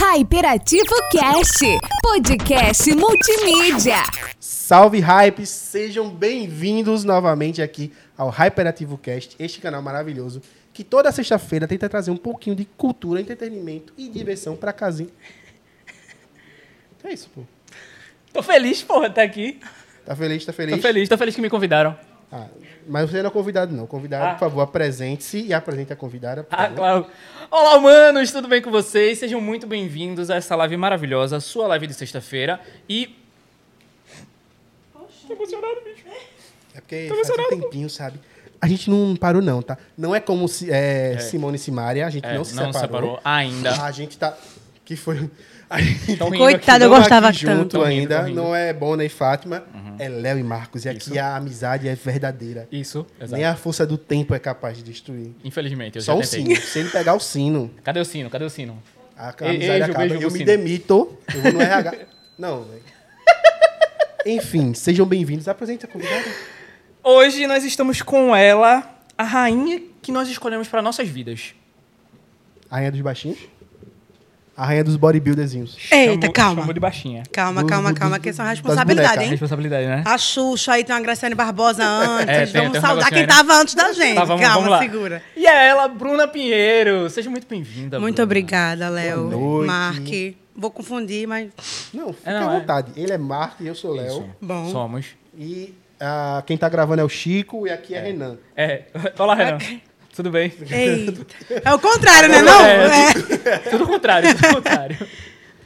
Hyperativo Cast, podcast multimídia. Salve Hype, sejam bem-vindos novamente aqui ao Hyperativo Cast, este canal maravilhoso que toda sexta-feira tenta trazer um pouquinho de cultura, entretenimento e diversão pra casinha. É isso, pô. Tô feliz, porra, tá aqui. Tá feliz, tá feliz? Tô feliz, tô feliz que me convidaram. Ah, mas você não é convidado, não. Convidado, Ah. por favor, apresente-se e apresente a convidada. Ah, favor. claro. Olá, humanos, tudo bem com vocês? Sejam muito bem-vindos a essa live maravilhosa, sua live de sexta-feira. E. Tô emocionado, bicho. É porque faz um tempinho, sabe? A gente não parou, não, tá? Não é como se, é, Simone e Simaria, a gente É, não se não separou. ainda. A gente tá. Que foi. Coitado, eu gostava aqui junto tanto. Rindo, ainda, rindo. não é Bona e Fátima, é Léo e Marcos. E aqui Isso. a amizade é verdadeira. Isso, exato. Nem a força do tempo é capaz de destruir. Infelizmente, eu Só já o tentei. sino. Se ele pegar o sino, Cadê o sino? Cadê o sino? a a amizade ei, acaba. Gil, eu me sino. demito, eu vou no RH. Não, velho. Enfim, sejam bem-vindos. Apresente a convidada. Hoje nós estamos com ela, a rainha que nós escolhemos para nossas vidas. A rainha dos baixinhos. A rainha dos bodybuilderzinhos. Eita, Chamo- calma. Chamo de baixinha. Calma, Do- calma, do- calma, do- que isso é uma responsabilidade, hein? Responsabilidade, né? A Xuxa aí tem uma Graciane Barbosa antes. É, tem- vamos tem saudar quem aí, né? tava antes da gente. Tá, vamos, calma, vamos lá. segura. E é ela, Bruna Pinheiro. Seja muito bem-vinda. Muito Bruna. obrigada, Léo. Boa noite. Mark. Vou confundir, mas. Não, É, não, à é. vontade. Ele é Mark e eu sou Léo. Bom. Somos. E ah, quem tá gravando é o Chico e aqui é, Renan. É. Olá, Renan. Tudo bem? Eita. É o contrário, né? Não? É, É. Tudo o contrário, tudo o contrário.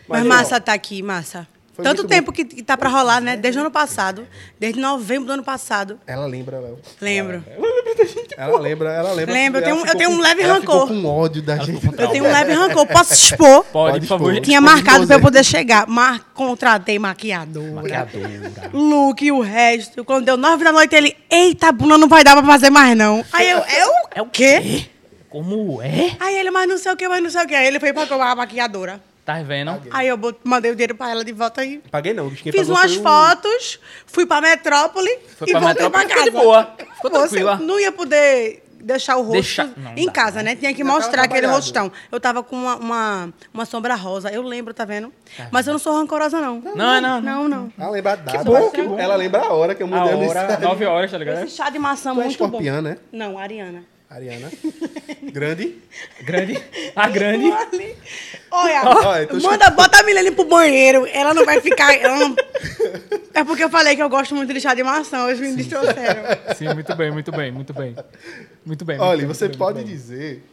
Mas ó, massa tá aqui, massa. Foi Tanto tempo que, que tá pra rolar, né? Desde o ano passado. Desde novembro do ano passado. Ela lembra, Léo. Lembro. Ela lembra, ela lembra. Lembra, eu ela tenho um- eu tenho um leve ela rancor. Ficou com ódio da gente. Eu tenho um leve rancor. Posso expor? Pode, por favor. Tinha marcado pra eu poder chegar. Mar... Contratei maquiadora. Maquiadora. Look e o resto. Quando deu nove da noite, ele... Eita, Bruna, não vai dar pra fazer mais, não. Aí eu... Eu? É o quê? Como é? Aí ele, mas não sei o que, mas não sei o que. Aí ele foi pra comprar a maquiadora. Tá vendo? Aí eu bot- mandei o dinheiro pra ela de volta aí. Paguei não. Quem Fiz umas fotos, fui pra metrópole Foi e pra voltei Metrópole, pra casa. ficou de boa. Ficou tranquila. você Não ia poder deixar o rosto Deixar- não, em dá, casa, né? né? Tinha que Já mostrar aquele rostão. Eu tava com uma, uma, uma sombra rosa. Eu lembro, tá vendo? Mas eu não sou rancorosa, não. Não, é não. Não, não. Ela lembra a data. bom, mas que bom. Ela lembra a hora que eu A mudei no hora, nove horas, tá ligado? Esse chá de maçã Tu é muito bom. escorpião, né? Não, Ariana. Ariana. Grande. Grande. A grande. Olha, Olha, tô manda, bota a Milene pro banheiro. Ela não vai ficar. não- É porque eu falei que eu gosto muito de chá de maçã. Hoje me trouxeram. Sim, muito bem, muito bem, muito bem. Muito bem. Olha, muito você bem, pode dizer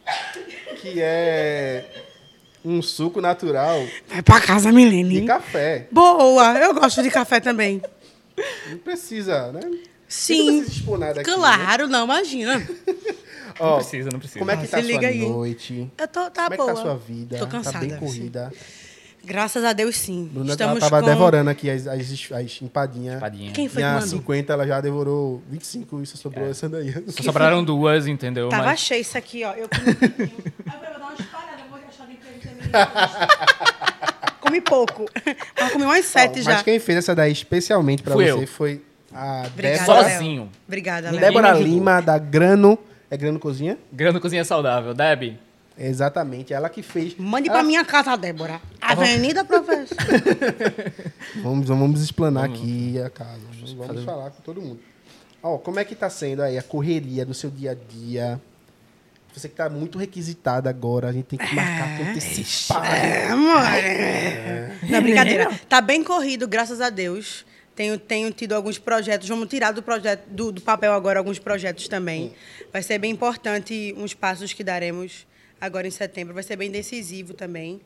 que é um suco natural Vai pra casa, de Milene. café. Boa, eu gosto de café também. Não precisa, né? Sim. Não precisa expor nada aqui, né? Claro, não, imagina. Ó, Não precisa, não precisa. Como é que Ah, tá se a sua liga aí. noite? Eu tô, tá Como é que boa. tá a sua vida? Tô cansada. Tá bem sim. corrida. Graças a Deus, sim. Bruna Estamos tava com... devorando aqui as, as, as empadinhas. Espadinha. Quem foi que mandou? 50, ela já devorou 25 e só sobrou É. essa daí. Só sobraram duas, entendeu? Tava Mas cheio isso aqui, ó. Eu comi um pouquinho. Aí eu vou dar uma espalhada, eu vou deixar de Comi pouco. Mas comi umas sete Ó, já. Mas quem fez essa daí especialmente pra Fui você eu. foi a Obrigada, Débora. Sozinho. Obrigada, Léo. Débora. Lima, da Grano. É Grano Cozinha? Grande cozinha saudável. Deb, Exatamente, ela que fez. Mande Ela- pra minha casa, Débora. Avenida Professor. Vamos, vamos explanar aqui a casa. Vamos, falar com todo mundo. Ó, como é que tá sendo aí a correria do seu dia a dia? Você que tá muito requisitada agora, a gente tem que marcar com antecipado. É, amor. Não, brincadeira. Tá bem corrido, graças a Deus. Tenho, tenho tido alguns projetos. Vamos tirar do, projeto, do, do papel agora alguns projetos também. Vai ser bem importante uns passos que daremos agora em setembro. Vai ser bem decisivo também.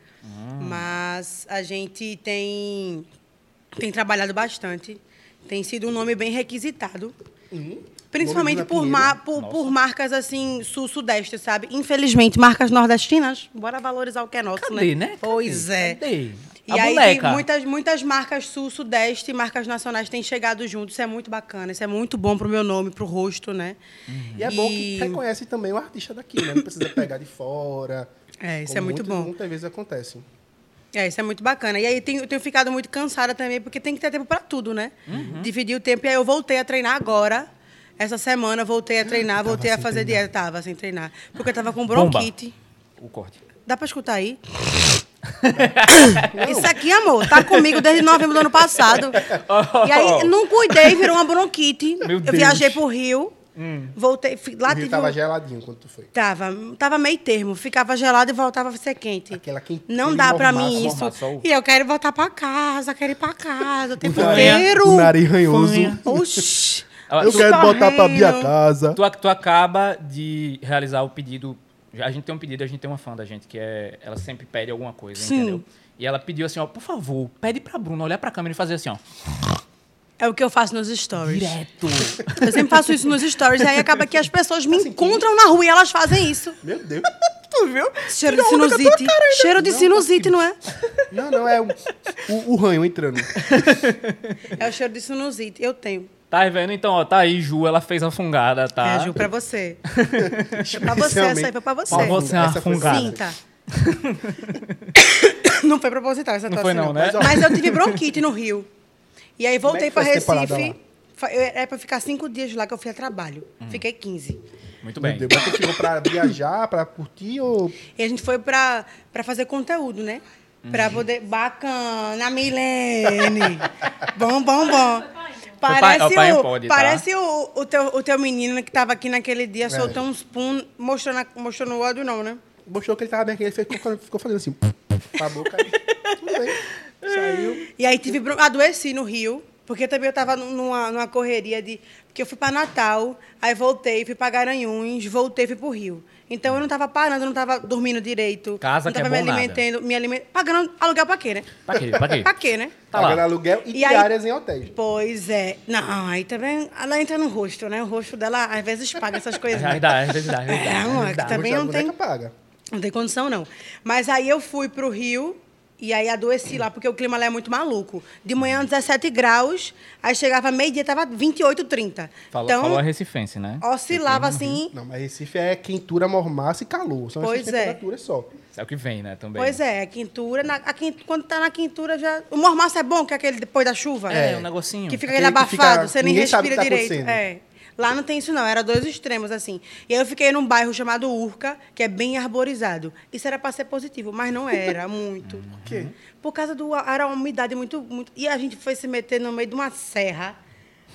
Mas a gente tem, tem trabalhado bastante. Tem sido um nome bem requisitado. Principalmente Nome por, Bruna ma por, por marcas assim, sul-sudeste, sabe? Infelizmente, marcas nordestinas, bora valorizar o que é nosso, Cadê, né? né? Pois Cadê? é. Cadê? E A aí, boneca. muitas, muitas marcas sul-sudeste, marcas nacionais têm chegado junto. Isso é muito bacana, isso é muito bom pro meu nome, pro rosto, né? E é bom que E- reconhece também o artista daqui, né? Não precisa pegar de fora. É, isso é muito muitas- bom. Muitas vezes acontece. É, isso é muito bacana. E aí tenho, eu tenho ficado muito cansada também, porque tem que ter tempo para tudo, né? Uhum. Dividir o tempo. E aí eu voltei a treinar agora. Essa semana voltei a treinar, voltei a fazer treinar. dieta. Tava sem treinar. Porque eu tava com Bomba. bronquite. O corte. Dá para escutar aí? Isso aqui, amor, tá comigo desde novembro do ano passado. E aí, não cuidei, virou uma bronquite. Meu eu Deus. viajei pro Rio, voltei, fi- lá O rio tava um- geladinho quando tu foi. Tava, tava meio termo. Ficava gelado e voltava a ser quente. Aquela quentura Não dá pra mim isso. mormaço. E eu quero voltar pra casa, quero ir pra casa o tempo Fanha. inteiro. O nariz ranhoso. Oxi. Eu tu- quero botar pra minha casa. Tu, tu acaba de realizar o pedido. A gente tem um pedido, a gente tem uma fã da gente, que é. Ela sempre pede alguma coisa, Sim. entendeu? E ela pediu assim, ó, por favor, pede pra Bruna olhar pra câmera e fazer assim, ó. É o que eu faço nos stories. Direto. Eu sempre faço isso nos stories. E aí acaba que as pessoas Assim, me encontram na rua e elas fazem isso. Meu Deus. tu viu? Cheiro de sinusite. Cheiro de sinusite, não é? Não, não, é o, o, o ranho entrando. É o cheiro de sinusite. Eu tenho. Tá vendo? Então, ó, tá aí, Ju, ela fez a fungada, tá? É, Ju, pra você. Foi pra você, essa aí foi pra você. Pra você é foi fungada. Sim, tá. não foi proposital essa Não foi não, né? Mas eu tive bronquite no Rio. E aí voltei é temporada Recife. Era pra ficar cinco dias lá que eu fui a trabalho. Hum. Fiquei 15. Muito bem. Deus, tu chegou pra viajar, pra curtir ou... E a gente foi pra, pra fazer conteúdo, né? Pra Uhum. poder. Bacana, Milene! bom, bom, bom. Parece, o pai o, pode, tá? parece o, o, teu, o teu menino que tava aqui naquele É. dia, soltou uns pum, mostrando, a- mostrando o ódio, não, né? Mostrou que ele tava bem aqui, ele ficou, ficou fazendo assim, com a boca. Tudo bem. Saiu. E aí tive adoeci no Rio, porque também eu tava numa, numa correria de. Porque eu fui pra Natal, aí voltei, fui pra Garanhuns, voltei, fui pro Rio. Então eu não tava parando, eu não tava dormindo direito. Casa não que é tava me bom nada. alimentando, me alimentando. Pagando aluguel pra quê, né? Pra quê? Pra quê? Pra quê, né? Tá lá. Pagando aluguel e, E aí- diárias em hotéis. Pois é. Não, aí também ela entra no rosto, né? O rosto dela às vezes paga essas coisas. É verdade, é verdade. é É, verdade, amor, é que também não tem- paga. Não tem condição, não. Mas aí eu fui pro Rio e aí adoeci lá, porque o clima lá é muito maluco. De manhã, 17 graus, aí chegava meio-dia, tava 28, 30. Falou, então, falou a recifense, né? oscilava assim. Não, mas Recife é quentura, mormaço e calor. São Pois essas é. temperaturas só. É o que vem, né? Também. Pois é, a quintura. na- a quando tá na quintura já. O mormaço é bom, que é aquele depois da chuva. É, um negocinho. Que fica Aquele aquele que fica- abafado, você nem ninguém sabe o respira que tá direito. É. Lá não tem isso, não. Era dois extremos, assim. E aí eu fiquei num bairro chamado Urca, que é bem arborizado. Isso era para ser positivo, mas não era muito. Por quê? Por causa do. Era uma umidade muito, muito. E a gente foi se meter no meio de uma serra.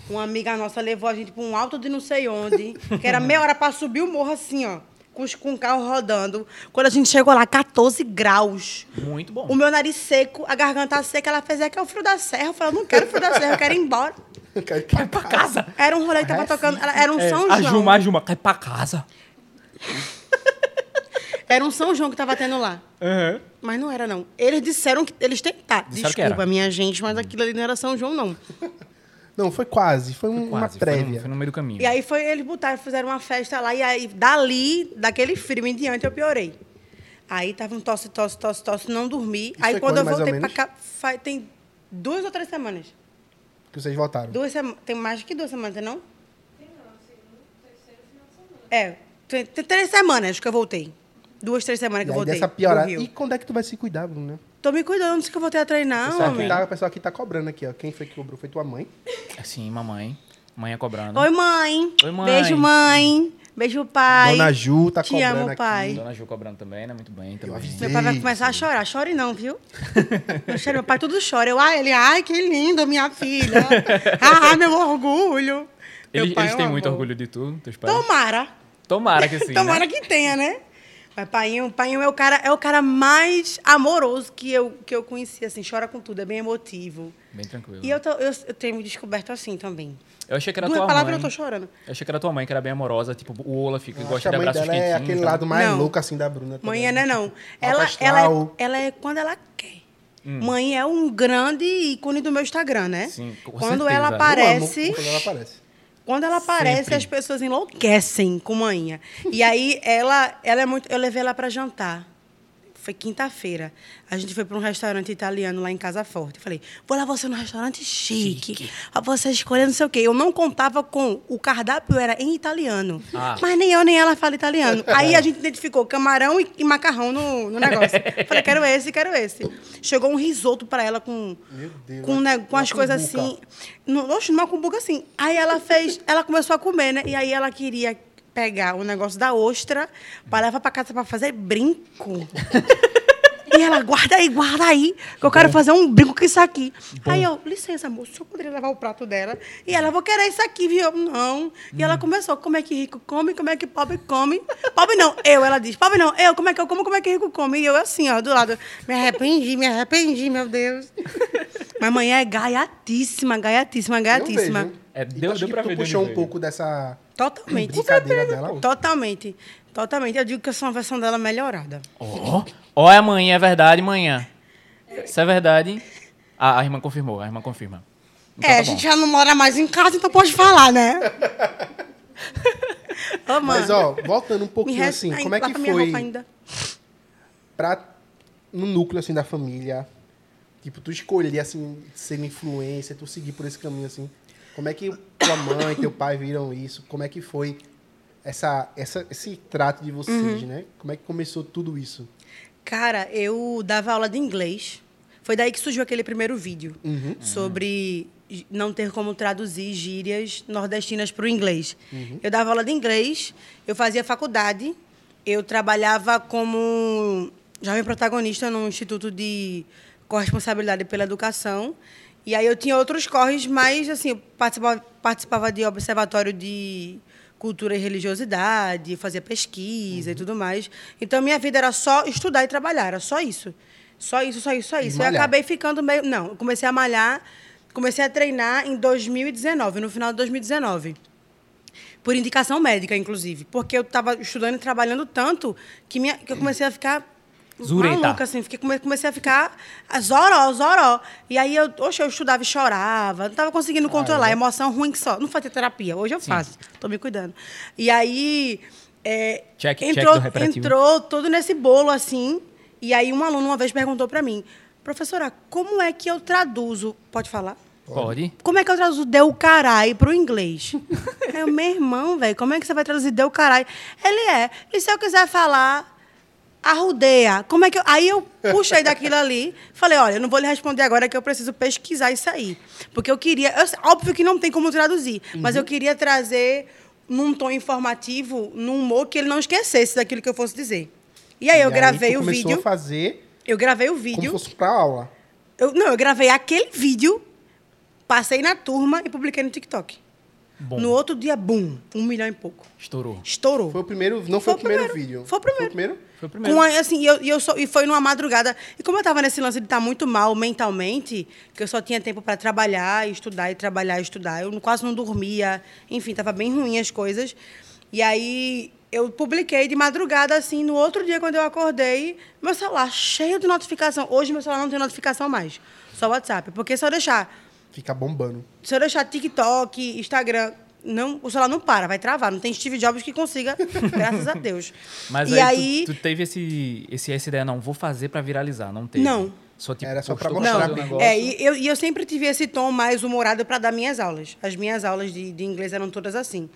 Uma amiga nossa levou a gente para um alto de não sei onde, que era meia hora para subir o morro assim, ó. Com, os- com o carro rodando. Quando a gente chegou lá, 14 graus. Muito bom. O meu nariz seco, a garganta seca, ela fez, é que é o frio da serra. Eu falei, eu não quero frio da serra, eu quero ir embora. Cai pra casa. Era um rolê que tava Recife. tocando, era- era um É, São a João. Juma, a Juma, cai pra casa. Era um São João que tava tendo lá. Uhum. Mas não era, não. Eles disseram que. Eles tentaram. Disseram que Desculpa, era. minha gente, mas aquilo ali não era São João, não. Não, foi quase. Foi, um- uma Quase, foi no, prévia. foi no meio do caminho. E aí foi, eles botaram, fizeram uma festa lá, e aí, dali, daquele frio em diante, eu piorei. Aí tava um tosse, tosse, tosse, tosse, não dormi. Isso aí foi quando quando, eu voltei pra cá, faz- tem duas ou três semanas. Que vocês voltaram. Duas semanas. Tem mais que duas semanas, não? É, tem, tem três semanas que eu voltei. Duas, três semanas que E eu voltei. dessa piorada. E quando é que tu vai se cuidar, Bruno? Tô me cuidando, disse que eu voltei a treinar, O pessoal, homem. tá, o pessoal aqui tá cobrando aqui, ó. Quem foi que cobrou? Foi tua mãe? Sim, mamãe. Mãe é cobrando. Oi, mãe. Oi, mãe. Beijo, mãe. Beijo, pai. Dona Ju tá Te cobrando amo, aqui. pai. Dona Ju cobrando também, né? Muito bem também. avisei. Meu pai vai começar a chorar. Chore não, viu? Não chore, meu pai tudo chora. Eu, ai, ele, ai, que lindo, minha filha. Ah, meu orgulho. Meu Eles, pai eles é têm amor. muito orgulho de tu, teus pais? Tomara. Tomara que sim, Tomara né? que tenha, né? Mas painho, painho é o cara, é o cara mais amoroso que eu, que eu conheci, assim, chora com tudo, é bem emotivo. Bem tranquilo. E eu, tô- eu, eu tenho me descoberto assim também. Eu achei que era Duas tua palavras mãe. eu tô chorando. Eu achei que era tua mãe, que era bem amorosa, tipo o Olaf, que que gosta de abraços é quentinhos. aquele então. lado mais Não. louco assim da Bruna. Mãe também. é não. Alto Ela, ela, astral. é, ela é quando ela quer. Mãe é um grande ícone do meu Instagram, né? Sim, com quando certeza. ela Eu Eu aparece, amo quando ela aparece. Quando ela aparece, Sempre. as pessoas enlouquecem com manhã. E aí ela, ela é muito, eu levei ela para jantar. Foi quinta-feira. A gente foi para um restaurante italiano lá em Casa Forte. Falei, vou levar você num restaurante chique. Pra você escolher não sei o quê. Eu não contava com. O cardápio era em italiano. Ah. Mas nem eu nem ela fala italiano. Aí a gente identificou camarão e, e macarrão no, no negócio. Falei, quero esse, quero esse. Chegou um risoto para ela com. Meu Deus, Com, né, com as coisas assim. No, oxe, numa cumbuca assim. Aí ela fez, ela começou a comer, né? E aí ela queria pegar o negócio da ostra para levar para casa para fazer brinco. E ela, guarda aí, guarda aí, que eu quero fazer um brinco com isso aqui. Aí eu, licença, moço, senhor poderia levar o prato dela? E ela, vou querer isso aqui, viu? Eu, não. E ela começou, como é que rico come, como é que pobre come. Pobre não, eu, ela diz, pobre não, eu, como é que eu como, como é que rico come. E eu assim, ó, do lado, me arrependi, me arrependi, meu Deus. Mas amanhã é gaiatíssima, gaiatíssima, gaiatíssima. Eu. É, deu- tu acha deu pra tu ver de puxou um pouco dessa Totalmente. brincadeira dela. Totalmente. Totalmente. Eu digo que eu sou uma versão dela melhorada. Ó, ó, é amanhã, é verdade, manhã. Isso é verdade. Ah, a irmã confirmou, a irmã confirma. Então é, tá a gente já não mora mais em casa, então pode falar, né? Ô, mano, Mas, ó, voltando um pouquinho res- assim, como é que foi roupa ainda. pra, no núcleo, assim, da família, tipo, tu escolher, assim, ser influência, tu seguir por esse caminho, assim, como é que tua mãe, teu pai viram isso? Como é que foi essa, essa, esse trato de vocês, Uhum. né? Como é que começou tudo isso? Cara, eu dava aula de inglês. Foi daí que surgiu aquele primeiro vídeo Uhum. sobre não ter como traduzir gírias nordestinas para o inglês. Uhum. Eu dava aula de inglês, eu fazia faculdade, eu trabalhava como jovem protagonista no Instituto de Corresponsabilidade pela Educação. E aí eu tinha outros corres, mas assim, eu participava, participava de observatório de cultura e religiosidade, fazia pesquisa e tudo mais. Então minha vida era só estudar e trabalhar, era só isso. Só isso, só isso, só isso. Eu malhar. acabei ficando meio, não, eu comecei a malhar, comecei a treinar em 2019, no final de 2019. Por indicação médica, inclusive. Porque eu estava estudando e trabalhando tanto que, minha, que eu comecei a ficar Zureta. maluca, assim. Fiquei, come- comecei a ficar zoró, zoró. E aí, eu, oxe, eu estudava e chorava. Não estava conseguindo controlar. Emoção ruim que só. Não fazia terapia. Hoje eu faço. Estou me cuidando. E aí... é, Check- check entrou, reparativo. entrou tudo nesse bolo, assim. E aí, um aluno uma vez perguntou para mim, professora, como é que eu traduzo... Pode falar? Pode? Como é que eu traduzo deu carai pro inglês? Aí eu, meu irmão, velho, como é que você vai traduzir deu carai? Ele é. E se eu quiser falar arrudeia, como é que eu... Aí eu puxei daquilo ali, falei, olha, eu não vou lhe responder agora que eu preciso pesquisar isso aí. Porque eu queria... eu- óbvio que não tem como traduzir, mas eu queria trazer num tom informativo, num humor que ele não esquecesse daquilo que eu fosse dizer. E aí eu E gravei o começou vídeo... a fazer Eu gravei o como vídeo... fosse pra aula. Eu, não, eu gravei aquele vídeo, passei na turma e publiquei no TikTok. Bom, No outro dia, bum, um milhão e pouco. estourou. Estourou. Foi o primeiro, não foi, o primeiro, vídeo. Foi o primeiro. primeiro? Foi o primeiro. Com a- assim, e eu, e eu só- e foi numa madrugada. E como eu estava nesse lance de estar muito mal mentalmente, que eu só tinha tempo para trabalhar, estudar e trabalhar e estudar. Eu quase não dormia. Enfim, estava bem ruim as coisas. E aí eu publiquei de madrugada, assim, no outro dia, quando eu acordei, meu celular cheio de notificação. Hoje meu celular não tem notificação mais. Só WhatsApp. Porque se eu deixar Fica bombando. se eu deixar TikTok, Instagram, não, o celular não para, vai travar. Não tem Steve Jobs que consiga, graças a Deus. Mas e aí, aí, tu, tu teve esse, esse, essa ideia, não, vou fazer pra viralizar, não teve? Não. Só, tipo, Era só pra postou mostrar fazer o bem. negócio. é, e eu, e eu sempre tive esse tom mais humorado para dar minhas aulas. As minhas aulas de, de inglês eram todas assim.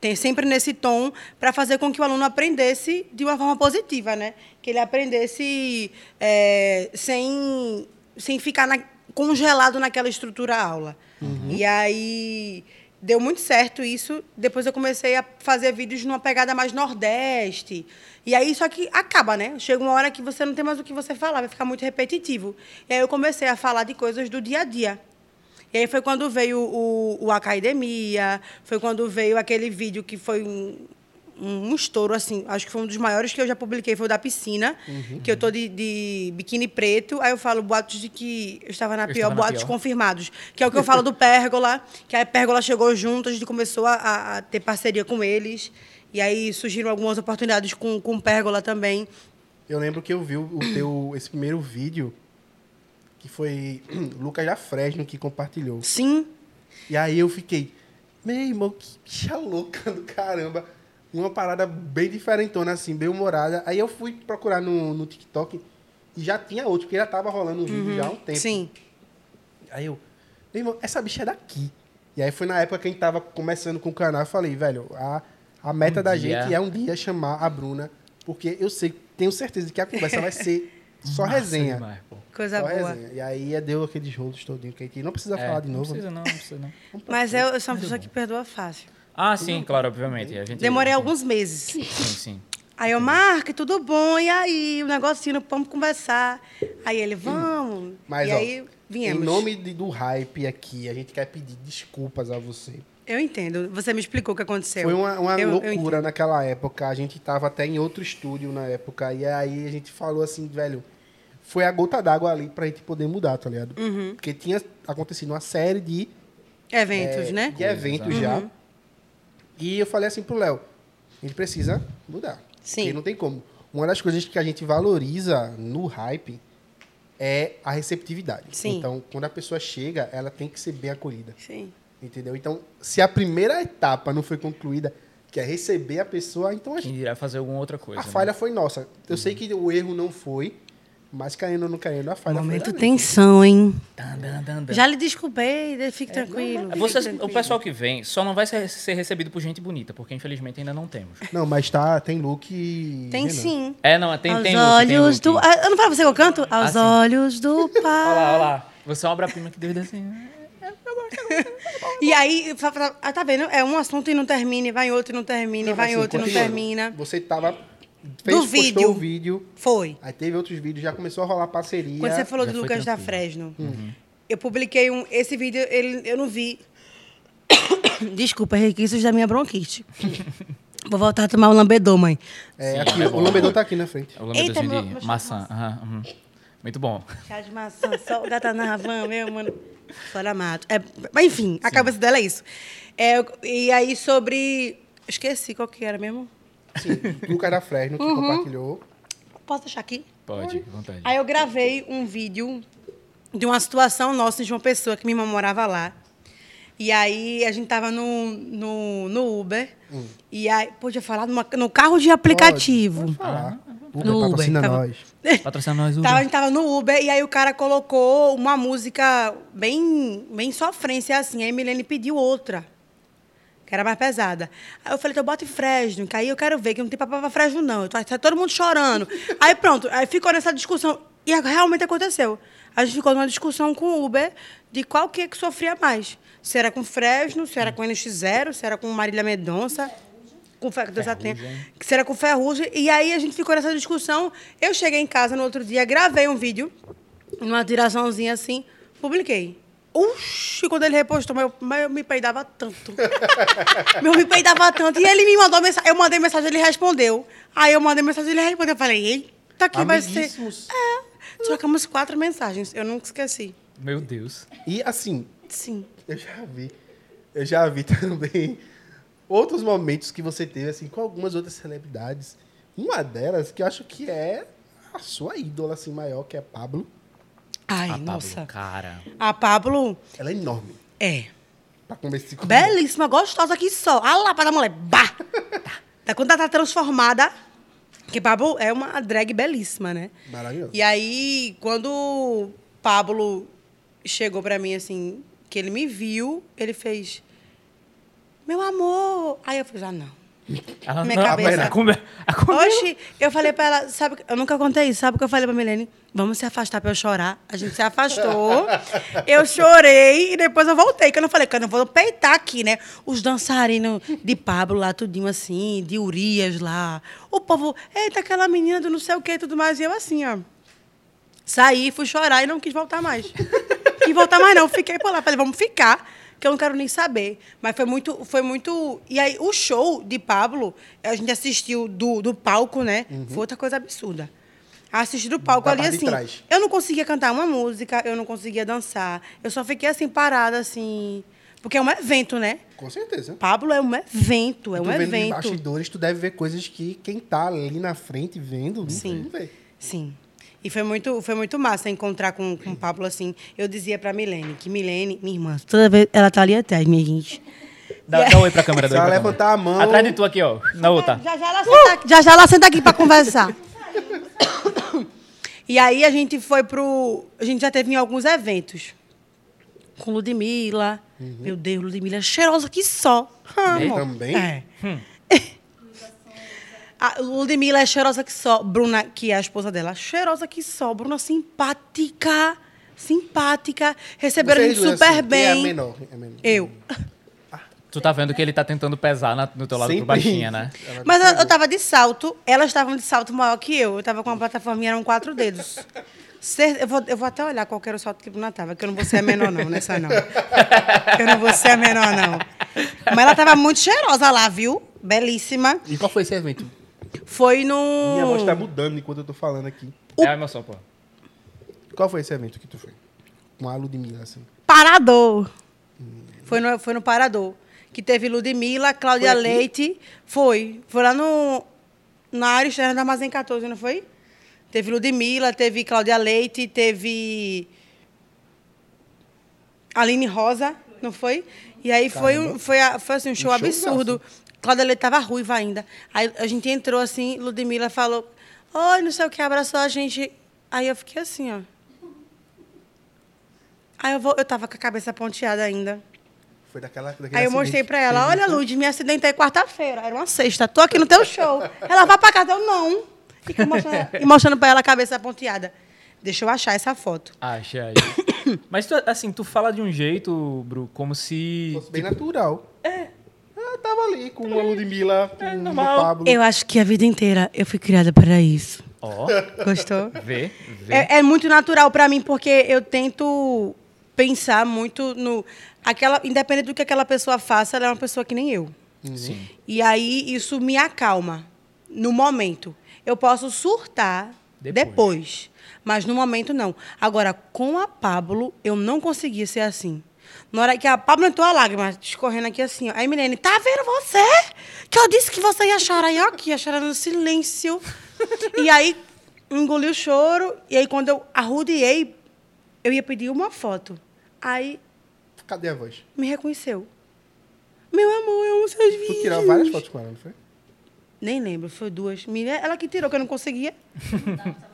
Tem sempre nesse tom para fazer com que o aluno aprendesse de uma forma positiva, né? Que ele aprendesse é, sem, sem ficar na- congelado naquela estrutura aula. E aí deu muito certo isso. Depois eu comecei a fazer vídeos numa pegada mais nordeste. E aí, só que acaba, né? Chega uma hora que você não tem mais o que você falar, vai ficar muito repetitivo. E aí eu comecei a falar de coisas do dia a dia. E aí foi quando veio o, o Academia, foi quando veio aquele vídeo que foi um, um, um estouro, assim, acho que foi um dos maiores que eu já publiquei, foi o da piscina, que eu tô de, de biquíni preto, aí eu falo boatos de que eu estava na Eu pior, estava na boatos pior. confirmados, que é o que eu falo do Pérgola, que a Pérgola chegou junto, a gente começou a, a- ter parceria com eles, e aí surgiram algumas oportunidades com, com o Pérgola também. Eu lembro que eu vi o teu, esse primeiro vídeo, que foi Lucas da Fresno que compartilhou. Sim, E aí eu fiquei, meu irmão, que bicha louca do caramba. Uma parada bem diferentona, assim, bem humorada. Aí eu fui procurar no, no TikTok e já tinha outro, porque já tava rolando o vídeo já há um tempo. sim. Aí eu, meu irmão, essa bicha é daqui. E aí foi na época que a gente tava começando com o canal, eu falei, velho, a, a meta Um da dia. gente é um dia chamar a Bruna, porque eu sei, tenho certeza que a conversa vai ser só resenha. demais. Coisa Só boa. resenha. E aí é, deu aqueles rolos todinho que a gente não precisa É, falar de novo. Não precisa não, não precisa não. Mas eu, eu sou uma pessoa que perdoa fácil. Ah, sim, claro, obviamente. A gente, Demorei sim. alguns meses. Sim, sim. Aí eu, Mark, tudo bom? E aí, o negocinho, vamos conversar. Aí ele, vamos. Mas, e ó, aí, viemos. em nome de- do hype aqui, a gente quer pedir desculpas a você. Eu entendo. Você me explicou o que aconteceu. Foi uma, uma Eu- eu loucura entendo. naquela época. A gente tava até em outro estúdio na época. E aí a gente falou assim, velho, foi a gota d'água ali pra gente poder mudar, tá ligado? Uhum. Porque tinha acontecido uma série de, Eventos, é, né? de eventos já. E eu falei assim pro Léo, a gente precisa mudar. Sim. Porque não tem como. Uma das coisas que a gente valoriza no hype é a receptividade. Sim. Então, quando a pessoa chega, ela tem que ser bem acolhida. Sim. Entendeu? Então, se a primeira etapa não foi concluída, que é receber a pessoa, então a, Quem irá fazer alguma outra coisa. a né? falha foi nossa. Eu sei que o erro não foi, mas querendo ou não querendo, a falha Momento foi. tensão, hein? Dan, dan, dan, dan. Já lhe desculpei, fique tranquilo. fique Vocês- o tranquilo. pessoal que vem só não vai ser, ser recebido por gente bonita, porque infelizmente ainda não temos. Não, mas tá, tem look. Tem Renan. sim. É, não, tem, Aos tem look, tem olhos look. do. Ah, Eu não falo pra você que eu canto? Aos sim. olhos do pai. Olha lá, olha lá. Você é uma obra-prima que Deus deu assim. E aí, ah, tá vendo? É um assunto e não termina, e vai em outro e não termina, e Não, vai em assim, outro e não termina. Você tava. Fez, Do postou vídeo. o vídeo. Foi. Aí teve outros vídeos, já começou a rolar parceria. Quando você falou já do Lucas da. Fresno, Uhum. eu publiquei um. Esse vídeo, ele, eu não vi. Desculpa, requisitos da minha bronquite. Vou voltar a tomar o lambedor, mãe. É, aqui, o lambedor tá aqui na frente. O Eita, lambedozinho meu- de meu maçã. Uhum. Muito bom. Chá de maçã, só o gata na van, meu, mano. Fora mato. É, mas enfim, a cabeça dela é isso. É, e aí sobre. Esqueci qual que era mesmo. Sim, Lucas da Fresno, que Uhum. compartilhou. Posso deixar aqui? Pode, vontade. Aí eu gravei um vídeo de uma situação nossa de uma pessoa que minha irmã morava lá. E aí a gente tava no, no, no Uber. Hum. E aí, podia falar numa- no carro de aplicativo. Pode falar. Uber, No Uber, patrocina tava- nós. Patrocina nós, Uber. Tava, a gente tava no Uber e aí o cara colocou uma música bem, bem sofrência assim. Aí a Milene pediu outra, que era mais pesada. Aí eu falei, então bota em Fresno, que aí eu quero ver, que não tem papai pra Fresno não. Tá, tá todo mundo chorando. aí pronto, aí ficou nessa discussão. E realmente aconteceu. A gente ficou numa discussão com o Uber de qual que, é que sofria mais. Se era com Fresno, se era com NX0, se era com Marília Medonça. Com fe... Deus a tenha. Que se era com Ferrugem. E aí a gente ficou nessa discussão. Eu cheguei em casa no outro dia, gravei um vídeo, numa tiraçãozinha assim, publiquei. Uxi, quando ele repostou, mas eu, mas eu me peidava tanto. eu me peidava tanto. E ele me mandou mensagem. Eu mandei mensagem, ele respondeu. Aí eu mandei mensagem, ele respondeu. Eu falei, eita, que vai ser. É, trocamos quatro mensagens. Eu nunca esqueci. Meu Deus. E assim, Sim. eu já vi. Eu já vi também outros momentos que você teve, assim, com algumas outras celebridades. Uma delas que eu acho que é a sua ídola, assim, maior, que é Pablo. Ai, a Pablo, nossa. cara. A Pablo Ela é enorme. é. Pra conversar com Belíssima, gostosa aqui só. A lapa da mulher. Bah! Tá. Quando ela tá transformada. Porque Pablo é uma drag belíssima, né? Maravilhoso. E aí, quando Pablo chegou pra mim assim, que ele me viu, ele fez. Meu amor! Aí eu falei, ah, não. Ela Minha não, cabeça. A come, a come, Oxi, eu falei pra ela, sabe, eu nunca contei isso, sabe o que eu falei pra Milene? Vamos se afastar pra eu chorar. A gente se afastou, eu chorei e depois eu voltei, que eu não falei, que eu não vou peitar aqui, né? Os dançarinos de Pablo lá, tudinho assim, de Urias lá. O povo, eita, aquela menina do não sei o que e tudo mais. E eu assim, ó. Saí, fui chorar e não quis voltar mais. quis voltar mais não, fiquei por lá. Falei, vamos ficar, que eu não quero nem saber. Mas foi muito, foi muito... E aí, o show de Pablo, a gente assistiu do, do palco, né? Foi outra coisa absurda. Assistir do palco Da ali, assim, eu não conseguia cantar uma música, eu não conseguia dançar. Eu só fiquei, assim, parada, assim... Porque é um evento, né? Com certeza. Pablo é um evento, é um vendo evento. bastidores, tu deve ver coisas que quem tá ali na frente vendo, Sim. não vê. Sim. E foi muito, foi muito massa encontrar com, com o Pablo assim. Eu dizia pra Milene, que Milene, minha irmã, toda vez ela tá ali atrás, minha gente. Dá, dá um oi pra câmera. Se um ela levantar a mão- Atrás de tu aqui, ó. Na outra. Já já ela senta, aqui- já, já ela senta aqui pra conversar. e aí a gente foi pro. A gente já teve em alguns eventos. Com Ludmilla. Meu Deus, Ludmilla é cheirosa que só. Ah. Também? É. A Ludmilla é cheirosa que só. Bruna, que é a esposa dela, cheirosa que só. Bruna simpática. Simpática. Receberam a Vocês gente duas, super assim, quem É bem. menor. É menor. Eu. Tu tá vendo que ele tá tentando pesar na- no teu lado Sempre por baixinha, né? Mas eu, pegou. eu tava de salto, elas estavam de salto maior que eu. Eu tava com uma plataforma eram quatro dedos. Eu vou, eu vou até olhar qual era o salto que Bruna tava, que eu não vou ser a menor, não, nessa não. Eu não vou ser a menor, não. Mas ela tava muito cheirosa lá, viu? Belíssima. E qual foi esse evento? Foi no. Minha voz tá mudando enquanto eu tô falando aqui. É a emoção, pô. Qual foi esse evento que tu foi? Com a Ludmilla, assim. Parador. Foi no, foi no Parador. Que teve Ludmilla, Cláudia Foi? Leite. Foi. Foi lá no. Na área externa da Armazém 14, não foi? Teve Ludmilla, teve Cláudia Leite, teve. Aline Rosa, não foi? E aí foi, um, foi, foi assim, um show Um absurdo. Cláudia Leite tava ruiva ainda. Aí a gente entrou assim, Ludmilla falou, oi, não sei o que, abraçou a gente. Aí eu fiquei assim, ó. Aí eu, vou, eu tava com a cabeça ponteada ainda. Foi daquela. daquele Aí eu acidente mostrei pra que ela, olha, né? Lud, me acidentei quarta-feira. Era uma sexta, tô aqui no teu show. Ela vai pra casa, eu não. Fica mostrando, e mostrando pra ela a cabeça ponteada. Deixa eu achar essa foto. Acha aí. Mas, tu, assim, tu fala de um jeito, Bru, como se... Fosse bem natural. É. Eu tava ali com uma Ludmilla, com É o. Pablo. Eu acho que a vida inteira eu fui criada para isso. Ó, Gostou? vê, vê. É, é muito natural pra mim, porque eu tento pensar muito no. Aquela, independente do que aquela pessoa faça, ela é uma pessoa que nem eu. Sim. E aí isso me acalma no momento. Eu posso surtar Depois. depois. mas no momento não. Agora, com a Pablo, eu não conseguia ser assim. Na hora que a Pablo entrou a lágrima escorrendo aqui assim, ó. Aí, Milene, tá vendo você? Que eu disse que você ia chorar. E eu aqui, ia chorar no silêncio. e aí, engoli o choro. E aí, quando eu arrudiei, eu ia pedir uma foto. Aí, Cadê a voz? me reconheceu. Meu amor, eu amo seus vídeos. Tu tirou várias fotos com ela, não foi? Nem lembro, foi duas. Menina, Ela que tirou, que eu não conseguia.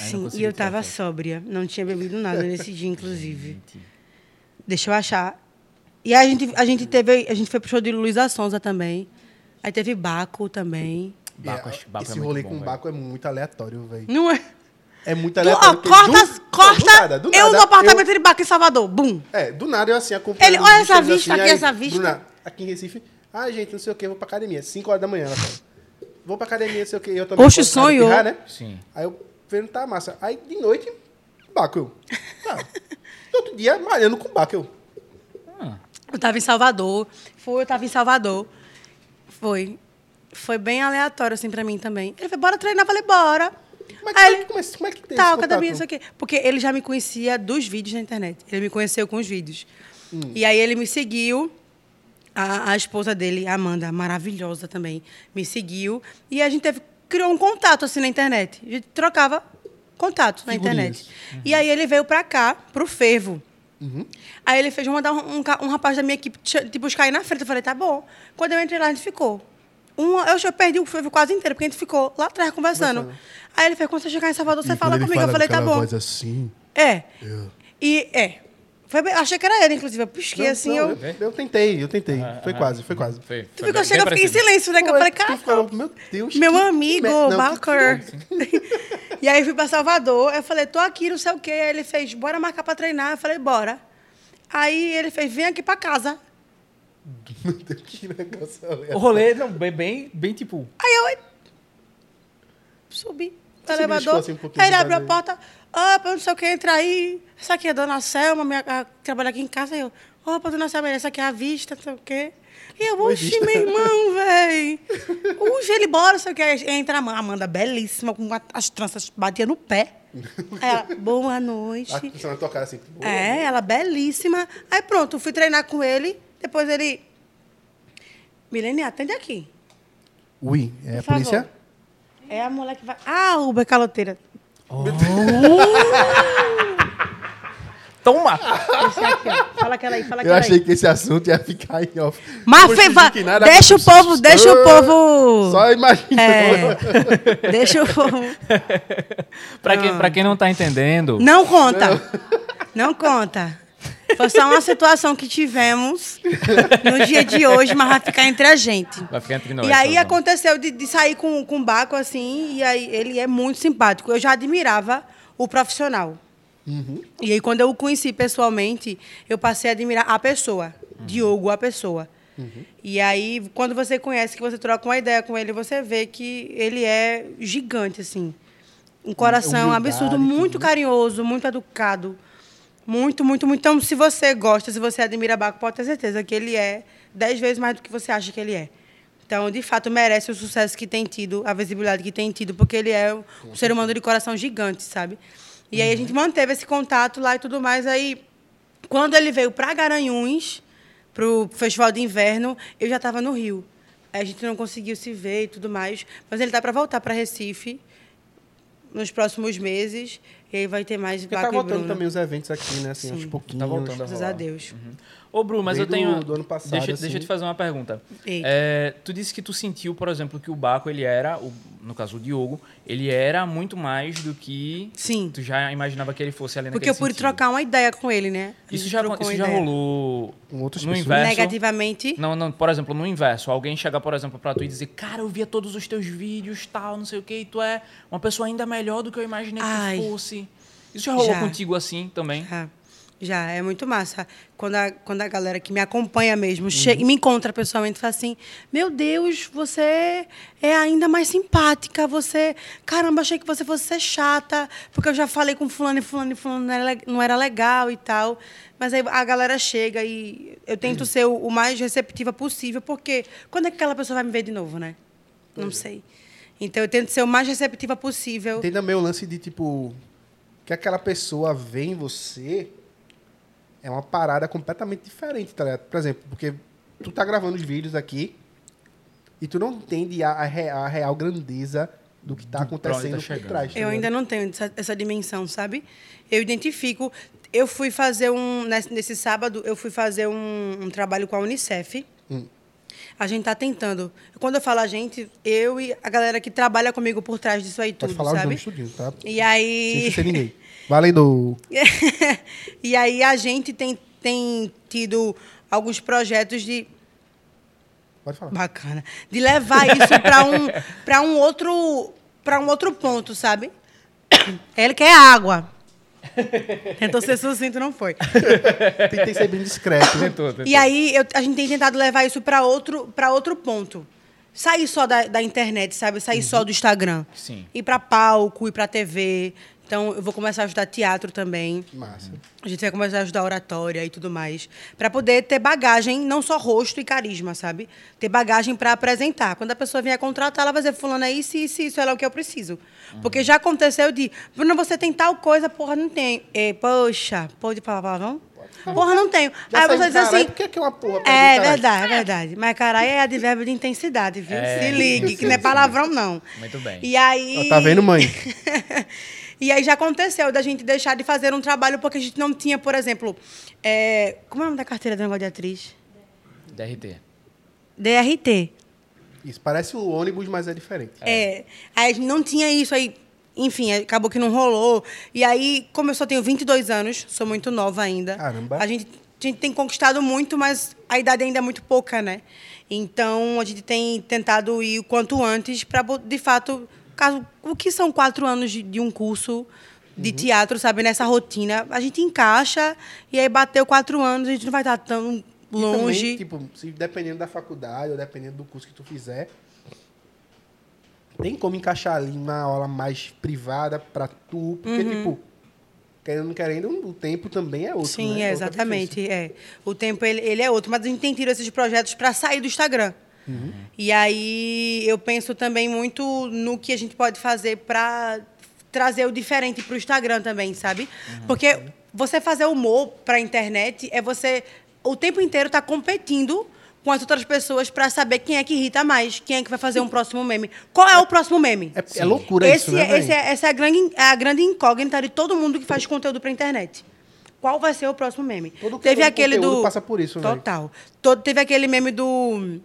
Aí Sim, e eu tirar tava foto. sóbria. Não tinha bebido nada nesse dia, inclusive. Deixa eu achar. E a gente, a gente teve. A gente foi pro show de Luísa Sonza também. Aí teve Baco também. Baco, É, acho que Baco é Esse muito rolê bom, com. Baco é muito aleatório, velho. Não é? É muito Tu, ó, aleatório. porque corta, do- corta. do nada, do eu nada, no apartamento de Baco em Salvador. Bum. É, do nada eu assim acompanhando. Ele, olha essa vista aqui, aí, essa vista. Bruna, aqui em Recife. Ah, gente, não sei o que, vou pra academia. 5 horas da manhã, ela fala. Vou pra academia, não sei o que. Eu também. De sonhou. espirrar, né? Sim. Aí eu vendo, tá massa. Aí de noite, Baco. Tá. Outro dia, malhando com Baco eu. Ah, Eu tava em Salvador. Foi, eu tava em Salvador. Foi. Foi bem aleatório, assim, pra mim também. Ele falou, bora treinar. Eu falei, bora. Mas Aí como, é ele, como, é, como é que tem Tá, esse academia, isso aqui. Porque ele já me conhecia dos vídeos na internet. Ele me conheceu com os vídeos. Hum. E aí ele me seguiu. A, a esposa dele, a Amanda, maravilhosa também, me seguiu. E a gente teve, criou um contato assim na internet. A gente trocava contato na Figurinhas. internet. E aí ele veio pra cá, pro Fervo. Uhum. Aí ele fez mandar um, um, um rapaz da minha equipe te, buscar aí na frente. Eu falei, tá bom. Quando eu entrei lá, a gente ficou. Um, eu já perdi o Fervo quase inteiro, porque a gente ficou lá atrás conversando. Conversando. Aí ele fez, quando você chegar em Salvador, você E fala quando ele comigo. Eu falei, tá bom. voz assim. É. Eu... E é. Foi bem- achei que era ele, inclusive. Eu pisquei Não, assim, não, eu. eu... eu tentei, eu tentei. foi aham. quase, foi quase. Foi, Tu foi ficou, chega, eu fiquei em silêncio, né? Que eu falei, cara. meu Deus. Meu que amigo, me- e aí fui pra Salvador. Eu falei, tô aqui, não sei o quê. Aí ele fez, bora marcar pra treinar. Eu falei, bora. Aí ele fez, vem aqui pra casa. Meu Deus, que negócio O aleatório. rolê, não, bem, bem, bem tipo... Aí eu subi no elevador. assim um aí ele abriu a porta. Opa, não sei o que, entra aí. Essa aqui é a dona Selma, minha, a, trabalha aqui em casa. Eu, opa, dona Selma, essa aqui é a vista, não sei o quê. E eu, oxi, meu irmão, velho. Oxi, ele bora, sei o que. Entra a Amanda, belíssima, com as tranças, batia no pé. Ela, boa noite. Ah, você vai tocar assim. tipo, É, ela belíssima. Aí pronto, fui treinar com ele. Depois ele. Milene, atende aqui. Ui, é a polícia? É a mulher que vai. Ah, Uber caloteira. Toma! Aqui, ó. Fala aquela aí, fala Eu aquela achei aí. que esse assunto ia ficar em off. Mas fe- deixa o povo, deixa o povo. Só imagina. É, deixa o povo. Pra quem, pra quem não tá entendendo... Não conta. Não conta. Foi só uma situação que tivemos no dia de hoje, mas vai ficar entre a gente. Vai ficar entre nós. e aí Sazão. aconteceu de, de sair com, com o Baco assim, e aí ele é muito simpático. Eu já admirava o profissional. E aí, quando eu o conheci pessoalmente, eu passei a admirar a pessoa. Diogo, a pessoa. E aí, quando você conhece, que você troca uma ideia com ele, você vê que ele é gigante, assim. Um coração Humildade, absurdo, muito tudo. carinhoso, muito educado. Muito, muito, muito. Então, se você gosta, se você admira Baco, pode ter certeza que ele é dez vezes mais do que você acha que ele é. Então, de fato, merece o sucesso que tem tido, a visibilidade que tem tido, porque ele é um ser humano de coração gigante, sabe? E aí a gente manteve esse contato lá e tudo mais. Aí, quando ele veio para Garanhuns, para o Festival de Inverno, eu já estava no Rio. Aí a gente não conseguiu se ver e tudo mais. Mas ele tá para voltar para Recife nos próximos meses. E aí vai ter mais Porque tá Baco e voltando também os eventos aqui, né? Assim, aos Sim. pouquinhos. Tá voltando a Graças rolar. a Deus. Ô, Bru, mas eu Desde tenho. o- do ano passado, deixa, assim. deixa eu te fazer uma pergunta. É, tu disse que tu sentiu, por exemplo, que o Baco, ele era, o- no caso o Diogo, ele era muito mais do que Sim. tu já imaginava que ele fosse ali naquele Porque eu pude sentido. trocar uma ideia com ele, né? Isso já, isso já ideia. rolou Com outras no pessoas. inverso? Negativamente. Não, não, por exemplo, no inverso, alguém chegar, por exemplo, pra tu e dizer, cara, eu via todos os teus vídeos, tal, não sei o que, e tu é uma pessoa ainda melhor do que eu imaginei que Ai. tu fosse. Isso já rolou Já. contigo assim também? Já, já, é muito massa. Quando a, quando a galera que me acompanha mesmo chega e me encontra pessoalmente e fala assim: Meu Deus, você é ainda mais simpática. Você. Caramba, achei que você fosse ser chata, porque eu já falei com fulano e fulano e fulano não era, não era legal e tal. Mas aí a galera chega e eu tento ser o, o mais receptiva possível, porque quando é que aquela pessoa vai me ver de novo, né? Não sei. Então eu tento ser o mais receptiva possível. Tem também o lance de, tipo, que aquela pessoa vê em você é uma parada completamente diferente, tá ligado? Por exemplo, porque tu tá gravando os vídeos aqui e tu não entende a, a a real grandeza do que tá tá acontecendo por chegando. trás. tá Eu ainda não tenho essa, essa dimensão, sabe? Eu identifico. Eu fui fazer um. Nesse, nesse sábado, eu fui fazer um, um trabalho com a Unicef. Hum. A gente tá tentando. Quando eu falo a gente, eu e a galera que trabalha comigo por trás disso aí Pode tudo, falar os sabe? nomes tudinho, tá? E Sem aí. esquecer ninguém. Valendo. e aí a gente tem, tem tido alguns projetos de Pode falar. Bacana. De levar isso para um, pra um outro para um outro ponto, sabe? Ele quer água. Tentou ser sucinto, não foi. Tentei ser bem discreto. Tentou, tentou. E aí eu- a gente tem tentado levar isso para outro, pra outro ponto. Sair só da, da internet, sabe? Sair só do Instagram. Sim. Ir para palco, ir para TV. Então eu vou começar a ajudar teatro também. Massa. A gente vai começar a ajudar oratória e tudo mais. Para poder ter bagagem, não só rosto e carisma, sabe? Ter bagagem para apresentar. Quando a pessoa vier contratar, ela vai dizer, fulano, é isso, isso, isso, é o que eu preciso. Porque já aconteceu de, Bruno, você tem tal coisa, porra, não tem. E, poxa, pode falar palavrão? Porra, não tenho. Já Aí você diz assim... Por que que é uma porra? pra É mim, verdade, é verdade. Mas caralho é advérbio de intensidade, viu? É, Se ligue, que não é palavrão, não. Muito bem. E aí... Ó, Tá vendo, mãe? e aí já aconteceu da gente deixar de fazer um trabalho porque a gente não tinha, por exemplo, é, como é o nome da carteira do negócio de atriz? DRT. DRT. Isso parece um ônibus, mas é diferente. É. Aí a gente não tinha isso aí. Enfim, acabou que não rolou. E aí, como eu só tenho 22 anos, sou muito nova ainda. Caramba. A gente, a gente tem conquistado muito, mas a idade ainda é muito pouca, né? Então, a gente tem tentado ir o quanto antes para, de fato, caso, o que são quatro anos de, de um curso de teatro, sabe? Nessa rotina, a gente encaixa e aí bateu quatro anos, a gente não vai estar tão E longe. também, tipo, se dependendo da faculdade ou dependendo do curso que tu fizer, tem como encaixar ali uma aula mais privada pra tu, porque, Uhum. tipo, querendo ou não querendo, o tempo também é outro, Sim, né? é, outra exatamente. É. O tempo ele, ele é outro, mas a gente tem tido esses projetos para sair do Instagram. Uhum. E aí eu penso também muito no que a gente pode fazer para trazer o diferente para o Instagram também, sabe? Uhum. Porque você fazer humor para a internet é você o tempo inteiro tá competindo com as outras pessoas para saber quem é que irrita mais, quem é que vai fazer um próximo meme. Qual é o próximo meme? É, é loucura Esse isso, né, é- esse é- essa é a grande, é a grande incógnita de todo mundo que faz conteúdo para internet. Qual vai ser o próximo meme? Todo teve aquele do passa por isso. Total. Todo, teve aquele meme do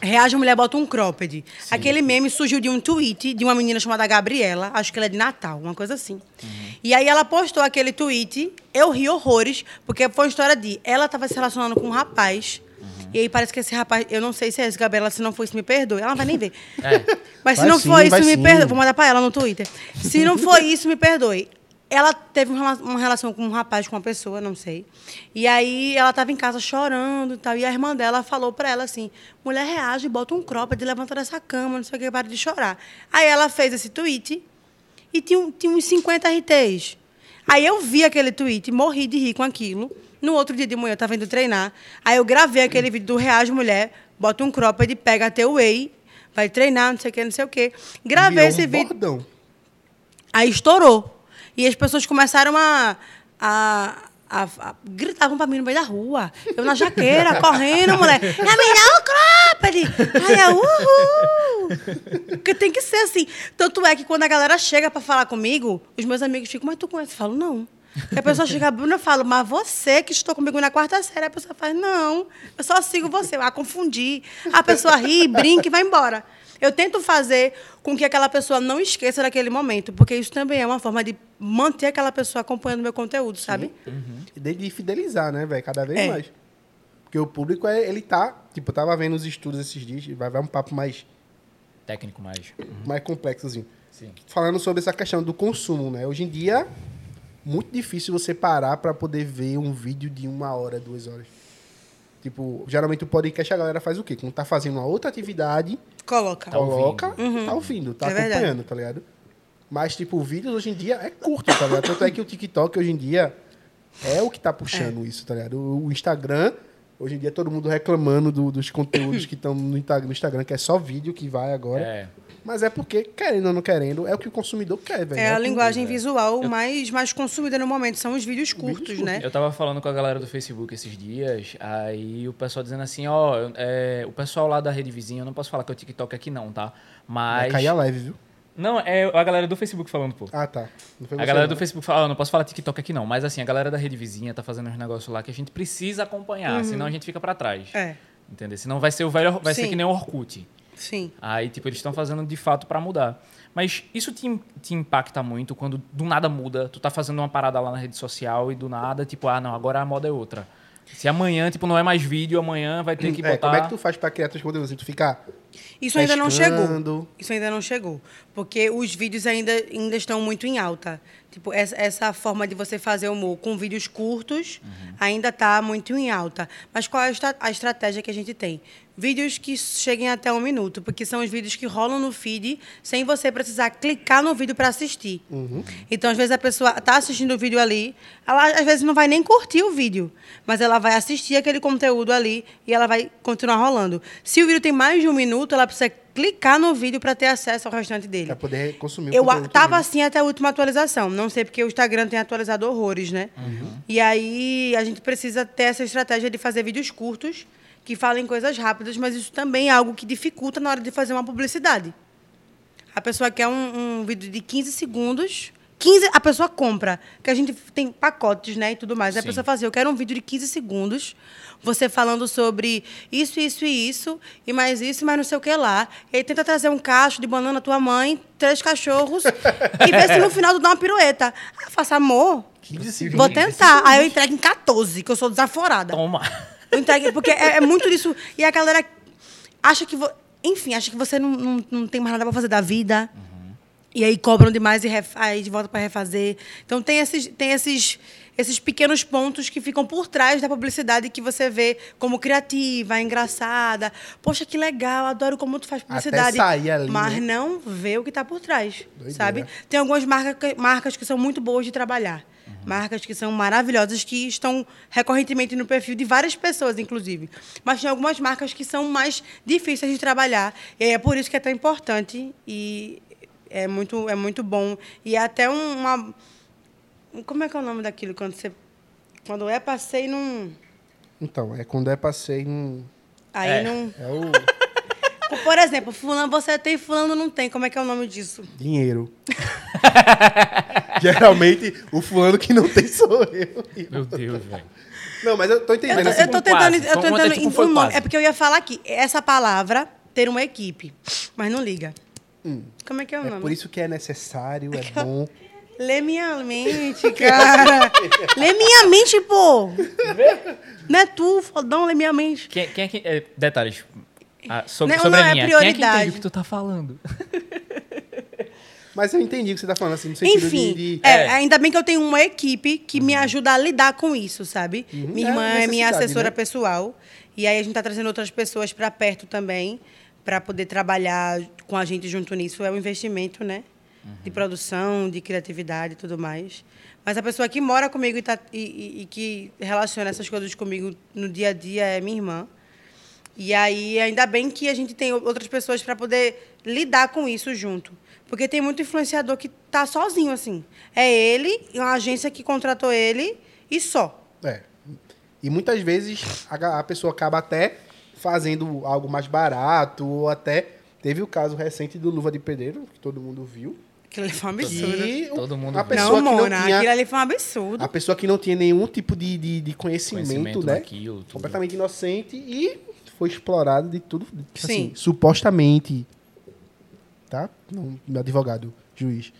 Reage a mulher bota um cropped. Aquele meme surgiu de um tweet de uma menina chamada Gabriela, acho que ela é de Natal, uma coisa assim. E aí ela postou aquele tweet, eu ri horrores, porque foi uma história de ela estava se relacionando com um rapaz. E aí parece que esse rapaz, eu não sei se é esse, Gabriela, se não for isso, me perdoe. Ela não vai nem ver. É. Mas se Vai não sim, for isso, me sim. perdoe. Vou mandar pra ela no Twitter. Se não for isso, me perdoe. Ela teve um uma relação com um rapaz, com uma pessoa, não sei. E aí ela estava em casa chorando e tal. E a irmã dela falou para ela assim: mulher reage, bota um cropped, levanta dessa cama, não sei o que, para de chorar. Aí ela fez esse tweet e tinha, tinha uns 50 RTs. Aí eu vi aquele tweet, morri de rir com aquilo. No outro dia de manhã eu estava indo treinar. Aí eu gravei aquele vídeo do Reage Mulher, bota um cropped, pega teu whey, vai treinar, não sei o que, não sei o que. Gravei Virou esse um vídeo. bordão. Aí estourou. E as pessoas começaram a. a, a, a gritavam pra mim no meio da rua. Eu na jaqueira, correndo, mulher. É melhor o cropped! Aí eu, uhul! Porque tem que ser assim. Tanto é que quando a galera chega pra falar comigo, os meus amigos ficam, mas tu conhece? Eu falo, não. E a pessoa chega, Bruna, eu falo, mas você que estou comigo na quarta série. A pessoa faz, não, eu só sigo você. Ah, confundi. A pessoa ri, brinca e vai embora. Eu tento fazer com que aquela pessoa não esqueça daquele momento, porque isso também é uma forma de manter aquela pessoa acompanhando meu conteúdo, sabe? E de de fidelizar, né, velho? Cada vez É. mais. Porque o público, é, ele tá... Tipo, eu tava vendo os estudos esses dias, vai, vai um papo mais, Técnico mais. mais complexozinho. Sim. Falando sobre essa questão do consumo, né? Hoje em dia, muito difícil você parar pra poder ver um vídeo de uma hora, duas horas. Tipo, geralmente o podcast a galera faz o quê? Quando tá fazendo uma outra atividade, Coloca. Tá coloca, ouvindo. tá ouvindo, tá É verdade. acompanhando, tá ligado? Mas, tipo, o vídeo hoje em dia é curto, tá ligado? Tanto é que o TikTok hoje em dia é o que tá puxando isso, tá ligado? O, Instagram, hoje em dia todo mundo reclamando do- dos conteúdos que estão no, no Instagram, que é só vídeo que vai agora. É. Mas é porque, querendo ou não querendo, é o que o consumidor quer, velho. É a que- linguagem visual mais, mais consumida no momento, são os vídeos curtos, né? Eu tava falando com a galera do Facebook esses dias, aí o pessoal dizendo assim, ó, eu- é, o pessoal lá da rede vizinha, eu não posso falar que é o TikTok aqui não, tá? Vai Mas... cair a live, viu? Não, é a galera do Facebook falando, pô. Ah, tá. A galera não. do Facebook fala, ó, não posso falar TikTok aqui não, mas assim, a galera da rede vizinha tá fazendo uns negócios lá que a gente precisa acompanhar, senão a gente fica pra trás. É, Entendeu? Senão vai ser o velho, vai ser Sim. que nem o Orkut. Sim. Aí, tipo, eles estão fazendo de fato pra mudar. Mas isso te, te impacta muito quando do nada muda. Tu tá fazendo uma parada lá na rede social e do nada, tipo, ah, não, agora a moda é outra. Se amanhã, tipo, não é mais vídeo, amanhã vai ter que É, botar. como é que tu faz pra criar teus conteúdos? Tu fica Isso ainda não chegou. Isso ainda não chegou. Porque os vídeos ainda, ainda estão muito em alta. Tipo, essa, essa forma de você fazer humor com vídeos curtos ainda está muito em alta. Mas qual é a, estra- a estratégia que a gente tem? Vídeos que cheguem até um minuto, porque são os vídeos que rolam no feed sem você precisar clicar no vídeo para assistir. Então, às vezes, a pessoa está assistindo o vídeo ali, ela às vezes não vai nem curtir o vídeo, mas ela vai assistir aquele conteúdo ali e ela vai continuar rolando. Se o vídeo tem mais de um minuto, ela precisa clicar no vídeo para ter acesso ao restante dele. Pra poder consumir o Eu estava assim até a última atualização. Não sei porque o Instagram tem atualizado horrores, né? E aí a gente precisa ter essa estratégia de fazer vídeos curtos que falem coisas rápidas, mas isso também é algo que dificulta na hora de fazer uma publicidade. A pessoa quer um, um vídeo de 15 segundos. 15, a pessoa compra, que a gente tem pacotes, né, e tudo mais. Aí A Sim. pessoa fala assim, eu quero um vídeo de 15 segundos, você falando sobre isso, isso e isso, e mais isso, mais não sei o que lá. E aí tenta trazer um cacho de banana tua mãe, três cachorros, e vê se no final tu dá uma pirueta. Ah, faça amor, 15 segundos. vou tentar. Aí eu entrego em 14, que eu sou desaforada. Toma. Eu entreguei, porque é, é muito disso. E a galera acha que. vo- Enfim, acha que você não, não, não tem mais nada pra fazer da vida. E aí cobram demais e ref, aí de volta para refazer. Então tem esses, tem esses, esses pequenos pontos que ficam por trás da publicidade que você vê como criativa, engraçada. Poxa, que legal, adoro como tu faz publicidade. sair ali, Mas né? não vê o que está por trás, Doideira. sabe? Tem algumas marca, marcas que são muito boas de trabalhar. Marcas que são maravilhosas, que estão recorrentemente no perfil de várias pessoas, inclusive. Mas tem algumas marcas que são mais difíceis de trabalhar. E é por isso que é tão importante e é muito, é muito bom. E é até um- uma. Como é que é o nome daquilo? Quando você. Quando é passeio, não. Então, é quando é passeio num... Aí É. não. É o Por exemplo, fulano você tem, fulano não tem. Como é que é o nome disso? dinheiro. Geralmente, o fulano que não tem sou eu. Meu Deus, velho. Não, mas eu tô Eu entendendo. tô, assim, eu tô foi tentando, quase. eu tô tentando tipo, um nome. É porque eu ia falar aqui, essa palavra ter uma equipe, mas não liga. Como é que é o é nome? por isso que é necessário, é bom. Lê minha mente, cara. lê minha mente, pô. Não é tu, fodão, lê minha mente. Quem, quem é que. é, detalhes. Ah, sobre, Não, sobre não, a é linha. Quem é que prioridade. entende o que tu tá falando? Mas eu entendi o que você tá falando, assim, no sentido Enfim, de... de- é, É. ainda bem que eu tenho uma equipe que me ajuda a lidar com isso, sabe? Minha É irmã é minha necessidade, assessora né? pessoal. E aí a gente tá trazendo outras pessoas para perto também, para poder trabalhar com a gente junto nisso. É um investimento, né? De produção, de criatividade e tudo mais. Mas a pessoa que mora comigo e, tá, e, e- e que relaciona essas coisas comigo no dia a dia é minha irmã. E aí, ainda bem que a gente tem outras pessoas para poder lidar com isso junto. Porque tem muito influenciador que tá sozinho, assim. É ele, uma agência que contratou ele e só. É. E muitas vezes a, a pessoa acaba até fazendo algo mais barato, ou até... Teve o caso recente do Luva de Pedreiro, que todo mundo viu. Aquilo ali foi um absurdo. E Todo mundo a pessoa não, que Mona, não tinha, aquilo ali foi um absurdo. A pessoa que não tinha nenhum tipo de, de, de conhecimento, Conhecimento né? daquilo. Completamente inocente e foi explorado de tudo. Assim, Sim. supostamente. Tá? Não, meu advogado, juiz.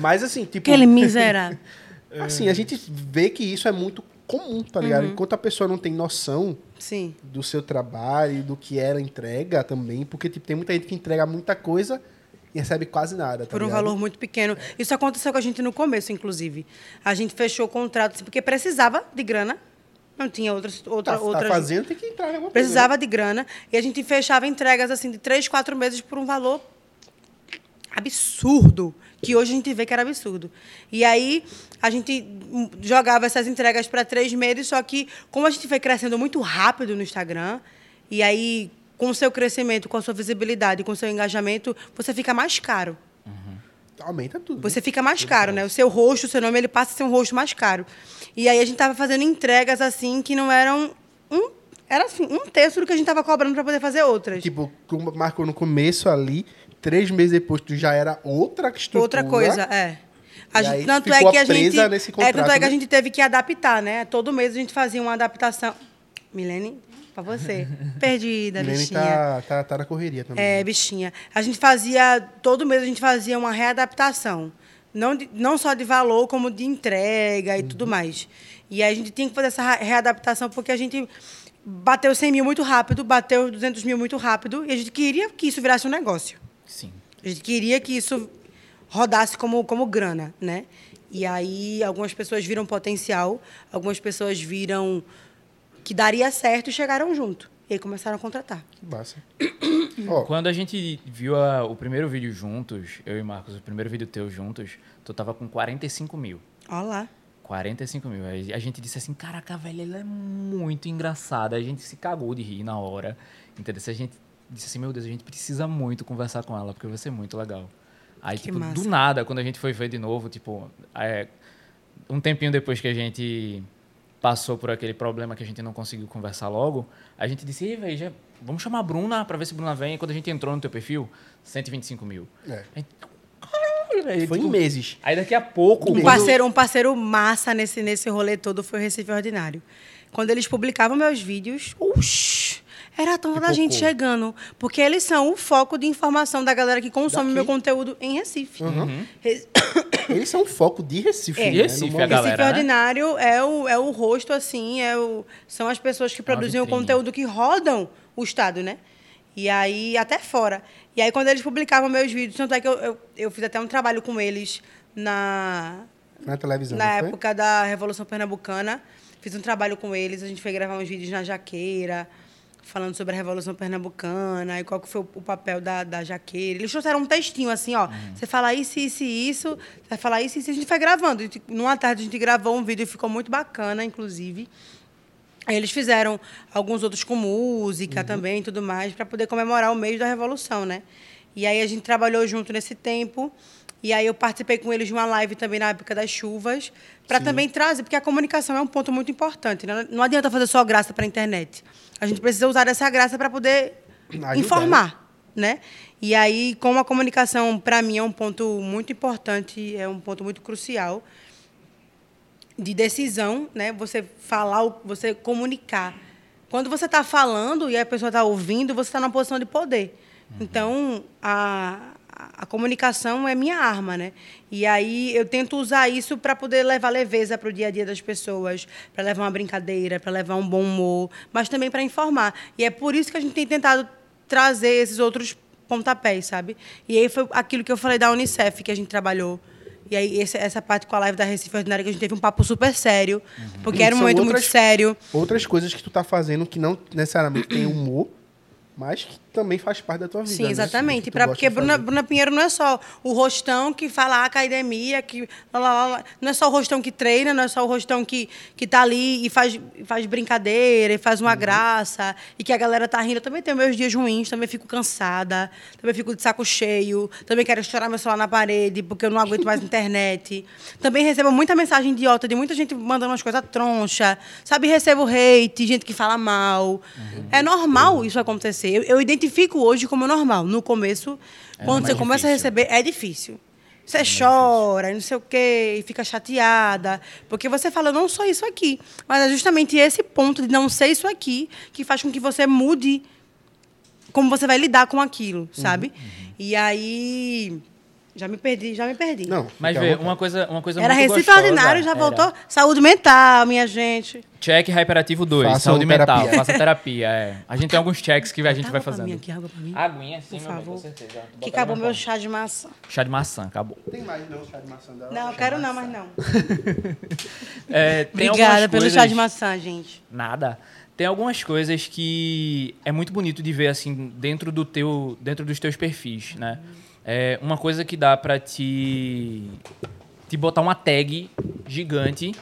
Mas assim, tipo. Aquele miserável. Assim, a gente vê que isso é muito comum, tá ligado? Uhum. Enquanto a pessoa não tem noção Sim. do seu trabalho, do que ela entrega também, porque tipo, tem muita gente que entrega muita coisa e recebe quase nada. Tá Por um ligado? valor muito pequeno. Isso aconteceu com a gente no começo, inclusive. A gente fechou o contrato porque precisava de grana. Não tinha outras, outra, Tá, tá outras fazendo, tem que entrar em alguma coisa. Precisava de grana. E a gente fechava entregas assim de três, quatro meses por um valor absurdo. Que hoje a gente vê que era absurdo. E aí a gente jogava essas entregas para três meses, só que como a gente foi crescendo muito rápido no Instagram, e aí com o seu crescimento, com a sua visibilidade, com o seu engajamento, você fica mais caro. né? Aumenta tudo. Você fica mais caro, né? O seu rosto, o seu nome, ele passa a ser um rosto mais caro. E aí a gente tava fazendo entregas assim que não eram um era assim, um terço do que a gente tava cobrando para poder fazer outras. Tipo, marcou no começo ali, três meses depois tu já era outra estrutura. Outra coisa, é. A gente, aí tanto é que a gente, nesse é, tanto contrato, é que a né? gente teve que adaptar, né? Todo mês a gente fazia uma adaptação. Milene, pra você. Perdida, Milene bichinha. tá, tá, tá na correria também. É, bichinha. A gente fazia, todo mês a gente fazia uma readaptação. Não, de- não só de valor, como de entrega e Uhum. tudo mais. E aí a gente tinha que fazer essa readaptação porque a gente bateu 100 mil muito rápido, bateu 200 mil muito rápido, e a gente queria que isso virasse um negócio. Sim. A gente queria que isso rodasse como, como grana, né? E aí algumas pessoas viram potencial, algumas pessoas viram que daria certo e chegaram junto. E aí começaram a contratar. Que massa. Ó, Quando a gente viu a- o primeiro vídeo juntos, eu e Marcos, o primeiro vídeo teu juntos, tu tava com 45 mil. Olha lá. 45 mil. Aí a gente disse assim, caraca, velho, ela é muito engraçada. A gente se cagou de rir na hora. Entendeu? Se a gente disse assim, meu Deus, a gente precisa muito conversar com ela, porque vai ser muito legal. Aí, Que tipo, massa. do nada, quando a gente foi ver de novo, tipo, é, um tempinho depois que a gente passou por aquele problema que a gente não conseguiu conversar logo, a gente disse, ei, velho, já- vamos chamar a Bruna pra ver se a Bruna vem. E quando a gente entrou no teu perfil, 125 mil. é. A gente, caralho, velho. Foi em meses. Aí daqui a pouco... Um parceiro, um parceiro massa nesse, nesse rolê todo foi o Recife Ordinário. Quando eles publicavam meus vídeos, uxi, era toda a gente Pipocou. chegando. Porque eles são o foco de informação da galera que consome Daqui. meu conteúdo em Recife. Re- Eles são um foco de Recife. É. né? Recife, No a galera, Recife né? Ordinário é o, é o rosto, assim, é o, são as pessoas que produzem o conteúdo que rodam o Estado, né? E aí, até fora. E aí, quando eles publicavam meus vídeos, tanto é que eu, eu, eu fiz até um trabalho com eles na, Na televisão. na época da Revolução Pernambucana. Fiz um trabalho com eles, a gente foi gravar uns vídeos na Jaqueira, falando sobre a Revolução Pernambucana e qual que foi o, papel da, da Jaqueira. Eles trouxeram um textinho assim, ó. Você fala isso, isso e isso, você vai falar isso e isso. A gente foi gravando. Gente- Numa tarde a gente gravou um vídeo e ficou muito bacana, inclusive. Aí eles fizeram alguns outros com música também e tudo mais, para poder comemorar o mês da Revolução, né? E aí a gente trabalhou junto nesse tempo. E aí eu participei com eles de uma live também na época das chuvas, para também trazer, porque a comunicação é um ponto muito importante. Né? Não adianta fazer só graça para a internet. A gente precisa usar essa graça para poder Ajudar, informar, né? E aí, como a comunicação, para mim, é um ponto muito importante, é um ponto muito crucial de decisão, né? Você falar, você comunicar. Quando você está falando e a pessoa está ouvindo, você está numa posição de poder. Então, a, a- a comunicação é minha arma, né? E aí eu tento usar isso para poder levar leveza para o dia a dia das pessoas, para levar uma brincadeira, para levar um bom humor, mas também para informar. E é por isso que a gente tem tentado trazer esses outros pontapés, sabe? E aí foi aquilo que eu falei da Unicef, que a gente trabalhou. E aí essa parte com a live da Recife Ordinária, que a gente teve um papo super sério, porque era um momento outras- muito sério. Outras coisas que tu tá fazendo que não necessariamente tem humor, mas que também faz parte da tua vida. Sim, né? exatamente. Que tu Pra, porque Bruna. Bruna Pinheiro não é só o rostão que fala "Ah, academia, que lá, lá, lá, não é só o rostão que treina, não é só o rostão que, que tá ali e faz, faz brincadeira e faz uma Uhum. graça e que a galera tá rindo. Eu também tenho meus dias ruins, também fico cansada, também fico de saco cheio, também quero estourar meu celular na parede porque eu não aguento mais internet. Também recebo muita mensagem idiota de muita gente mandando umas coisas troncha, sabe? Recebo hate, gente que fala mal. É normal isso acontecer. Eu, eu identifico hoje como normal. No começo, quando mais você começa a difícil. receber, é difícil. Você chora, não sei o quê, e fica chateada. Porque você fala, não sou isso aqui. Mas é justamente esse ponto de não ser isso aqui que faz com que você mude como você vai lidar com aquilo, sabe? E aí. Já me perdi, já me perdi. Não, Mas vê, uma coisa, uma coisa Era muito Recife gostosa, Ordinário, já era. voltou. Saúde mental, minha gente. Check Hyperativo 2, Façam saúde mental, terapia. faça terapia, é. A gente tem alguns checks que a gente Água vai fazendo. mim aqui, água pra mim. Aguinha, sim, Por meu bem, favor. com certeza. Que acabou meu chá de maçã. Chá de maçã, acabou. Tem mais não, chá de maçã dela? Não, eu quero não, mas não. É, tem Obrigada pelo coisas... chá de maçã, gente. Nada. Tem algumas coisas que é muito bonito de ver assim dentro do teu, dentro dos teus perfis, né? É uma coisa que dá pra te te botar uma tag gigante.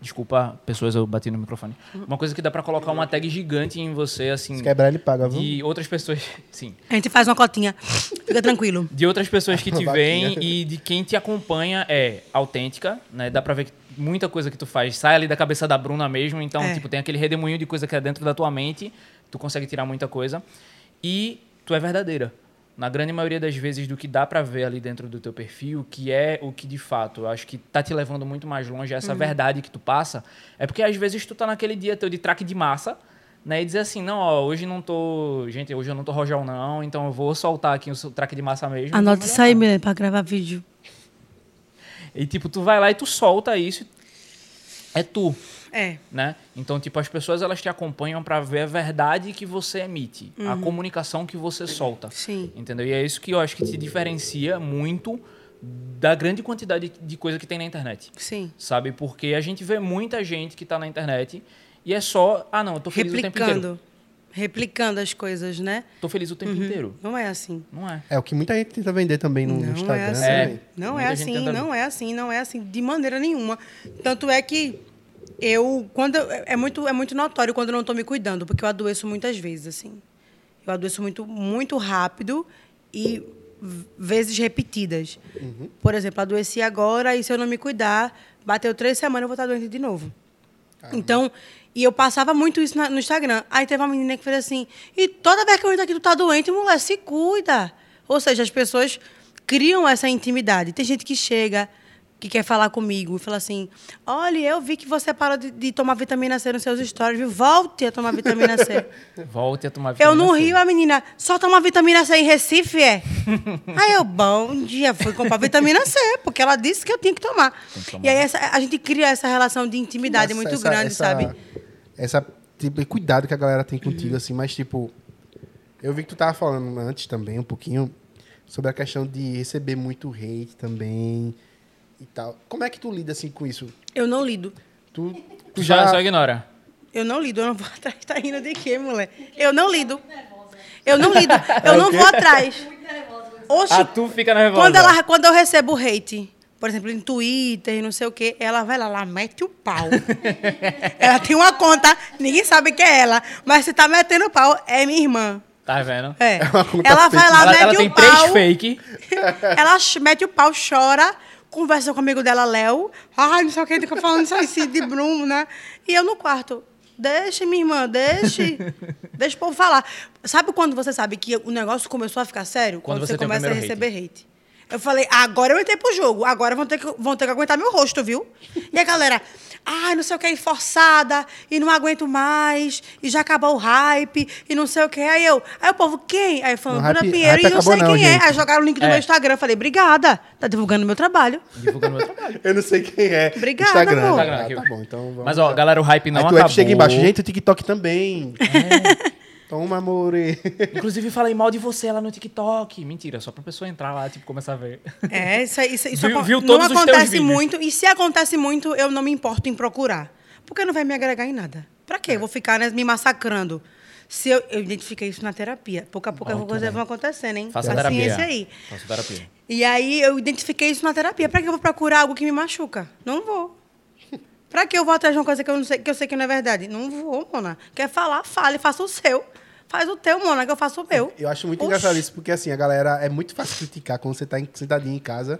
Desculpa, pessoas, eu bati no microfone. Uma coisa que dá pra colocar uma tag gigante em você assim Se quebrar, ele paga, viu? de outras pessoas, sim, A gente faz uma cotinha. Fica tranquilo. de outras pessoas que te veem e de quem te acompanha é autêntica, né? Dá pra ver que muita coisa que tu faz sai ali da cabeça da Bruna mesmo, então, É. tipo, tem aquele redemoinho de coisa que é dentro da tua mente, tu consegue tirar muita coisa. E tu é verdadeira. Na grande maioria das vezes do que dá pra ver ali dentro do teu perfil, que é o que de fato eu acho que tá te levando muito mais longe, essa Uhum. verdade que tu passa, é porque às vezes tu tá naquele dia teu de traque de massa, né, e dizer assim, não, ó, hoje não tô, gente, hoje eu não tô rojão não, então eu vou soltar aqui o traque de massa mesmo. Anota isso aí, Milene, pra gravar vídeo. e tipo, tu vai lá e tu solta isso. É tu, É. né? Então, tipo, as pessoas elas te acompanham pra ver a verdade que você emite, a comunicação que você solta. Sim. Entendeu? E é isso que eu acho que te diferencia muito da grande quantidade de coisa que tem na internet. Sim. Sabe? Porque a gente vê muita gente que tá na internet e é só, ah, não, eu tô feliz o tempo inteiro. Replicando. Replicando as coisas, né? Tô feliz o tempo inteiro. Não é assim. Não é. É o que muita gente tenta vender também no, Não Instagram. é assim. né? Não Muita é assim, tenta- não é assim, não é assim, de maneira nenhuma. Tanto é que eu, quando eu- é muito é muito notório quando eu não estou me cuidando, porque eu adoeço muitas vezes assim. Eu adoeço muito muito rápido e vezes repetidas. Por exemplo, adoeci agora e se eu não me cuidar, bateu três semanas eu vou estar doente de novo. Então, e eu passava muito isso na- no Instagram. Aí teve uma menina que fez assim, e toda vez que eu entro aqui, tu tá doente, mulher, se cuida. Ou seja, as pessoas criam essa intimidade. Tem gente que chega, que quer falar comigo, e fala assim, olha, eu vi que você parou de, de tomar vitamina C nos seus stories, viu? Volte a tomar vitamina C. Volte a tomar eu vitamina no C. Rio, a menina, só toma vitamina C em Recife, é? Aí eu, bom dia, fui comprar vitamina C, porque ela disse que eu tinha que tomar. Que tomar. E aí essa- a gente cria essa relação de intimidade Essa- muito essa- grande, essa- sabe? Essa, tipo, de cuidado que a galera tem contigo, Uhum. assim, mas, tipo, eu vi que tu tava falando antes também, um pouquinho, sobre a questão de receber muito hate também e tal. Como é que tu lida, assim, com isso? Eu não lido. Tu, tu já já... só ignora. Eu não lido, eu não vou atrás. Tá rindo de quê, mulher? Eu não lido. Eu não lido. Eu É não vou atrás. Oxi, Ah, tu fica nervosa. quando, ela, quando eu recebo hate, por exemplo, em Twitter e não sei o quê, ela vai lá, lá mete o pau. ela tem uma conta, ninguém sabe que é ela, mas se tá metendo pau, é minha irmã. Tá vendo? É. uma conta ela vai lá, ela mete ela o tem pau. três fake. Ela mete o pau, chora, conversa com o amigo dela, Léo. Ai, não sei o que, fica falando isso de Bruno, né? E eu no quarto. Deixa, minha irmã, deixe. deixa o povo falar. Sabe quando você sabe que o negócio começou a ficar sério? Quando Quando, você começa a receber hate. Eu falei, agora eu entrei pro jogo, agora vão ter, que, vão ter que aguentar meu rosto, viu? E a galera, ai, não sei o que, forçada, e não aguento mais, e já acabou o hype, e não sei o que. Aí eu, aí o povo, quem? Aí falando, Bruna Pinheiro, e não sei não, quem é. Aí jogaram o link do É. meu Instagram. Eu falei, obrigada. Tá divulgando o meu trabalho. Divulgando meu trabalho. Eu não sei quem é. Obrigada, Instagram. amor. Ah, Instagram, tá bom, então vamos Mas, ó, galera, o hype não Aí tu acabou. chega embaixo, gente, o TikTok também. Toma, amore. Inclusive, falei mal de você lá no TikTok. Mentira, só pra pessoa entrar lá, tipo, começar a ver. É, isso, aí- isso, isso Viu- viu não todos os teus acontece muito. E se acontece muito, eu não me importo em procurar. Porque não vai me agregar em nada. Pra É. quê? Eu vou ficar né, me massacrando. Se eu, eu identifiquei isso na terapia. Pouco a pouco as coisas vão acontecendo, hein? Faça Paciência terapia. aí. Faça terapia. E aí eu identifiquei isso na terapia. Pra que eu vou procurar algo que me machuca? Não vou. Pra que eu vou atrás de uma coisa que eu, não sei, que eu sei que não é verdade? Não vou, Mona. Quer falar, fale, faça o seu. Faz o teu, Mona, que eu faço o meu. Eu acho muito Oxi. engraçado isso, porque assim, a galera é muito fácil criticar quando você tá em- sentadinho em casa,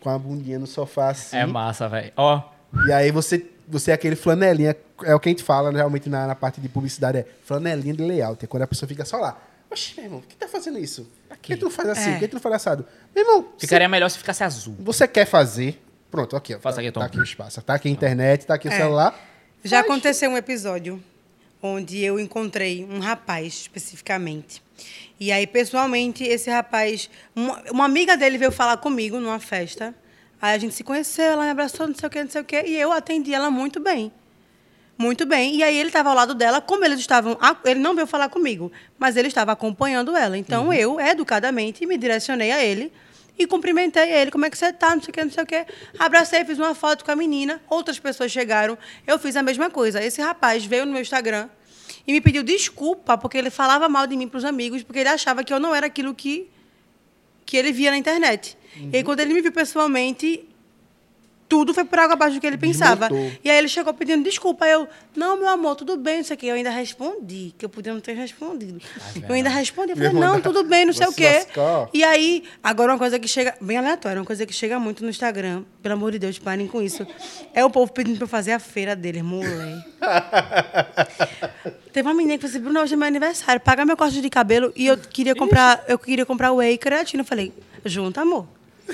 com a bundinha no sofá assim. É massa, velho. Ó, E aí você, você é aquele flanelinha, é o que a gente fala né, realmente na, na parte de publicidade, é flanelinha de layout. É quando a pessoa fica só lá. Oxe, meu irmão, por que tá fazendo isso? Por que tu não faz assim? É. Por que tu não faz assado? Meu irmão, ficaria melhor se ficasse azul. você, você quer fazer? Pronto, aqui, ó. Faça tá, aqui, tá toma. aqui o espaço. Tá aqui a internet, tá aqui o É. celular. Já Faz. aconteceu um episódio onde eu encontrei um rapaz especificamente. E aí, pessoalmente, esse rapaz, uma, uma amiga dele veio falar comigo numa festa. Aí a gente se conheceu, ela me abraçou, não sei o quê, não sei o quê. E eu atendi ela muito bem. Muito bem. E aí ele estava ao lado dela, como eles estavam. Ele não veio falar comigo, mas ele estava acompanhando ela. Então eu, educadamente, me direcionei a ele e cumprimentei ele. Como é que você tá? Não sei o quê, não sei o quê. Abracei, fiz uma foto com a menina. Outras pessoas chegaram. Eu fiz a mesma coisa. Esse rapaz veio no meu Instagram e me pediu desculpa porque ele falava mal de mim para os amigos, porque ele achava que eu não era aquilo que, que ele via na internet. E aí, quando ele me viu pessoalmente, tudo foi por água abaixo do que ele pensava. Desmontou. E aí ele chegou pedindo desculpa. Eu, não, meu amor, tudo bem, não sei o quê. Eu ainda respondi, que eu podia não ter respondido. eu ainda respondi, eu falei, não, tudo bem, não sei o quê. lascar. E aí, agora uma coisa que chega, bem aleatória, uma coisa que chega muito no Instagram, pelo amor de Deus, parem com isso. É o povo pedindo pra eu fazer a feira deles, mulher. Teve uma menina que falou assim, Bruno, hoje é meu aniversário, paga meu corte de cabelo e eu queria comprar, eu queria comprar whey creatina. Eu falei, junto, amor.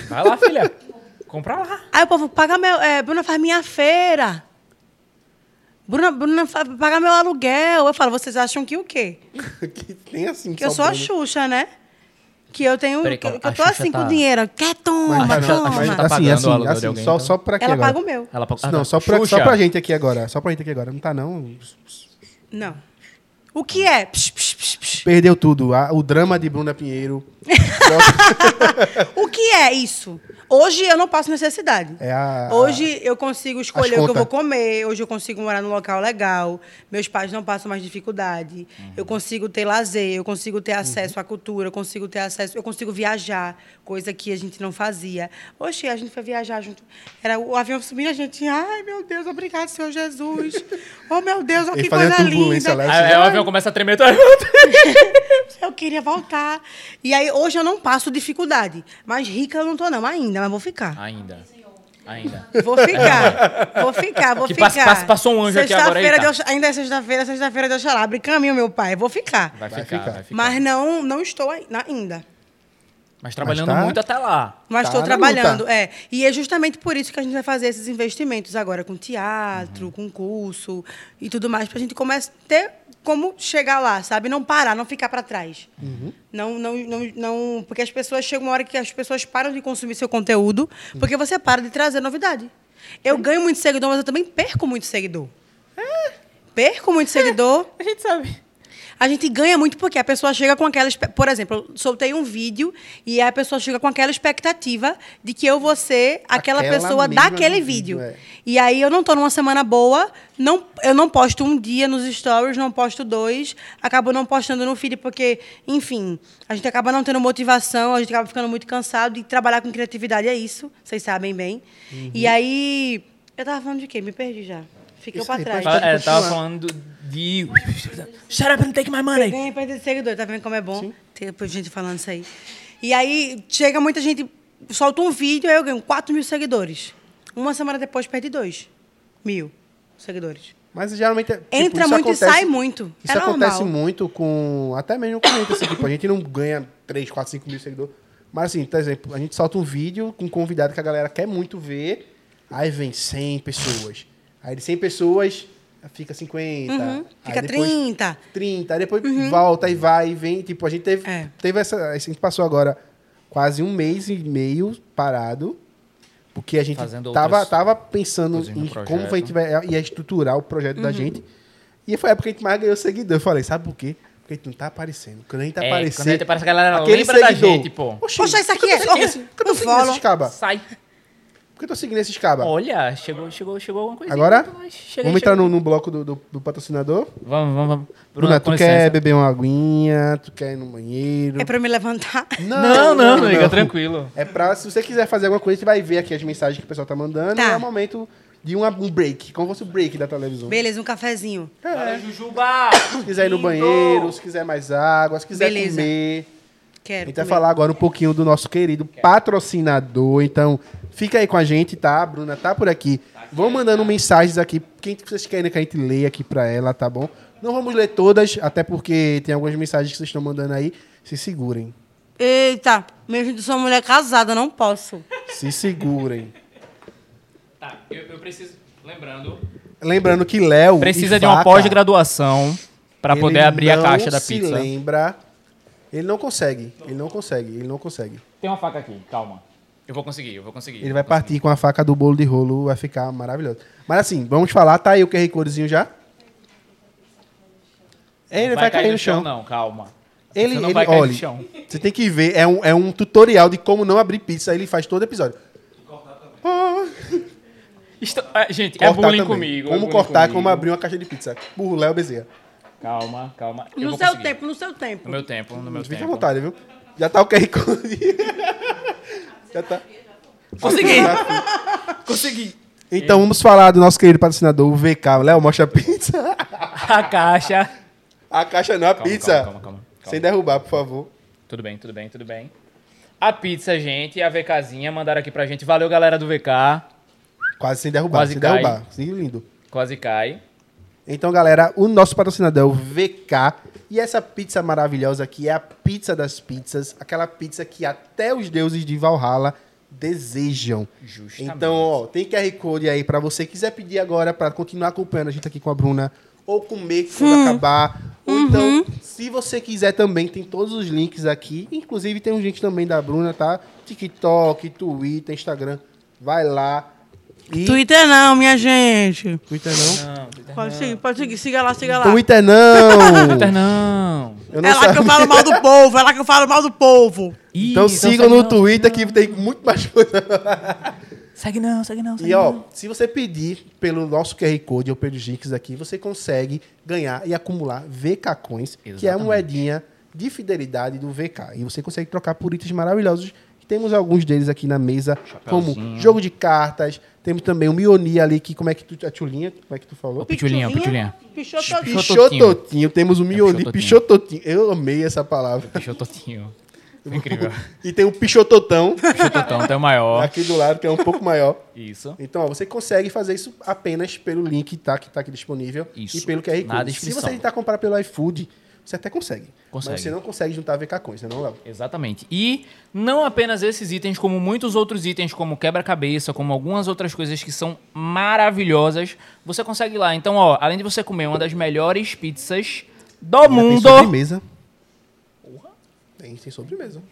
Vai lá, filha. Compra lá. Aí o povo, paga meu. É, Bruna faz minha feira. Bruna, Bruna paga meu aluguel. Eu falo, vocês acham que o quê? que tem assim, Que eu sou a sobrando. Xuxa, né? Que eu tenho. Peraí, que, eu a tô Xuxa assim tá- com o dinheiro. Quer toma, Mas, A Xuxa- a toma. Xuxa tá assim, pagando assim, o aluguel assim, alguém, só, então? só pra aqui Ela agora. paga o meu. Ela pagou- Não, só pra, só pra gente aqui agora. Só pra gente aqui agora. Não tá, não. Não. O que é? Psh, psh, psh, psh. Perdeu tudo. A- o drama de Bruna Pinheiro. O que é isso? Hoje eu não passo necessidade. É a- Hoje eu consigo escolher o que eu vou comer. Hoje eu consigo morar num local legal. Meus pais não passam mais dificuldade. Eu consigo ter lazer, eu consigo ter acesso à cultura, eu consigo ter acesso, eu consigo viajar, coisa que a gente não fazia. Hoje a gente foi viajar junto. Era o avião subindo, a gente, ai meu Deus, obrigado, Senhor Jesus. Oh meu Deus, olha que coisa linda. lá. Aí, o avião começa a tremer. Deus. Eu queria voltar. E aí, hoje eu não passo dificuldade. Mas rica eu não tô, não, ainda, mas vou ficar. Ainda. Ainda. Vou ficar. Vou ficar, vou Que ficar. passa- passa- passou um anjo aqui agora, Sexta-feira eita. de Ox- Ainda é sexta-feira, sexta-feira de Oxalá. Abre caminho, meu pai. Vou ficar. Vai, Vai ficar, ficar. vai ficar. Mas não, não estou ainda. Mas trabalhando Mas tá- muito até lá. Mas Tá estou na trabalhando, luta. é. E é justamente por isso que a gente vai fazer esses investimentos agora com teatro, com curso e tudo mais, para a gente começar a ter como chegar lá, sabe? Não parar, não ficar para trás. Não, não, não, não, porque as pessoas chegam uma hora que as pessoas param de consumir seu conteúdo, porque você para de trazer novidade. Eu ganho muito seguidor, mas eu também perco muito seguidor. Perco muito seguidor. A gente sabe. A gente ganha muito porque a pessoa chega com aquela. Por exemplo, eu soltei um vídeo e a pessoa chega com aquela expectativa de que eu vou ser aquela, Aquela pessoa daquele do vídeo, vídeo. é. E aí eu não tô numa semana boa, não, eu não posto um dia nos stories, não posto dois, acabo não postando no feed porque, enfim, a gente acaba não tendo motivação, a gente acaba ficando muito cansado e trabalhar com criatividade é isso, vocês sabem bem. Uhum. E aí. Eu tava falando de quê? Me perdi já. Fiquei aí, trás. pode- É, tava falando de. Shut up and take my money. Ganhei perda de seguidor, tá vendo como é bom? Ter depois gente falando isso aí. E aí chega muita gente, solta um vídeo, aí eu ganho 4 mil seguidores. Uma semana depois perdi 2 mil seguidores. Mas geralmente. é, tipo, Entra muito e acontece- sai muito. Isso é acontece normal. muito com. Até mesmo com a gente, assim, tipo, a gente não ganha 3, 4, 5 mil seguidores. Mas assim, por exemplo, a gente solta um vídeo com um convidado que a galera quer muito ver. Aí vem 100 pessoas. Aí de 100 pessoas fica 50. Uhum, Fica depois 30. 30. Aí depois volta e vai e vem. Tipo, a gente teve, É. teve essa. A gente passou agora quase um mês e meio parado. Porque a gente Fazendo tava, outras tava pensando em como a gente vai, ia estruturar o projeto Uhum. da gente. E foi a época que a gente mais ganhou seguidor. Eu falei, sabe por quê? Porque tu não tá aparecendo. Quando a gente tá É, aparecendo. quando a gente aparece, a galera aquele lembra da seguidor. gente, pô. Poxa, isso aqui é- tô seguindo oh, esse- por que eu tô um seguindo follow. Sai. Por que eu tô seguindo esses cabas? Olha, chegou, chegou, chegou alguma coisa. Agora? Chega, Vamos entrar no, no bloco do, do, do patrocinador? Vamos, vamos, vamos. Bruna, com tu quer licença. beber uma aguinha? Tu quer ir no banheiro? É pra eu me levantar? Não, não, não, amiga, tranquilo. É pra, se você quiser fazer alguma coisa, você vai ver aqui as mensagens que o pessoal tá mandando. Tá. E é o momento de uma- um break, como fosse o break da televisão. Beleza, um cafezinho. Fala, Jujuba! Se quiser ir no banheiro, se quiser mais água, se quiser Beleza. comer. A Quero. gente vai falar agora um pouquinho do nosso querido patrocinador. Então, fica aí com a gente, tá? A Bruna tá por aqui. Vão mandando mensagens aqui. Quem que vocês querem que a gente leia aqui pra ela, tá bom? Não vamos ler todas, até porque tem algumas mensagens que vocês estão mandando aí. Se segurem. Eita, mesmo de sou uma mulher casada, não posso. Se segurem. Tá, eu, eu preciso. Lembrando. Lembrando que Léo. Precisa de uma pós-graduação pra ele poder abrir a caixa da se pizza. lembra. Ele não consegue. Ele não consegue. Ele não consegue. Tem uma faca aqui, calma. Eu vou conseguir, eu vou conseguir. Ele vai partir com a faca do bolo de rolo, vai ficar maravilhoso. Mas assim, vamos falar, tá aí o QR Codezinho já? Ele vai, cair no chão. Não, calma. Ele, Você não ele vai cair olha, no chão. você tem que ver, é um, é um tutorial de como não abrir pizza, ele faz todo episódio. Ah, ah, gente, é cortar bullying também. comigo. é Como bullying cortar, comigo. como abrir uma caixa de pizza. Por Léo Bezerra. Calma, calma. Eu No vou seu conseguir. tempo, no seu tempo. No meu tempo, no meu Fique à tempo. vontade, viu? Já tá o QR Code. já tá. Consegui! Consegui! Então vamos falar do nosso querido patrocinador, o VK. Léo, mostra a pizza. A caixa. A caixa não, a Calma, pizza. calma, calma, calma, calma. Sem derrubar, por favor. Tudo bem, tudo bem, tudo bem. A pizza, gente, a VKzinha, mandaram aqui pra gente. Valeu, galera do VK. Quase sem derrubar, Quase sem cai. derrubar. Sim, lindo. Quase cai. Então, galera, o nosso patrocinador é o VK. E essa pizza maravilhosa aqui é a pizza das pizzas. Aquela pizza que até os deuses de Valhalla desejam. Justamente. Então, ó, tem QR Code aí pra você quiser pedir agora pra continuar acompanhando a gente aqui com a Bruna. Ou comer quando acabar. Ou então, se você quiser também, tem todos os links aqui. Inclusive, tem um link também da Bruna, tá? TikTok, Twitter, Instagram. Vai lá. E... Twitter não, minha gente. Twitter não? Não, Twitter Pode seguir, pode seguir. Siga lá, siga lá. Twitter não! Twitter não. Eu não É lá que eu sabia. falo mal do povo, é lá que eu falo mal do povo. Ih, Então sigam segue no não, Twitter que tem muito mais coisa. Segue não, segue não, segue E ó, não. se você pedir pelo nosso QR Code ou pelos links aqui, você consegue ganhar e acumular VK Coins, que é a Exatamente. moedinha de fidelidade do VK. E você consegue trocar por itens maravilhosos. Temos alguns deles aqui na mesa, como jogo de cartas. Temos também o Mioni ali, que como é que tu... A Tchulinha, como é que tu falou? Pichulinha, pichulinha. Pichototinho. Pichototinho. Pichototinho. Temos o Mioni Pichototinho. Pichototinho. Eu amei essa palavra. Pichototinho. Foi incrível. E tem o Pichototão Pichototão, até o maior. aqui do lado, que é um pouco maior. Isso. Então, ó, você consegue fazer isso apenas pelo link tá, que está aqui disponível Isso. e pelo QR Code. Se você tentar comprar pelo iFood, você até consegue. Consegue. Mas você não consegue juntar VK Coins, né, não, Léo? Exatamente. E não apenas esses itens, como muitos outros itens, como quebra-cabeça, como algumas outras coisas que são maravilhosas, você consegue lá. Então, ó, além de você comer uma das melhores pizzas do Ainda Tem mundo, sobremesa. Tem, tem sobremesa.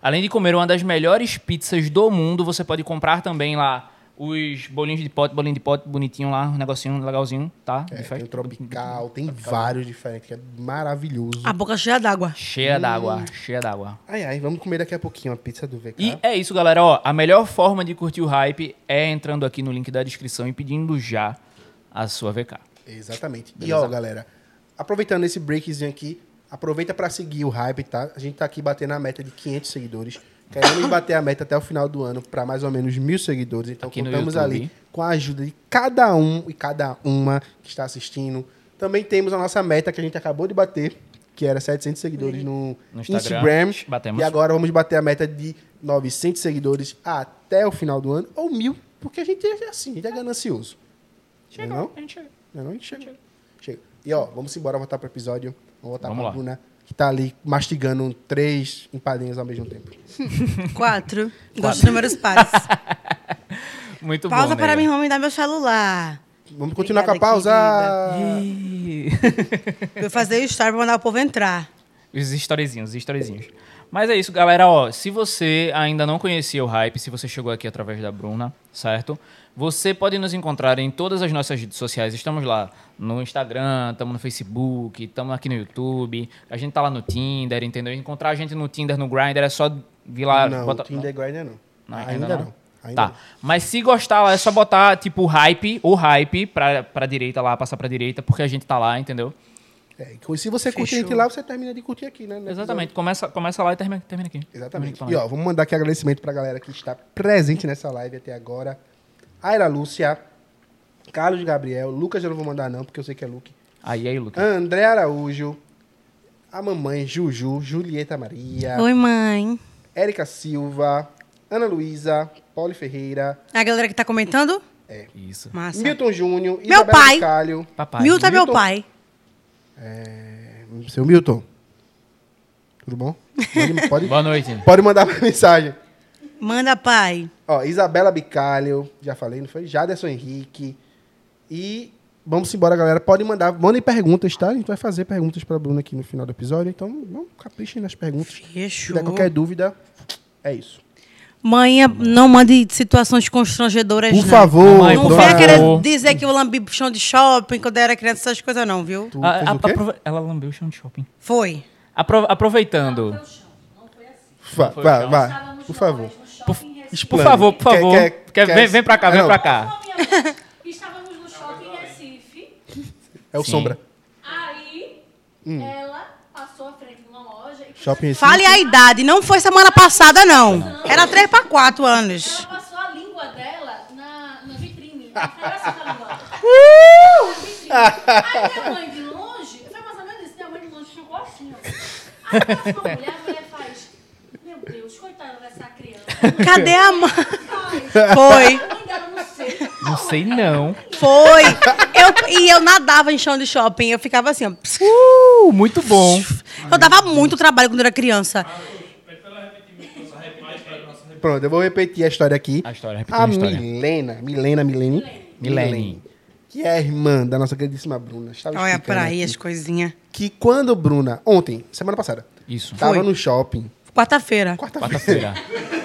além de comer uma das melhores pizzas do mundo, você pode comprar também lá os bolinhos de pote, bolinho de pote bonitinho lá, um negocinho legalzinho, tá? É, tem o tropical, tem vários diferentes, que é maravilhoso. A boca cheia d'água. Cheia d'água, cheia d'água. Ai, ai, vamos comer daqui a pouquinho a pizza do VK. E é isso, galera. Ó, a melhor forma de curtir o hype é entrando aqui no link da descrição e pedindo já a sua VK. Exatamente. E Beleza. ó, galera, aproveitando esse breakzinho aqui, aproveita pra seguir o hype, tá? A gente tá aqui batendo a meta de 500 seguidores. Queremos bater a meta até o final do ano pra mais ou menos mil seguidores. Então Aqui contamos ali com a ajuda de cada um e cada uma que está assistindo. Também temos a nossa meta que a gente acabou de bater, que era 700 seguidores no, No Instagram. Instagram. Batemos. E agora vamos bater a meta de 900 seguidores até o final do ano, ou mil, porque a gente é assim, a gente é ganancioso. Não é não? a gente chega. Não, não, a gente chega. Chega. E ó, vamos embora voltar pro episódio. Vamos voltar Vamos pra lá. Bruna, que tá ali mastigando três empadinhas ao mesmo tempo. Quatro. Dois números pares. Muito Pausa bom, para né? mim, vamos me dar meu celular. Vamos continuar Obrigada, com a pausa. Eu fazer story pra mandar o povo entrar. Os storyzinhos, os storyzinhos. Mas é isso, galera. Ó, se você ainda não conhecia o Hype, se você chegou aqui através da Bruna, certo? Você pode nos encontrar em todas as nossas redes sociais. Estamos lá no Instagram, estamos no Facebook, estamos aqui no YouTube. A gente tá lá no Tinder, entendeu? Encontrar a gente no Tinder, no Grindr, é só vir lá. não, bota- Tinder Grinder não. Não, ainda, não. Ainda tá. não. Mas se gostar lá, é só botar, tipo, hype ou hype pra, pra direita lá, passar pra direita, porque a gente tá lá, entendeu? É, e se você curte a gente lá, você termina de curtir aqui, né? Exatamente. Começa, começa lá e termina, termina aqui. Exatamente. Termina E aqui ó, vamos mandar aqui agradecimento pra galera que está presente nessa live até agora. Aira Lúcia, Carlos Gabriel, Lucas eu não vou mandar não, porque eu sei que é Luke. Aí, aí, Lucas. André Araújo, a mamãe Juju, Julieta Maria, Oi, mãe. Érica Silva, Ana Luísa, Paulo Ferreira, A galera que tá comentando? Isso. Massa. Milton Júnior, Meu Isabela pai. Bicalho. Papai. Milton é meu pai. Seu Milton. Tudo bom? Pode, pode, Boa noite. pode mandar uma mensagem. Manda, pai. Ó, Isabela Bicalho, já falei, não foi? Jaderson Henrique. E vamos embora, galera. Pode mandar, mandem perguntas, tá? A gente vai fazer perguntas pra Bruna aqui no final do episódio. Então, vamos caprichem nas perguntas. Se Fechou. tiver qualquer dúvida, é isso. Mãe, não mande situações constrangedoras, Por não. favor, Mamãe, Não por venha favor. querer dizer que eu lambi chão de shopping quando eu era criança, essas coisas não, viu? Tu A- fez a- o quê? aprove- Ela lambeu o chão de shopping. Foi. Apro- aproveitando. Foi vá, chão. vá, por favor. Por, Explane. por favor, por favor. quer- Quer- quer- vem, vem pra cá, Ah, vem não. pra cá. Estávamos no shopping em Recife. É o Sim. Aí Sombra. ela passou à frente de uma loja e Shopping Recife. Fale a idade, não foi semana passada, não. Era 3 para 4 anos. ela passou a língua dela na, na vitrine. Assim. Uh! Na vitrine. Aí minha mãe de longe, foi mais ou menos isso, minha mãe de longe ficou assim, ó. Aí passa uma mulher, a mulher faz, meu Deus, coitada dessa criança. Cadê a mãe? Foi. Não sei. Não sei não. Foi. Eu, e eu nadava em chão de shopping. Eu ficava assim, ó. Uh, muito bom. Eu dava muito trabalho quando eu era criança. Pronto, eu vou repetir a história aqui. A história, repetir A a história. Milena, Milena, Milene. Milene. Que é a irmã da nossa queridíssima Bruna. Olha pra aí aqui as coisinhas. Que quando Bruna, ontem, semana passada, Isso. tava Foi. no shopping, Quarta-feira. Quarta-feira.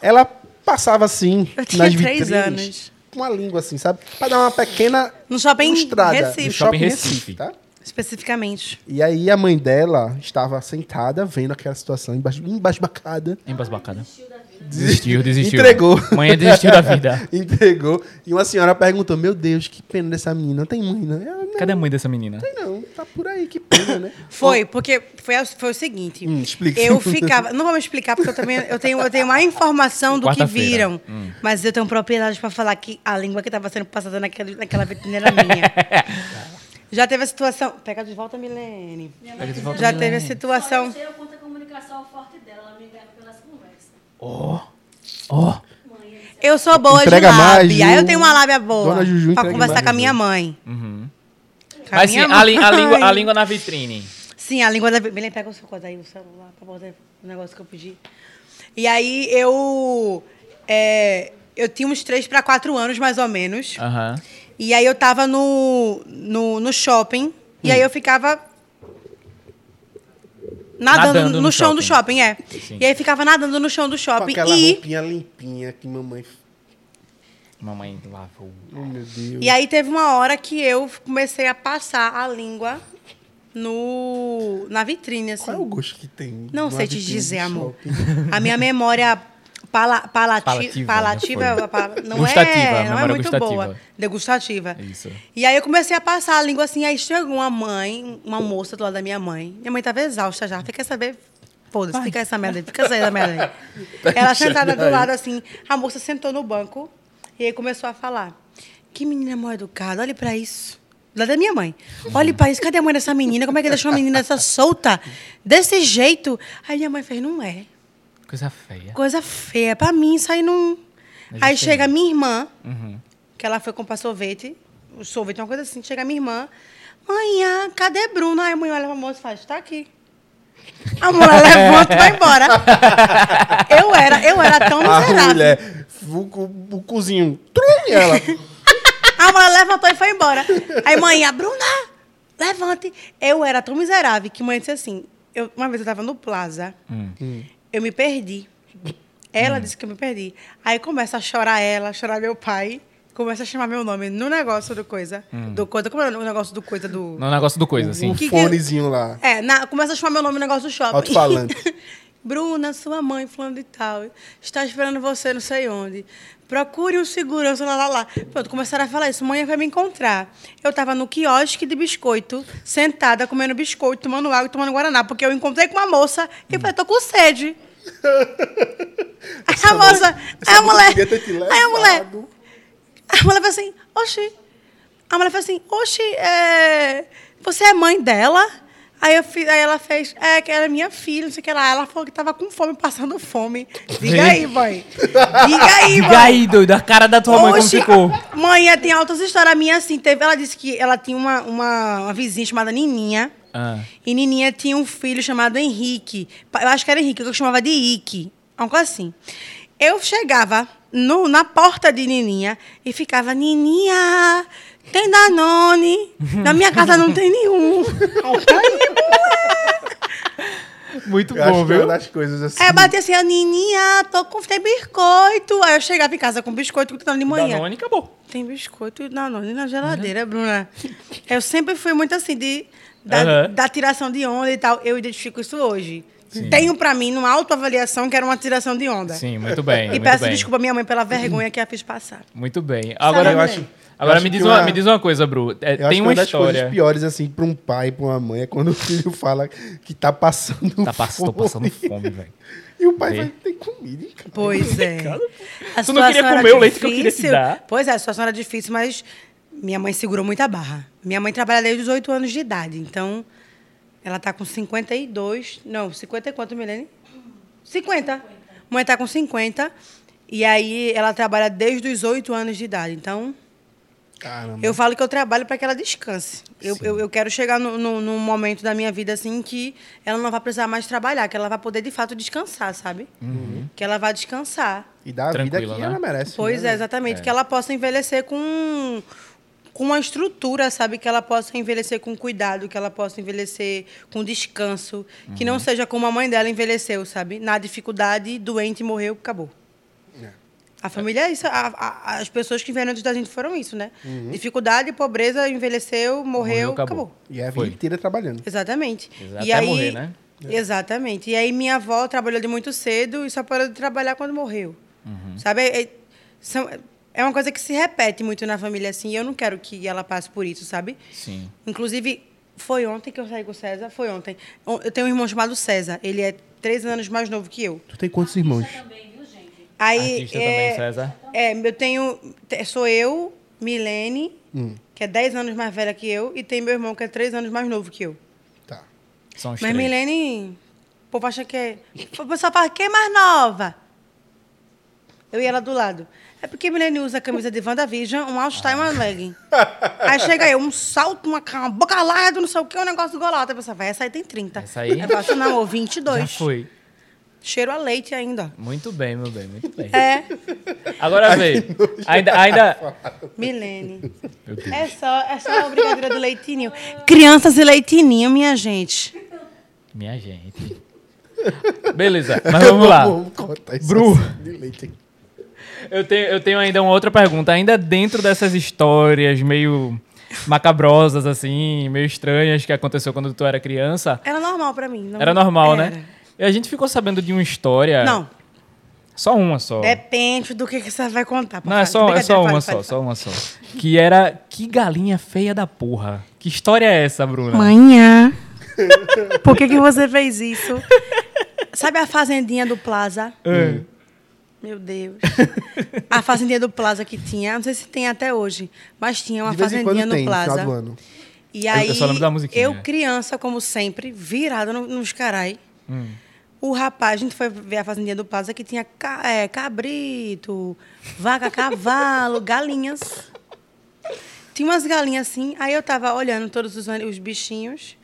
ela passava assim, Eu tinha nas três anos. com a língua assim, sabe? Pra dar uma pequena No shopping. Recife. No shopping Shopping Recife, Recife. tá? Especificamente. E aí a mãe dela estava sentada, vendo aquela situação, embasbacada. Embasbacada. Desistiu, desistiu. Entregou. Mãe desistiu da vida. Entregou. E uma senhora perguntou, meu Deus, que pena dessa menina. Não tem mãe, não? Ela, não, Cadê a mãe dessa menina? não, tá por aí, que pena, né? Foi, porque foi, foi o seguinte. Hum, explique. Eu ficava. Não vamos explicar, porque eu também eu tenho, eu tenho mais informação do que viram. Mas eu tenho propriedade para falar que a língua que estava sendo passada naquela, naquela vitrine era minha. Já teve a situação. Pega de volta, Milene. Pega de volta, Já teve a Milene. Só situação. eu sei o quanto a comunicação forte dela. Ela me leva pelas conversas. Ó. Ó. Eu sou boa Entrega de lábia. Ju. Eu tenho uma lábia boa. Dona Juju pra conversar mais, com a minha mãe. Uhum. Com a Mas sim, a, li- a língua, a língua na vitrine. Sim, a língua da. Belém, pega o seu coisa aí, o celular, pra botar o negócio que eu pedi. E aí eu. é, eu tinha uns 3 para 4 anos, mais ou menos. Aham. E aí eu tava no, no, no shopping. E aí eu ficava. Nadando, Nadando no, no chão do shopping. shopping, é. Sim. E aí ficava nadando no chão do Com shopping. aquela E, roupinha limpinha que mamãe... Mamãe lavou. Oh, meu Deus. e aí teve uma hora que eu comecei a passar a língua no, na vitrine, assim. Qual é o gosto que tem? Não sei te dizer, amor. shopping? A minha memória pala, palati, Palativa, palativa, já foi. é não Gustativa, é, não é muito gustativa. boa. Degustativa. Isso. E aí eu comecei a passar a língua assim, aí chegou uma mãe, uma moça do lado da minha mãe. Minha mãe tava exausta já. Fica saber. Foda-se, fica essa merda aí, fica essa merda aí. Ela sentada do lado assim, a moça sentou no banco e aí começou a falar. Que menina mal educada, olhe pra isso. Do lado da minha mãe. Olhe pra isso, cadê a mãe dessa menina? Como é que deixou uma menina dessa solta? Desse jeito? Aí minha mãe fez, não é. Coisa feia. Coisa feia. Pra mim, isso aí não. Aí chega minha irmã, Uhum. que ela foi comprar sorvete. O sorvete é uma coisa assim. Chega minha irmã. Mãe, cadê Bruno? Aí a mãe olha pra moça e faz, tá aqui. A mulher levanta e vai embora. Eu era, eu era tão A miserável. mulher, o, o, cozinho, trum, ela... A mulher levantou e foi embora. Aí, mãe, a Bruna, levante. Eu era tão miserável que mãe disse assim: eu, uma vez eu tava no Plaza, eu me perdi. Ela disse que eu me perdi. Aí começa a chorar ela, chorar meu pai, começa a chamar meu nome no negócio do coisa. Do coisa. Como é o negócio do coisa do. No negócio do coisa, assim. Um que que- fonezinho lá. É, na- começa a chamar meu nome no negócio do shopping. Alto-falante. Bruna, sua mãe, fulano de tal, está esperando você não sei onde. Procure um segurança, lá, lá, lá. Pronto, começaram a falar isso. Mãe vai me encontrar. Eu estava no quiosque de biscoito, sentada, comendo biscoito, tomando água e tomando guaraná, porque eu encontrei com uma moça e falei, tô com sede. Aí a moça, aí a mulher, aí a mulher, a mulher falou assim, oxi. A mulher falou assim, oxi, é, você é mãe dela? Aí, eu fiz, aí ela fez, é, que era minha filha, não sei o que lá. Ela falou que tava com fome, passando fome. Diga aí, mãe. Diga aí, Diga mãe. aí, doido, a cara da tua mãe como Oxi, ficou. Mãe, tem altas histórias minhas assim. Teve, ela disse que ela tinha uma, uma, uma vizinha chamada Nininha. Ah. E Nininha tinha um filho chamado Henrique. Eu acho que era Henrique, que eu chamava de Ike. Coisa assim. Eu chegava no- na porta de Nininha e ficava, Nininha, tem Danone? Na minha casa não tem nenhum. Muito Eu bom, é viu? das coisas assim. Aí eu bati assim, a Nininha, tô com tem biscoito. Aí eu chegava em casa com biscoito de manhã. Danone acabou. Tem biscoito e Danone na geladeira, Bruna. Eu sempre fui muito assim, de, da, Aham. da tiração de onda e tal. Eu identifico isso hoje. Tenho pra mim, numa autoavaliação, que era uma tiração de onda. Sim, muito bem. E muito peço bem. desculpa à minha mãe pela vergonha que a fiz passar. Muito bem. Agora, eu acho- agora me, diz uma, uma- me diz uma coisa, Bru. É, Eu acho tem que uma uma das história. coisas piores, assim, pra um pai e pra uma mãe é quando o filho fala que tá passando Tá pass tô passando fome, velho. E o pai Vê. vai ter comida, cara. Pois é. A Tu não queria comer o leite que eu queria te difícil. dar? Pois é, a situação era difícil, mas minha mãe segurou muita barra. Minha mãe trabalha desde os 8 anos de idade, então ela tá com 52, não, 50 e quanto, Milene? 50. Mãe tá com 50 e aí ela trabalha desde os 8 anos de idade, então Caramba. eu falo que eu trabalho para que ela descanse. Eu, eu, eu quero chegar no, no, num momento da minha vida assim que ela não vai precisar mais trabalhar, que ela vai poder de fato descansar, sabe? Que ela vai descansar. E dá a vida Tranquila, que né? ela merece. Pois né? é, exatamente. Que ela possa envelhecer com, com uma estrutura, sabe? Que ela possa envelhecer com cuidado, que ela possa envelhecer com descanso. Que Uhum. não seja como a mãe dela envelheceu, sabe? Na dificuldade, doente, morreu, acabou. É. A família é isso. A- a- as pessoas que vieram antes da gente foram isso, né? Uhum. Dificuldade, pobreza, envelheceu, morreu, Morreu, acabou. acabou. E é a vida Foi. inteira trabalhando. Exatamente. Exato, E até aí, morrer, né? Exatamente. E aí minha avó trabalhou de muito cedo e só parou de trabalhar quando morreu. Uhum. Sabe? É, é- são- é uma coisa que se repete muito na família assim, e eu não quero que ela passe por isso, sabe? Sim. Inclusive, foi ontem que eu saí com o César, foi ontem. On- Eu tenho um irmão chamado César, ele é três anos mais novo que eu. Tu tem quantos irmãos? Também, viu, gente? Aí, Artista é, também, César. É, eu tenho. te- Sou eu, Milene, Hum. que é 10 anos mais velha que eu, e tem meu irmão, que é 3 anos mais novo que eu. Tá. São os Mas três. Milene, o povo acha que é. O pessoal fala, quem é mais nova? Eu e ela do lado. É porque Milene usa a camisa de WandaVision, um all-star e uma legging. Aí chega eu, um salto, uma, uma boca larga, não sei o que, um negócio golado. A pessoa vai, essa aí tem 30. Essa aí? Eu faço, não, ô, 22. Já foi. Cheiro a leite ainda. Muito bem, meu bem, muito bem. É, Agora vê. Ainda, ainda. Milene. É só, é só a brincadeira do leitinho. Crianças e leitinho, minha gente. Minha gente. Beleza, mas vamos lá. Bru. Eu tenho, eu tenho ainda uma outra pergunta. Ainda dentro dessas histórias meio macabrosas, assim, meio estranhas que aconteceu quando tu era criança, Era normal pra mim. não- era normal, era. né? E a gente ficou sabendo de uma história. Não, Só uma só. depende do que, que você vai contar. Não, é só, é só uma só, só uma só. Que era Que galinha feia da porra. Que história é essa, Bruna? Manhã. Por que, que você fez isso? Sabe a fazendinha do Plaza? É. Meu Deus. A fazendinha do Plaza que tinha, não sei se tem até hoje, mas tinha uma fazendinha no tem, Plaza. do ano. E aí, eu eu, criança, como sempre, virada no- nos carai. O rapaz, a gente foi ver a fazendinha do Plaza que tinha ca- é, cabrito, vaca, cavalo, galinhas. Tinha umas galinhas assim, aí eu tava olhando todos os, os bichinhos.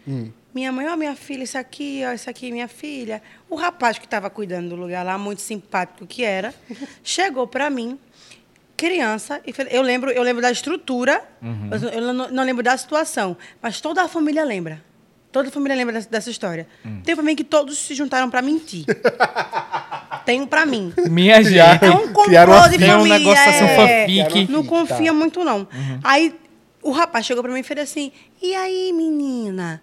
Minha mãe, ó, minha filha, isso aqui, ó, isso aqui, minha filha. O rapaz que estava cuidando do lugar lá, muito simpático que era, chegou para mim, criança, e eu lembro, eu lembro da estrutura, mas eu não, não lembro da situação, mas toda a família lembra. Toda a família lembra dessa, dessa história. Hum. Tem família que todos se juntaram pra mentir. Tem um pra mim. Minha gente. É um complô de Tem um família. negócio assim, é. fanfic. Não Tá. confia muito, não. Aí o rapaz chegou pra mim e fez assim: E aí, menina?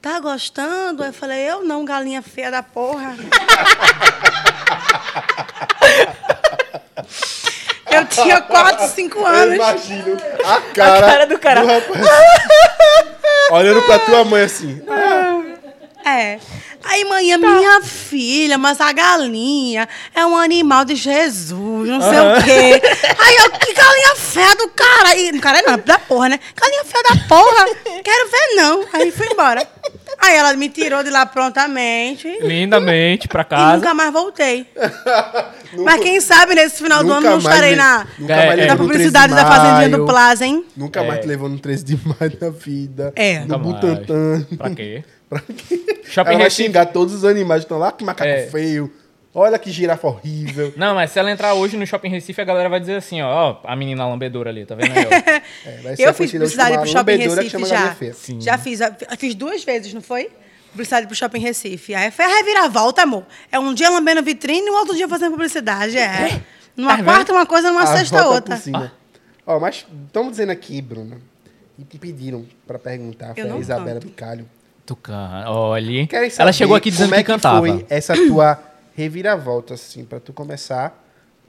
Tá gostando? Aí eu falei: Eu não, galinha feia da porra. eu tinha 4, 5 Eu anos. imagino a cara, cara do cara. rapaz. Olhando pra tua mãe assim. É. Aí, mãe, a minha filha, mas a galinha é um animal de Jesus, não sei o quê. Aí eu, que galinha feia do cara. Aí, cara, não, da porra, né? Galinha feia da porra. Quero ver, não. Aí fui embora. Aí ela me tirou de lá prontamente. E Lindamente pra casa. nunca mais voltei. Mas quem sabe nesse final do ano não mais estarei le- na, nunca É, mais é. na no 13 publicidade de da Fazendinha maio, do Plaza, hein? Nunca mais É. te levou no 13 de maio na vida. É. No Nunca mais. Butantan. Pra quê? Pra quê? Shopping Ela vai Recife. xingar todos os animais que estão lá, que macaco É. feio. Olha que girafa horrível. Não, mas se ela entrar hoje no Shopping Recife, a galera vai dizer assim, ó, ó, a menina lambedora ali, tá vendo aí, ó? É, vai ser Eu fiz publicidade pro Shopping que Recife já. Já fiz. Fiz duas vezes, não foi? Publicidade pro Shopping Recife. Aí foi a reviravolta, amor. É um dia lambendo vitrine e o outro dia fazendo publicidade. É. Numa Tá quarta uma coisa, numa A sexta outra. cima. Ó, mas estamos dizendo aqui, Bruna, e te pediram pra perguntar, foi a Isabela canto. Bicalho. Tu canta. Olha. Querem saber Ela chegou aqui dizendo como é que cantava. foi essa tua reviravolta, assim, pra tu começar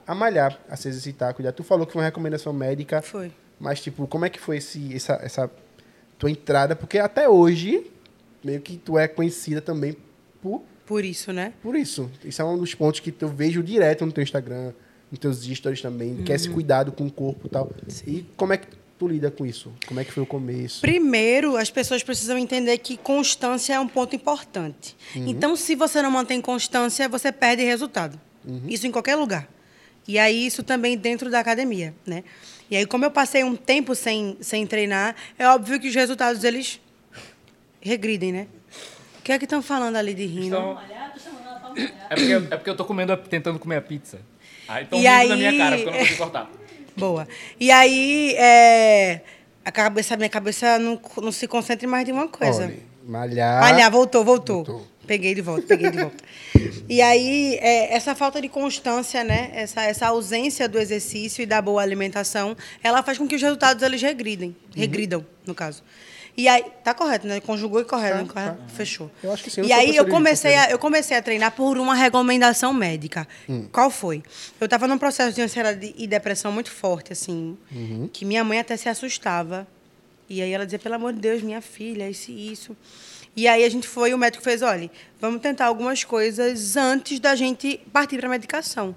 a malhar, a se exercitar, a cuidar. Tu falou que foi uma recomendação médica, Foi. mas, tipo, como é que foi esse, essa, essa tua entrada? Porque até hoje, meio que tu é conhecida também por, Por isso, né? por isso. Isso é um dos pontos que eu vejo direto no teu Instagram, nos teus stories também, que é esse cuidado com o corpo e tal. E como é que tu lida com isso? Como é que foi o começo? Primeiro, as pessoas precisam entender que constância é um ponto importante. Então, se você não mantém constância, você perde resultado. Isso em qualquer lugar. E aí, isso também dentro da academia, né? E aí, como eu passei um tempo sem, sem treinar, é óbvio que os resultados, eles regridem, né? O que é que estão falando ali de rindo? Malhar. é, porque, é porque eu tô comendo, tentando comer a pizza. Aí tão E rindo aí- na minha cara, porque eu não consigo cortar. Boa. E aí, é, a cabeça, minha cabeça não, não se concentra em mais de uma coisa. Olha, malhar... Malhar, voltou, voltou, Voltou. Peguei de volta, peguei de volta. e aí, é, essa falta de constância, né? Essa, essa ausência do exercício e da boa alimentação, ela faz com que os resultados eles regridem. Regridam, no caso. E aí, tá correto, né? Conjugou e correto, Tá, né? Correto? Fechou. Eu acho que sim, eu E aí, eu comecei, a, português. eu comecei a treinar por uma recomendação médica. Hum. Qual foi? Eu estava num processo de ansiedade e depressão muito forte, assim, Uhum. que minha mãe até se assustava. E aí ela dizia, pelo amor de Deus, minha filha, isso e isso. E aí a gente foi, o médico fez, olha, vamos tentar algumas coisas antes da gente partir para medicação.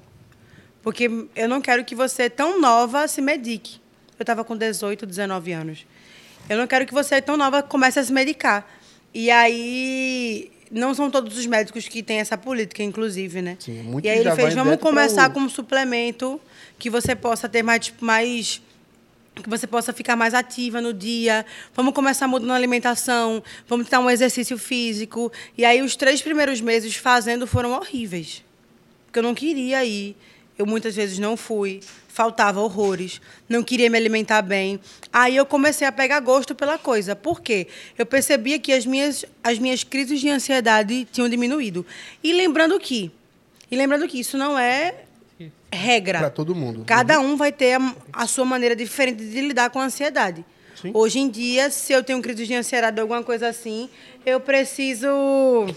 Porque eu não quero que você, tão nova, se medique. Eu estava com 18, 19 anos. Eu não quero que você, tão nova, comece a se medicar. E aí, não são todos os médicos que têm essa política, inclusive, né? Sim, muitos e aí ele fez, vamos começar com um suplemento que você possa ter mais, tipo, mais que você possa ficar mais ativa no dia. Vamos começar mudando a alimentação, vamos tentar um exercício físico. E aí os três primeiros meses fazendo foram horríveis. Porque eu não queria ir. Eu muitas vezes não fui, faltava horrores, não queria me alimentar bem. Aí eu comecei a pegar gosto pela coisa. Por quê? Eu percebia que as minhas, as minhas crises de ansiedade tinham diminuído. E lembrando que, e lembrando que isso não é regra. Pra todo mundo. Cada um vai ter a, a sua maneira diferente de lidar com a ansiedade. Sim. Hoje em dia, se eu tenho crise de ansiedade ou alguma coisa assim, eu preciso.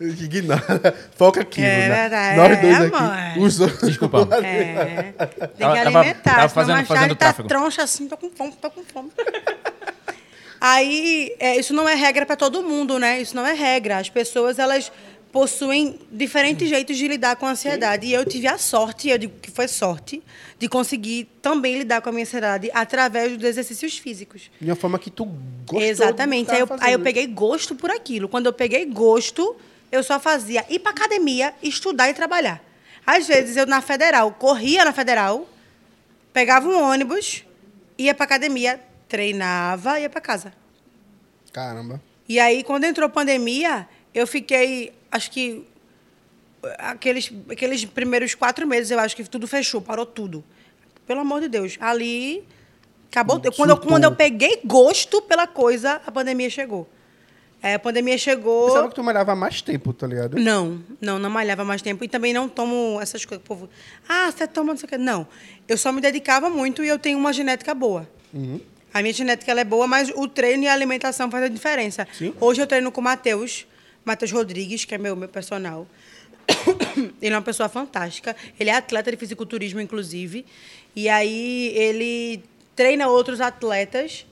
Ignora. Foca aqui, É Bruna. verdade, Nós dois é, aqui. Os outros Desculpa. É, tem que Tava- tava- alimentar. tava fazendo- fazendo tá tráfego. troncha assim, tô com fome, tô com fome. Aí, é, isso não é regra para todo mundo, né? Isso não é regra. As pessoas, elas possuem diferentes jeitos de lidar com a ansiedade. E eu tive a sorte, eu digo que foi sorte, de conseguir também lidar com a minha ansiedade através dos exercícios físicos. De uma forma que tu gostou Exatamente. Aí eu, aí eu peguei gosto por aquilo. Quando eu peguei gosto, eu só fazia ir para academia, estudar e trabalhar. Às vezes eu na federal, corria na federal, pegava um ônibus, ia para academia, treinava e ia para casa. Caramba. E aí quando entrou a pandemia, eu fiquei, acho que aqueles, aqueles primeiros quatro meses, eu acho que tudo fechou, parou tudo. Pelo amor de Deus. Ali acabou. quando, eu, quando eu peguei gosto pela coisa, a pandemia chegou. É, a pandemia chegou. Pensava que tu malhava mais tempo, tá ligado? Não, não, não malhava mais tempo. E também não tomo essas coisas. Povo, ah, você toma não sei o quê. Não. Eu só me dedicava muito e eu tenho uma genética boa. A minha genética é boa, mas o treino e a alimentação fazem a diferença. Sim. Hoje eu treino com o Matheus, Matheus Rodrigues, que é meu, meu personal. Ele é uma pessoa fantástica. Ele é atleta de fisiculturismo, inclusive. E aí ele treina outros atletas.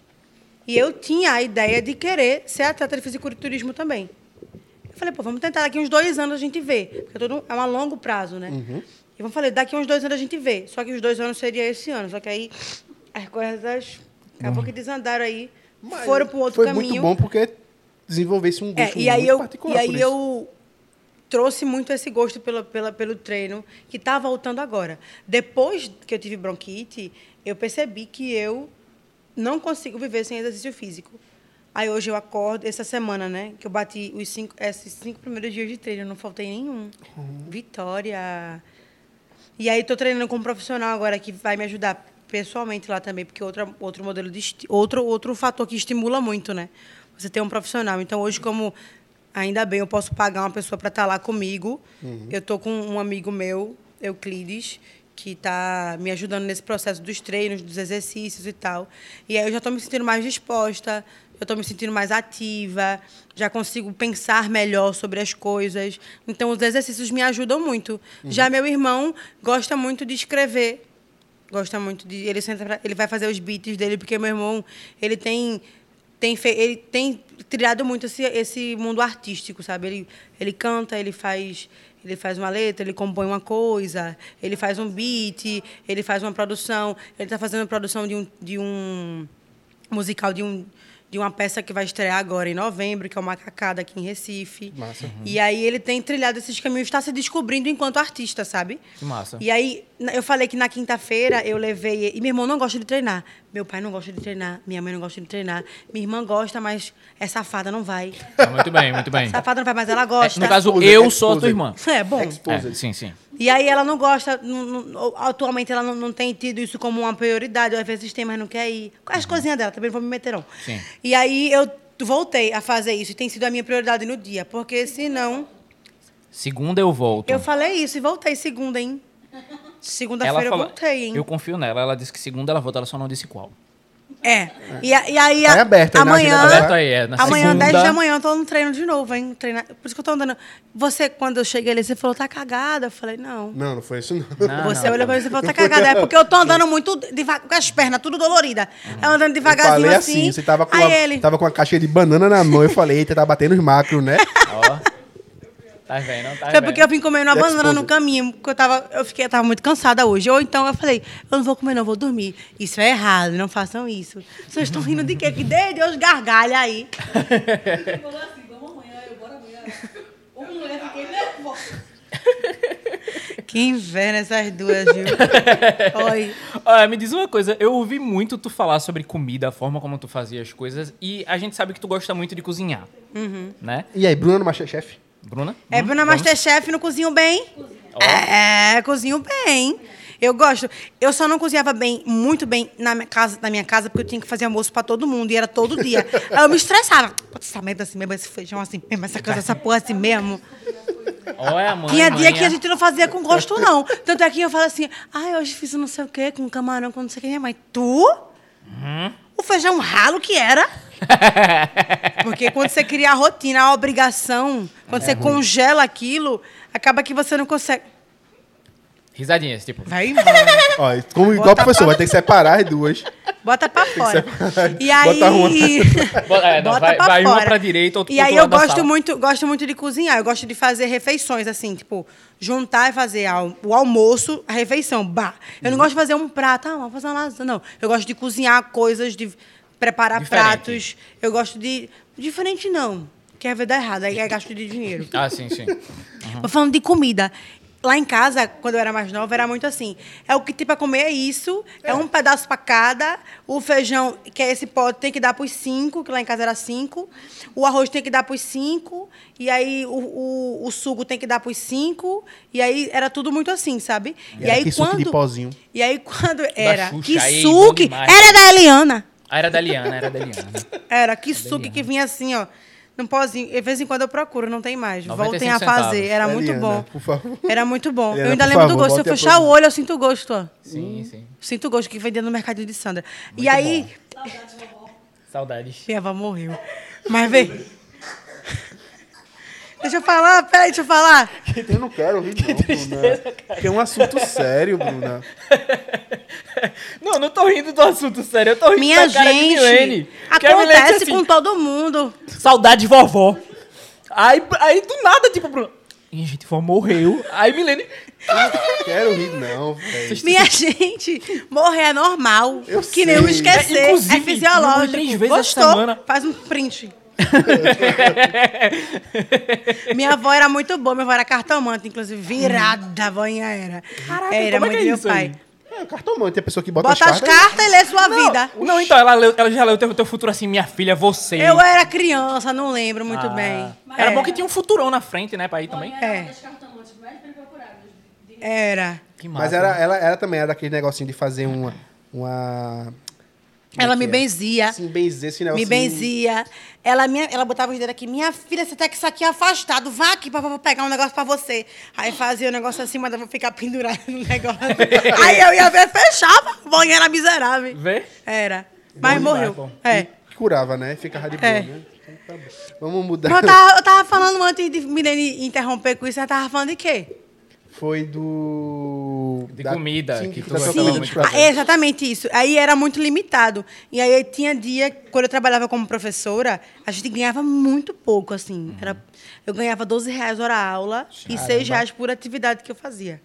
E eu tinha a ideia de querer ser atleta de fisiculturismo também. Eu falei, pô, vamos tentar daqui uns dois anos a gente vê. Porque é, todo, é um longo prazo, né? E eu falei, daqui uns dois anos a gente vê. Só que os dois anos seria esse ano. Só que aí as coisas acabou que desandaram aí. Mas foram para um outro foi caminho. muito bom porque desenvolvesse um É, gosto e aí muito eu, particular e aí eu trouxe muito esse gosto pela, pela, pelo treino, que está voltando agora. Depois que eu tive bronquite, eu percebi que eu não consigo viver sem exercício físico. Aí hoje eu acordo, essa semana, né, que eu bati os cinco, esses cinco primeiros dias de treino, não faltei nenhum. Vitória. E aí estou treinando com um profissional agora que vai me ajudar pessoalmente lá também, porque outra, outro modelo de outro outro fator que estimula muito, né? Você ter um profissional. Então hoje como ainda bem eu posso pagar uma pessoa para estar lá comigo. Eu tô com um amigo meu, Euclides, que está me ajudando nesse processo dos treinos, dos exercícios e tal. E aí eu já estou me sentindo mais disposta, eu estou me sentindo mais ativa, já consigo pensar melhor sobre as coisas. Então, os exercícios me ajudam muito. Já meu irmão gosta muito de escrever. Gosta muito de. Ele, senta pra- ele vai fazer os beats dele, porque meu irmão ele tem. Tem, ele tem trilhado muito esse, esse mundo artístico, sabe? Ele, ele canta, ele faz, ele faz uma letra, ele compõe uma coisa, ele faz um beat, ele faz uma produção. Ele está fazendo a produção de um, de um musical de um de uma peça que vai estrear agora em novembro, que é o Macacada aqui em Recife. Massa. E aí ele tem trilhado esses caminhos, está se descobrindo enquanto artista, sabe? Que massa. E aí eu falei que na quinta-feira eu levei e meu irmão não gosta de treinar, meu pai não gosta de treinar, minha mãe não gosta de treinar, minha irmã gosta, mas é safada não vai. Muito bem, muito bem. Safada não vai, mas ela É, gosta. no caso, Exposed, eu sou a tua irmã. É bom. É, sim, sim. E aí ela não gosta, não- não- atualmente ela não, não tem tido isso como uma prioridade, às vezes tem, mas não quer ir. As coisinhas dela, também não vou me meter não. Sim. E aí eu voltei a fazer isso, e tem sido a minha prioridade no dia, porque senão... Segunda eu volto. Eu falei isso e voltei segunda, hein? Segunda-feira eu voltei, hein? Eu confio nela. Ela disse que segunda ela volta, ela só não disse qual. É. E, a- e aí, Tá a- aberto aí amanhã. Aberto aí, é. Na amanhã, segunda, 10 da manhã, eu tô no treino de novo, hein? Treinar. Por isso que eu tô andando. Você, quando eu cheguei ali, você falou, tá cagada? Eu falei, não. Não, não foi isso não. Não, Você não, olhou pra mim e falou, tá cagada. É porque eu tô andando muito devagar, com as pernas tudo doloridas. Eu andando Eu devagarzinho falei assim. assim, você tava com, uma, ele, tava com uma caixa de banana na mão, eu falei, eita, tá batendo os macros, né? Ó. Tá vendo? Tá Foi vendo? porque eu vim comendo uma Exposed. banana no caminho, porque eu tava, eu fiquei, eu tava muito cansada hoje. Ou então eu falei, eu não vou comer, não, vou dormir. Isso é errado, não façam isso. Vocês estão rindo de quê? Que dê Deus gargalha aí. Ele falou assim, vamos amanhã, eu bora amanhã. Ô, mulher, fiquei nervosa. Que inverno essas duas, viu? Oi. Olha, me diz uma coisa, eu ouvi muito tu falar sobre comida, a forma como tu fazia as coisas, e a gente sabe que tu gosta muito de cozinhar, Uhum. né? E aí, Bruno no Masterchef? Bruna? É Bruna vamos? Masterchef, não cozinho bem? É, cozinho bem. Eu gosto. Eu só não cozinhava bem, muito bem na minha casa, na minha casa, porque eu tinha que fazer almoço pra todo mundo e era todo dia. Aí eu me estressava. Putz, Essa merda assim mesmo, esse feijão assim mesmo, essa coisa, essa porra assim mesmo. Olha, mãe, Tinha dia que a gente não fazia com gosto, não. Tanto é que eu falo assim, ai, hoje fiz não sei o quê, com camarão, com não sei o quê. Mãe, tu? Uhum. O feijão ralo que era? Porque quando você cria a rotina, a obrigação, quando É você congela aquilo, acaba que você não consegue. Risadinhas, tipo. Vai embora. Ó, como igual Bota professor, pra- vai ter que separar as duas. Bota pra fora. separar. E aí. Bota uma. Bota- é, não, vai- vai uma pra direita, outra E aí eu gosto sala. muito, gosto muito de cozinhar. Eu gosto de fazer refeições, assim, tipo, juntar e fazer o almoço, a refeição. Bah. Eu não Uhum. gosto de fazer um prato, ah, vamos fazer uma lasanha. Não. Eu gosto de cozinhar coisas, de preparar Diferente. pratos. Eu gosto de. Diferente não. Quer ver dar errado, aí é gasto de dinheiro. Ah, sim, sim. Mas falando de comida. Lá em casa, quando eu era mais nova, era muito assim. É o que tem pra comer é isso, é, um pedaço pra cada. O feijão, que é esse pote, tem que dar pros cinco, que lá em casa era cinco. O arroz tem que dar pros cinco. E aí o, o, o suco tem que dar pros cinco. E aí era tudo muito assim, sabe? E era aí que suco de pozinho. E aí quando era. Xuxa Que demais. Era da Eliana. Ah, era da Liana, era da Liana. Era que suque que vinha assim, ó. num pozinho. De vez em quando eu procuro, não tem mais. 95 Voltem a fazer. centavos. Era muito bom. Por favor. Era muito bom. Eliana, eu ainda lembro do favor, gosto. Se eu fechar o olho, eu sinto o gosto. ó. Sim, sim. Sinto o gosto que vendia no mercadinho de Sandra. e aí, Saudades. minha avó morreu. Mas vê. Deixa eu falar, peraí, deixa eu falar. Eu não quero ouvir, não, Bruna. Porque é um assunto sério, Bruna. Não, não tô rindo do assunto sério, eu tô rindo Minha da cara de Milene. gente, acontece assim, com todo mundo. Saudade de vovó. Aí, aí do nada, tipo, Bruno. Minha gente, vó morreu. Aí Milene. Quero rir, não, velho. Minha gente, morrer é normal. Eu que nem eu sei. esquecer. É, É, fisiológico. três vezes Gostou? semana. Faz um print. minha avó era muito boa, minha avó era cartomante, inclusive, virada a voinha era. Caraca, era como é muito que é meu isso pai. aí? É, cartomante, é a pessoa que bota, Bota as cartas e lê sua vida. Não, então, ela, leu- ela já leu o teu, teu futuro assim, minha filha, você. Eu era criança, não lembro muito Ah. bem. Era É, bom que tinha um futurão na frente, né, pra ir também. Era É. uma das cartomantes mais bem procuradas. de- Era. Que Mas massa, era, né? ela, ela também era daquele negocinho de fazer uma. uma é Ela que me é? benzia. Assim, benzer esse Me negocinho. benzia. Ela, minha, ela botava os dedos aqui. Minha filha, você tá com isso aqui afastado. Vá aqui pra, pra pegar um negócio pra você. Aí fazia o negócio assim, mas eu vou ficar pendurada no negócio. Aí eu ia ver, fechava. Bom, era miserável. Vê? Era. Mas Bom morreu. demais, É. Que curava, né? Ficava de boa, É. né? Então tá bom. Vamos mudar. Eu tava, eu tava falando antes de Milene interromper com isso, ela tava falando de quê? Foi do. De comida, Sim, que que tu. Ah, é exatamente isso. Aí era muito limitado. E aí tinha dia, quando eu trabalhava como professora, a gente ganhava muito pouco, assim. Era, eu ganhava 12 reais hora aula e 6 reais por atividade que eu fazia.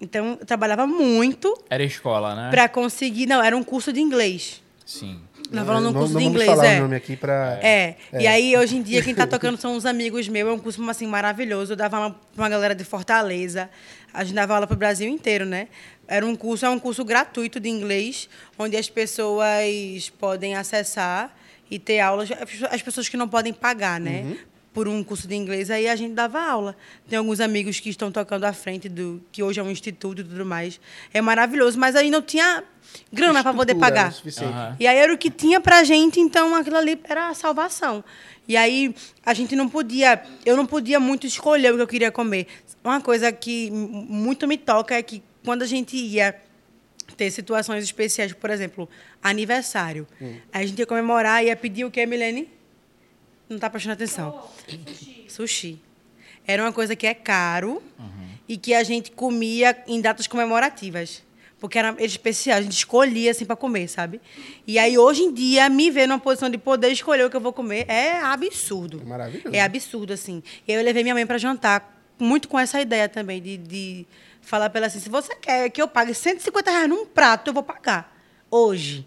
Então, eu trabalhava muito Era escola, né? para conseguir. Não, era um curso de inglês. Sim. Nós falando não, um curso não de vamos inglês, falar é. o nome aqui pra. É. E aí, hoje em dia, quem tá tocando são uns amigos meus. É um curso assim, maravilhoso. Eu dava aula pra uma galera de Fortaleza. A gente dava aula pro Brasil inteiro, né? Era um curso, é um curso gratuito de inglês, onde as pessoas podem acessar e ter aulas. As pessoas que não podem pagar, né? Por um curso de inglês, aí a gente dava aula. Tem alguns amigos que estão tocando à frente do que hoje é um instituto e tudo mais. É maravilhoso, mas aí não tinha grana para poder pagar. Aham. E aí era o que tinha pra gente, então aquilo ali era a salvação. E aí a gente não podia, eu não podia muito escolher o que eu queria comer. Uma coisa que muito me toca é que quando a gente ia ter situações especiais, por exemplo, aniversário, aí a gente ia comemorar, ia pedir o quê, Milene? Não tá prestando atenção. Sushi. Era uma coisa que é caro e que a gente comia em datas comemorativas. Porque era especial, a gente escolhia assim para comer, sabe? E aí hoje em dia me ver numa posição de poder escolher o que eu vou comer é absurdo. É maravilhoso. É absurdo assim. E aí eu levei minha mãe para jantar muito com essa ideia também de, de falar para ela assim, se você quer que eu pague 150 reais num prato, eu vou pagar. Hoje.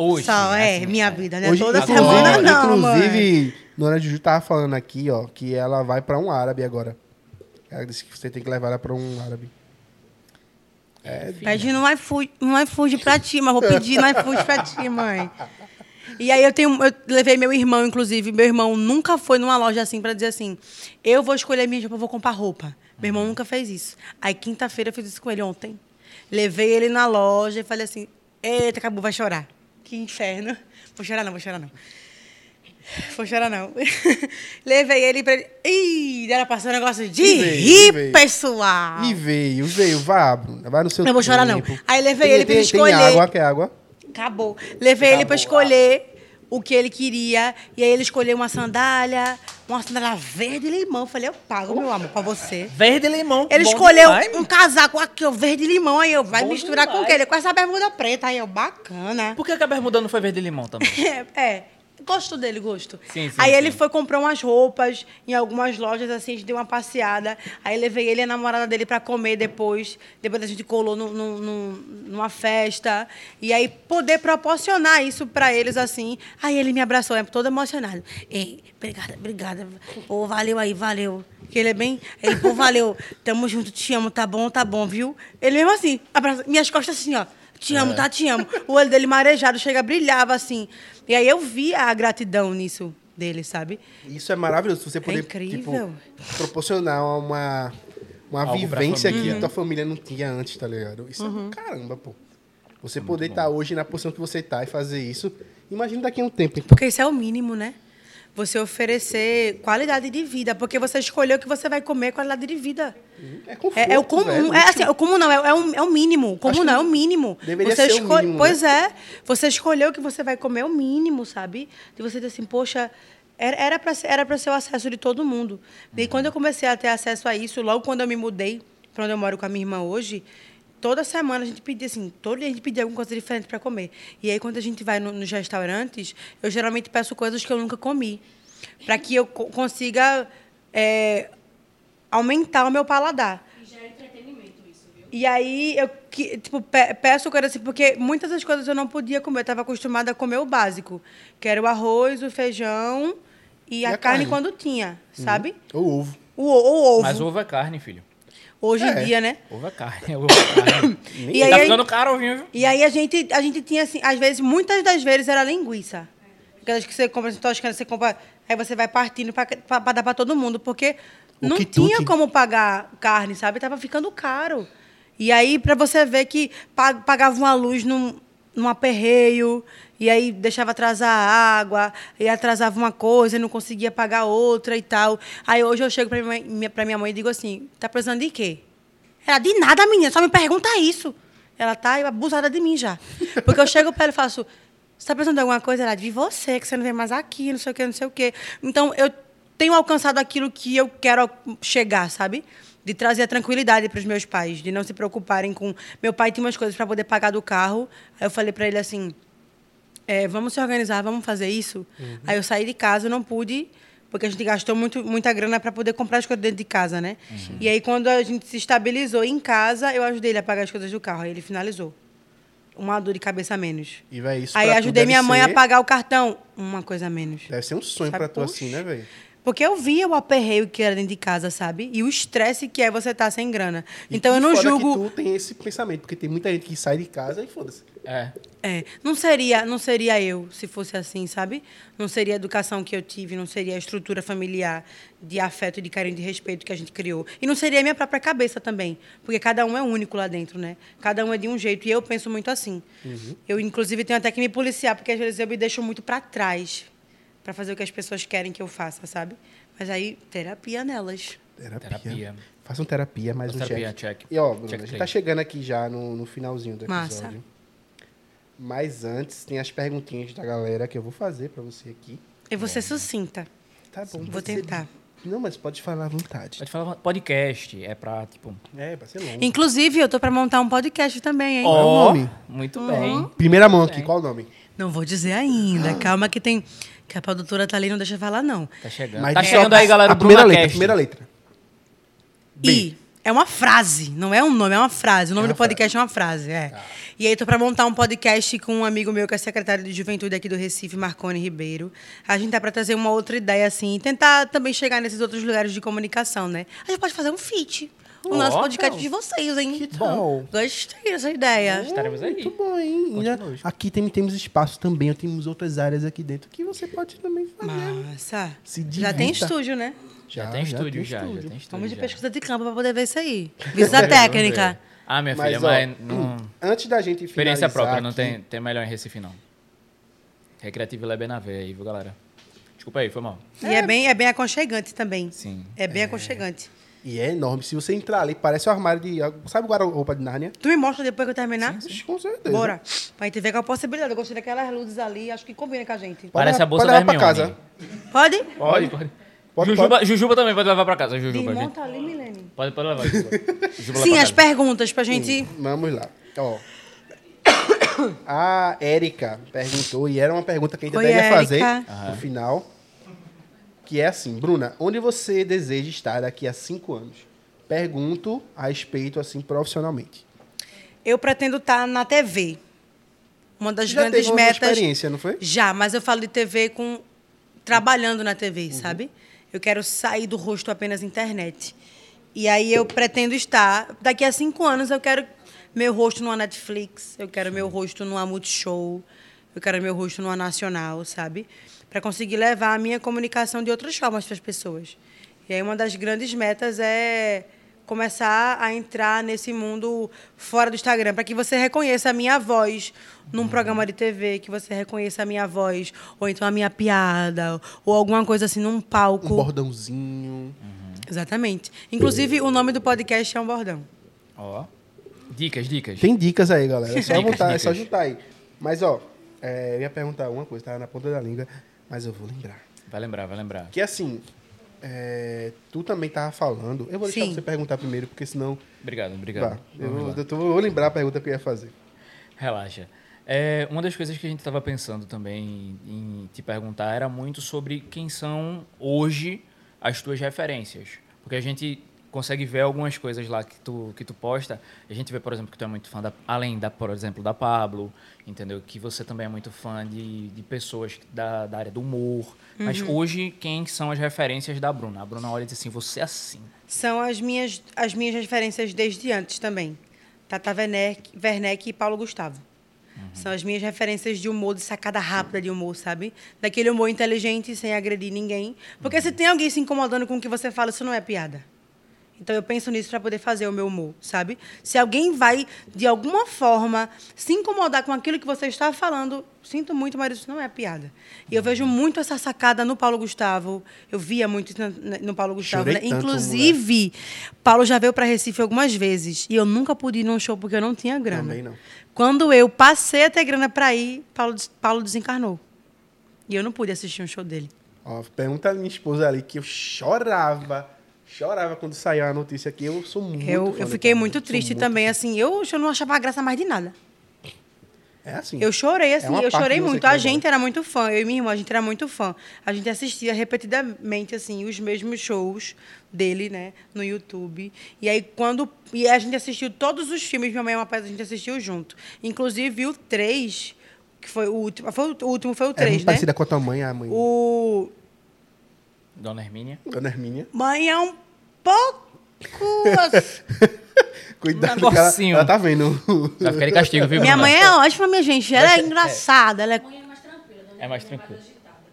Hoje. Só, é, assim, minha vida, né? Hoje, Toda semana não, mãe. inclusive Dona Juju tava falando aqui, ó, que ela vai pra um árabe agora. Ela disse que você tem que levar ela pra um árabe. Pede no iFood, no iFood pra ti, mas vou pedir no iFood pra ti, mãe. E aí eu tenho, eu levei meu irmão, inclusive, meu irmão nunca foi numa loja assim pra dizer assim, eu vou escolher minha roupa, eu vou comprar roupa. Meu irmão nunca fez isso. Aí quinta-feira eu fiz isso com ele ontem. Levei ele na loja e falei assim, eita, acabou, vai chorar. Que inferno. Vou chorar não, vou chorar não. Vou chorar não. Levei ele pra ele. Ih, ela passou um negócio de E veio, rir, veio. pessoal. E veio, veio, vá, Bruna, vai no seu Eu vou chorar, não. Aí levei Tem- ele pra ele escolher. Tem água, quer água? Acabou. Levei ele para escolher o que ele queria. E aí ele escolheu uma sandália, uma sandália verde e limão. Eu falei, eu pago, meu amor, pra você. Verde e limão. Ele escolheu demais. um casaco aqui, ó, verde e limão. Aí eu, vai Bom misturar com o demais. quê? Com essa bermuda preta. Aí eu, bacana. Por que que a bermuda não foi verde e limão também? É, é. Gosto dele, gosto. Sim, sim, aí ele sim. foi comprar umas roupas em algumas lojas, assim, a gente deu uma passeada. Aí levei ele e a namorada dele pra comer depois. Depois a gente colou no, no- no- numa festa. E aí poder proporcionar isso pra eles, assim. Aí ele me abraçou, é todo emocionado. Ei, obrigada, obrigada. Pô, valeu aí, valeu. Que ele é bem. Ele, pô, valeu. Tamo junto, te amo, tá bom, tá bom, viu? Ele mesmo assim, abraça, minhas costas assim, ó. Te amo, tá? Te amo. O olho dele marejado, chega, brilhava assim. E aí eu vi a gratidão nisso dele, sabe? Isso é maravilhoso, você poder incrível. tipo, proporcionar uma, uma Algo vivência que tua família não tinha antes, tá ligado? Isso Uhum. é caramba, pô. Você poder estar hoje na posição que você tá e fazer isso. Imagina daqui a um tempo. Então. Porque isso é o mínimo, né? Você oferecer qualidade de vida, porque você escolheu o que você vai comer qualidade de vida. É conforto, É, é o comum, velho. é assim, o comum não, é, é, o, é o mínimo. Comum não, é o mínimo. deveria você ser o mínimo, Pois né? é. Você escolheu o que você vai comer, é o mínimo, sabe? De você dizer assim, poxa, era, para ser, era pra ser o acesso de todo mundo. E quando eu comecei a ter acesso a isso, logo quando eu me mudei para onde eu moro com a minha irmã hoje, toda semana a gente pedia assim, todo dia a gente pedia alguma coisa diferente para comer. E aí quando a gente vai no- nos restaurantes, eu geralmente peço coisas que eu nunca comi, para que eu co- consiga é, aumentar o meu paladar. E já é entretenimento isso, viu? E aí eu que- tipo, pe- peço coisa assim, porque muitas das coisas eu não podia comer. Eu estava acostumada a comer o básico, que era o arroz, o feijão e, a, a carne, carne. quando tinha, sabe? Ou ovo. O, o ovo. Mas ovo é carne, filho. Hoje É. em dia, né? Ovo é carne. Ovo é carne. E aí, tá ficando caro viu? e aí a gente, a gente tinha assim, às vezes, muitas das vezes era linguiça. Aquelas que você compra, assim, toscana, você compra, aí você vai partindo para dar para todo mundo, porque O não tinha como pagar carne, sabe? Tava ficando caro. E aí, para você ver que pa- pagava uma luz num, num aperreio, e aí deixava atrasar a água, e atrasava uma coisa, e não conseguia pagar outra e tal. Aí hoje eu chego para minha, mãe- pra minha mãe e digo assim: tá precisando de quê? Ela, de nada, menina, só me pergunta isso. Ela tá abusada de mim já. Porque eu chego para ela e faço: você tá precisando de alguma coisa? Ela, de você, que você não vem mais aqui, não sei o quê, não sei o quê. Então, eu tenho alcançado aquilo que eu quero chegar, sabe? De trazer a tranquilidade para os meus pais, de não se preocuparem com. Meu pai tinha umas coisas para poder pagar do carro. Aí eu falei para ele assim: é, vamos se organizar, vamos fazer isso. Aí eu saí de casa, não pude, porque a gente gastou muito, muita grana para poder comprar as coisas dentro de casa, né? E aí, quando a gente se estabilizou em casa, eu ajudei ele a pagar as coisas do carro. Aí ele finalizou. Uma dor de cabeça a menos. E, véi, isso aí ajudei minha mãe ser- a pagar o cartão. Uma coisa a menos. Deve ser um sonho pra tu assim, né, velho? Porque eu via o aperreio que era dentro de casa, sabe? E o estresse que é você estar sem grana. E Então eu não foda julgo. que tu tem esse pensamento, porque tem muita gente que sai de casa e foda-se. É. É, não seria, não seria eu se fosse assim, sabe? Não seria a educação que eu tive, não seria a estrutura familiar de afeto, de carinho, de respeito que a gente criou. E não seria a minha própria cabeça também, porque cada um é único lá dentro, né? Cada um é de um jeito e eu penso muito assim. Eu inclusive tenho até que me policiar, porque às vezes eu me deixo muito para trás para fazer o que as pessoas querem que eu faça, sabe? Mas aí terapia nelas. Terapia. Terapia. Façam terapia, mais Faça um terapia, check. check. E ó, Bruno, Check a gente tá chegando aqui já no, no finalzinho do episódio. Massa. Mas antes, tem as perguntinhas da galera que eu vou fazer pra você aqui. Eu vou ser sucinta. Tá bom. Vou pode ser- tentar. Não, mas pode falar à vontade. Pode falar podcast. É pra, tipo... É, vai ser longo. Inclusive, eu tô para montar um podcast também, hein? Qual é o Ó, nome? Muito bem. Primeira mão aqui, qual o nome? Não vou dizer ainda. Calma que tem. Que a produtora tá ali, não deixa eu falar, não. Tá chegando. Mas tá chegando aí, galera, A primeira letra, a primeira letra. B. I. É uma frase, não é um nome, é uma frase. O nome É do podcast é uma frase, é. E aí, tô para montar um podcast com um amigo meu que é secretário de juventude aqui do Recife, Marcone Ribeiro. A gente tá para trazer uma outra ideia, assim, e tentar também chegar nesses outros lugares de comunicação, né? A gente pode fazer um feat. O Ó, nosso podcast então. de vocês, hein? Que tal? Gostei dessa ideia. Estaremos aí. Muito bom, hein? Aqui tem, temos espaço também, temos outras áreas aqui dentro que você pode também fazer. Massa. Se Já tem estúdio, né? Já, tem estúdio, já. Já tem estúdio. Vamos de já. pesquisa de campo para poder ver isso aí. Visita técnica. Ah, minha Mas, filha, ó, mas não... Antes da gente Experiência finalizar própria, não aqui- tem, tem melhor em Recife, não. Recreativo Lé bem na veia aí, viu, galera? Desculpa aí, foi mal. E é bem, é bem aconchegante também. Sim. É bem aconchegante. E é enorme. Se você entrar ali, parece um armário de... Sabe o guarda-roupa de Nárnia? Tu me mostra depois que eu terminar? Ixi, Com certeza. Bora. Pra gente ver qual a possibilidade. Eu gostei daquelas luzes ali, acho que combina com a gente. Pode Parece levar- a bolsa pode da levar pra Hermione. casa. Pode? Pode, pode. Pode, Jujuba, Jujuba também pode levar pra casa, Jujuba. gente. Desmonta ali, Milene. Pode, pode levar, Jujuba. Jujuba Sim, as pra casa. perguntas pra gente. Vamos lá. Ó. A Érica perguntou, e era uma pergunta que a gente Oi, até ia Érica. fazer no final. Que é assim, Bruna, onde você deseja estar daqui a cinco anos? Pergunto a respeito, assim, profissionalmente. Eu pretendo estar na TV. Uma das Já grandes teve uma metas. experiência, não foi? Já, mas eu falo de TV com trabalhando na TV, sabe? Eu quero sair do rosto apenas internet. E aí eu pretendo estar. Daqui a cinco anos eu quero meu rosto numa Netflix, eu quero meu rosto numa Multishow, eu quero meu rosto numa Nacional, sabe? Para conseguir levar a minha comunicação de outras formas para as pessoas. E aí uma das grandes metas é começar a entrar nesse mundo fora do Instagram, para que você reconheça a minha voz num Uhum. programa de TV, que você reconheça a minha voz, ou então a minha piada, ou alguma coisa assim num palco. Um bordãozinho. Exatamente. Inclusive, o nome do podcast é um bordão. Ó. Dicas, dicas. Tem dicas aí, galera. É só, Dicas, botar, é só dicas. juntar aí. Mas, ó, é, eu ia perguntar uma coisa, tava na ponta da língua, mas eu vou lembrar. Vai lembrar, vai lembrar. Que assim, é, tu também tava falando. Eu vou deixar Sim. você perguntar primeiro, porque senão. Obrigado, obrigado. Vá, eu, tô- eu vou lembrar a pergunta que eu ia fazer. Relaxa. É, uma das coisas que a gente estava pensando também em te perguntar era muito sobre quem são hoje as tuas referências. Porque a gente consegue ver algumas coisas lá que tu, que tu posta. A gente vê, por exemplo, que tu é muito fã, da, além, da, por exemplo, da Pablo, entendeu? Que você também é muito fã de, de pessoas da, da área do humor. Mas hoje, quem são as referências da Bruna? A Bruna olha e diz assim, você é assim. São as minhas, as minhas referências desde antes também. Tata Werneck, Werneck e Paulo Gustavo. São as minhas referências de humor, de sacada rápida de humor, sabe? Daquele humor inteligente, sem agredir ninguém. Porque se tem alguém se incomodando com o que você fala, isso não é piada. Então eu penso nisso para poder fazer o meu humor, sabe? Se alguém vai, de alguma forma, se incomodar com aquilo que você está falando, sinto muito, mas isso não é piada. E eu vejo muito essa sacada no Paulo Gustavo. Eu via muito no Paulo Gustavo. Né? tanto, Inclusive, Paulo já veio para Recife algumas vezes. E eu nunca pude ir num show porque eu não tinha grana. Também não. Quando eu passei a ter grana para ir, Paulo, Paulo desencarnou. E eu não pude assistir um show dele. Ó, pergunta a minha esposa ali que eu chorava. Chorava quando saiu a notícia aqui. Eu sou muito. Eu, eu fiquei muito triste muito também, assim. Eu, eu não achava graça mais de nada. É assim. Eu chorei, assim, uma eu chorei muito. A gente era muito fã, eu e minha irmã, a gente era muito fã. A gente assistia repetidamente, assim, os mesmos shows dele, né, no YouTube. E aí, quando. E a gente assistiu todos os filmes, minha mãe e meu pai, a gente assistiu junto. Inclusive, o 3, que foi o último. Foi o, último foi o é 3, muito né? parecida com a tua mãe, a mãe. O. Dona Hermínia. Dona Hermínia. Mãe é um pouco. assim. Cuidado Um ela, negocinho. ela tá vendo. Vai ficar de castigo, viu, minha mãe é ótima, minha gente. Ela é engraçada. Ela é Mãe é mais tranquila. Dona É mais agitada.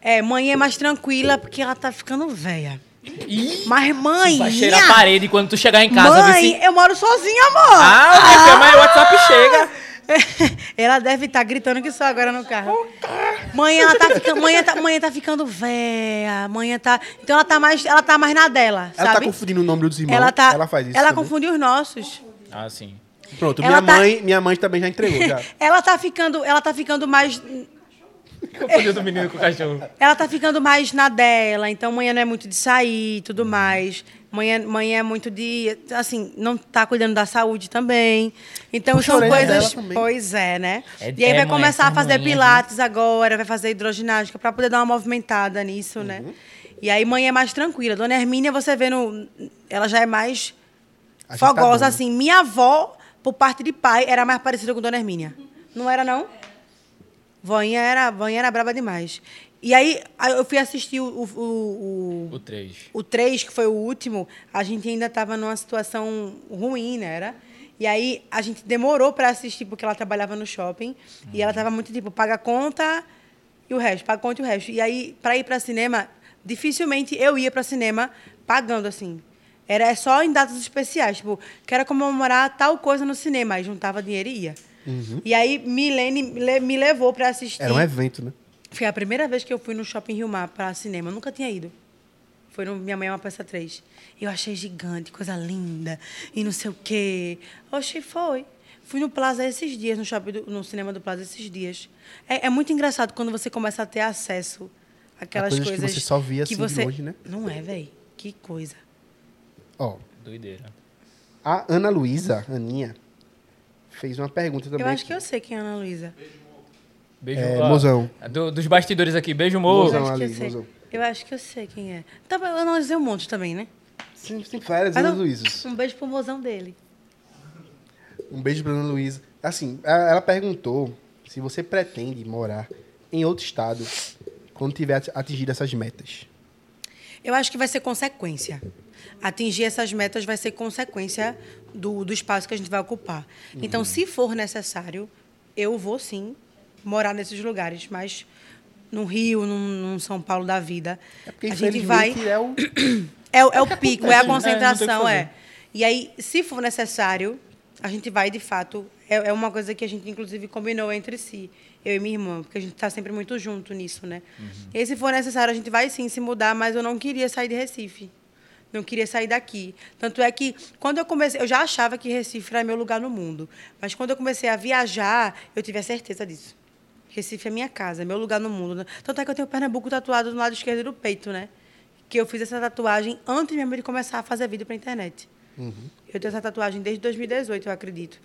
É, mãe é mais tranquila porque ela tá ficando velha. Ih, Mas mãe. vai cheirar a parede quando tu chegar em casa. mãe, eu moro sozinha, amor. Ah, minha filha, mas o WhatsApp chega. Ela deve estar gritando que só agora no carro. Mãe, ela tá ficando, mãe, tá, mãe tá ficando velha. Mãe tá, então ela tá mais, ela tá mais na dela, Ela tá sabe? confundindo o nome dos irmãos. ela tá, Ela faz isso. Ela também. confunde os nossos. Ah, sim. Pronto, ela minha tá- mãe, minha mãe também já entregou. Já. Ela tá ficando, ela tá ficando mais Confundiu do menino com o cachorro. Ela tá ficando mais na dela, então mãe não é muito de sair e tudo mais. Mãe é, mãe é muito de. Assim, não tá cuidando da saúde também. Então Puxa são coisas. Pois é, né? É- e aí é vai mãe, começar a fazer mãe, pilates agora, vai fazer hidroginástica para poder dar uma movimentada nisso, né? Uhum. E aí mãe é mais tranquila. Dona Hermínia, você vê no. Ela já é mais fogosa, assim. Minha avó, por parte de pai, era mais parecida com Dona Hermínia. Não era, não? Voinha era, voinha era braba demais. E aí, eu fui assistir o, o, o, O 3. o 3, que foi o último, a gente ainda estava numa situação ruim, né? Era? E aí a gente demorou para assistir, porque ela trabalhava no shopping. E ela estava muito tipo, paga a conta e o resto, paga a conta e o resto. E aí, para ir para cinema, dificilmente eu ia para cinema pagando assim. Era só em datas especiais, tipo, quero comemorar tal coisa no cinema. Aí juntava dinheiro e ia. E aí Milene me le- me levou para assistir. Era um evento, né? Foi a primeira vez que eu fui no Shopping Rio Mar para cinema. Eu nunca tinha ido. Foi no Minha Mãe é uma Peça 3. Eu achei gigante, coisa linda. E não sei o quê. Oxi, foi. Fui no Plaza esses dias, no, shopping do- no cinema do Plaza esses dias. É, é muito engraçado quando você começa a ter acesso àquelas coisas que coisas. você só via que assim de você- longe, né? Não é, velho. Que coisa. Ó, Doideira. a Ana Luísa, Aninha, fez uma pergunta também. Eu acho aqui. que eu sei quem é a Ana Luísa. Beijo, É, ó, mozão. do- dos bastidores aqui. Beijo, mo. Mozão. Eu acho, que ali, eu, sei. mozão. eu acho que eu sei quem é. Tá, eu analisei um monte também, né? Sim, tem várias Mas Ana Luísas. Um beijo pro mozão dele. Um beijo pra Ana Luísa. Assim, ela perguntou se você pretende morar em outro estado quando tiver ati- atingido essas metas. Eu acho que vai ser consequência. Atingir essas metas vai ser consequência do, do espaço que a gente vai ocupar. Então, Uhum. se for necessário, eu vou sim morar nesses lugares, mas no Rio, num, num São Paulo da vida, É porque, a gente vai. é o... É, é o pico, é a acontece, né? Concentração, é. E aí, se for necessário, a gente vai de fato. É, é uma coisa que a gente, inclusive, combinou entre si, eu e minha irmã, porque a gente está sempre muito junto nisso, né? E aí, se for necessário, a gente vai sim se mudar, mas eu não queria sair de Recife. Não queria sair daqui. Tanto é que, quando eu comecei, eu já achava que Recife era meu lugar no mundo. Mas quando eu comecei a viajar, eu tive a certeza disso. Recife é minha casa, é meu lugar no mundo. né? Tanto é que eu tenho Pernambuco tatuado no lado esquerdo do peito, né? Que eu fiz essa tatuagem antes mesmo de começar a fazer vídeo para internet. Eu tenho essa tatuagem desde 2018, eu acredito.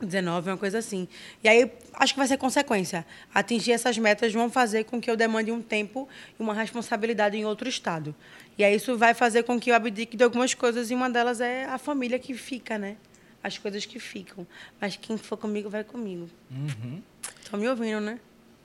19, uma coisa assim. E aí, acho que vai ser consequência. Atingir essas metas vão fazer com que eu demande um tempo e uma responsabilidade em outro estado. E aí, isso vai fazer com que eu abdique de algumas coisas, e uma delas é a família que fica, né? As coisas que ficam. Mas quem for comigo, vai comigo. Estão me ouvindo, né?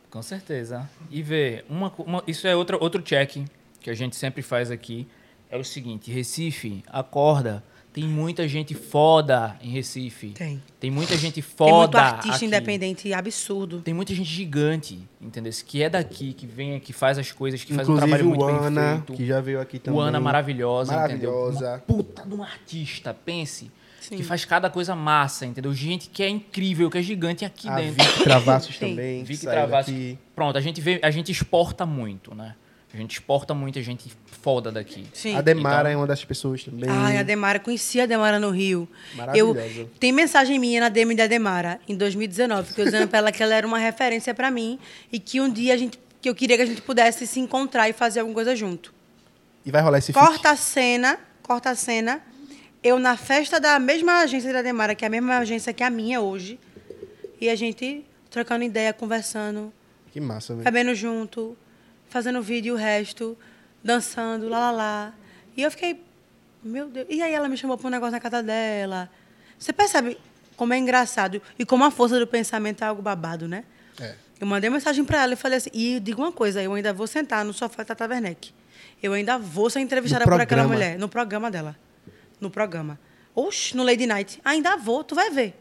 Com certeza. E vê, uma, uma- isso é outra, outro check que a gente sempre faz aqui. É o seguinte, Recife, acorda. Tem muita gente foda em Recife. Tem. Tem muita gente Tem muito foda artista aqui. independente absurdo. Tem muita gente gigante, entendeu? Que é daqui, que vem, que faz as coisas, que faz um Inclusive trabalho muito o bem Ana, feito. que já veio aqui também. O Ana maravilhosa, Maravilhosa. entendeu? Uma puta de um artista, pense. Sim. Que faz cada coisa massa, entendeu? Gente que é incrível, que é gigante aqui A dentro. Vicky Travassos também. Vicky Travassos. daqui. Pronto, a gente, vê, a gente exporta muito, né? A gente exporta muita gente foda daqui. Sim. A Demara Então- é uma das pessoas também. Ai, a Demara, conheci a Demara no Rio. Maravilhosa. Eu, tem mensagem minha na DM da Demara, em 2019, que eu dizendo pra ela que ela era uma referência pra mim e que um dia a gente, que eu queria que a gente pudesse se encontrar e fazer alguma coisa junto. E vai rolar esse? Corta a cena, corta a cena. Eu na festa da mesma agência da Demara, que é a mesma agência que a minha hoje, e a gente trocando ideia, conversando, Que massa, velho. bebendo junto, fazendo vídeo e o resto, dançando, lá, lá, lá. E eu fiquei, meu Deus. E aí ela me chamou para um negócio na casa dela. Você percebe como é engraçado e como a força do pensamento é algo babado, né? É. Eu mandei mensagem para ela e falei assim, e digo uma coisa, eu ainda vou sentar no sofá da Tata Werneck. Eu ainda vou ser entrevistada por aquela mulher, no programa dela. No programa. Oxe, no Lady Night. Ainda vou, tu vai ver.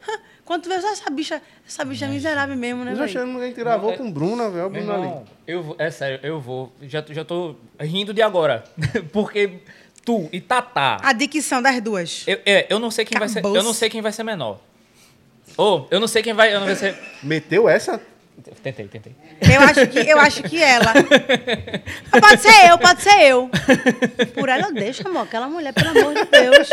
Quando tu vê essa bicha, essa bicha é miserável mesmo, né, Eu já velho? achando que a gente gravou com o Bruno, velho. Bruno ali. eu vou, é sério, eu vou. Já, já tô rindo de agora. Porque tu e Tatá. A dicção das duas. Eu, é, eu não sei quem vai ser. Eu não sei quem vai ser menor. Ou, eu não sei quem vai. Eu não vai ser. Meteu essa? Tentei, tentei. Eu acho que, eu acho que ela. Pode ser eu, pode ser eu. Por ela eu deixo, amor. Aquela mulher, pelo amor de Deus.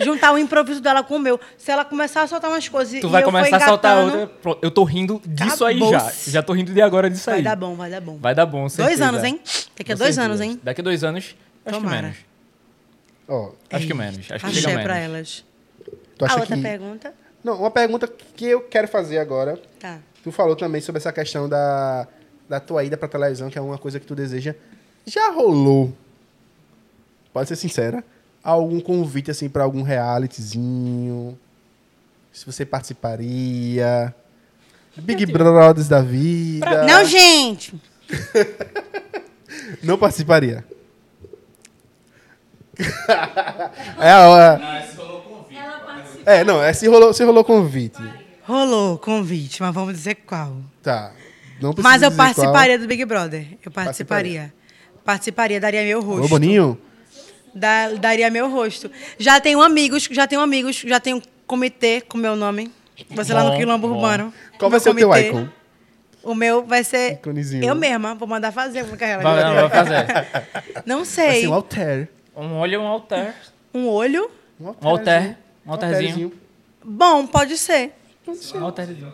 Juntar o improviso dela com o meu. Se ela começar a soltar umas coisas Tu e vai eu for começar a soltar outra. Pronto, Eu tô rindo disso aí já. Já tô rindo de agora disso Vai aí. dar bom, vai dar bom. Vai dar bom, Dois certeza. anos, hein? Daqui a dois anos, hein? Daqui a dois anos, acho Tomara. que menos. Ó, Acho que menos. Acho que chega menos. pra elas. a outra que... pergunta? Não, uma pergunta que eu quero fazer agora. Tá. Tu falou também sobre essa questão da, da tua ida pra televisão, que é uma coisa que tu deseja. Já rolou, pode ser sincera, algum convite assim pra algum realityzinho? Se você participaria? Big Brothers da vida? Não, gente! Não participaria. é a hora. Ela participa. É, não, é se rolou, se rolou convite. Rolou convite, mas vamos dizer qual. Tá. Não precisa Mas eu dizer participaria do Big Brother. Eu participaria. Participaria, daria meu rosto. Ô, Boninho? Da- daria meu rosto. Já tenho amigos, já tenho amigos, já tenho um comitê com meu nome. Você lá no Bom, Quilombo bom. Urbano. Qual vai Meu ser o teu comitê. icon? O meu vai ser eu mesma. Vou mandar fazer uma carreira. Vai, não, vai fazer. Não Vai sei. ser um alter. Um olho e um alter. Um olho? Um Um alter. Um alterzinho. alterzinho. Bom, pode ser. Um alterzinho.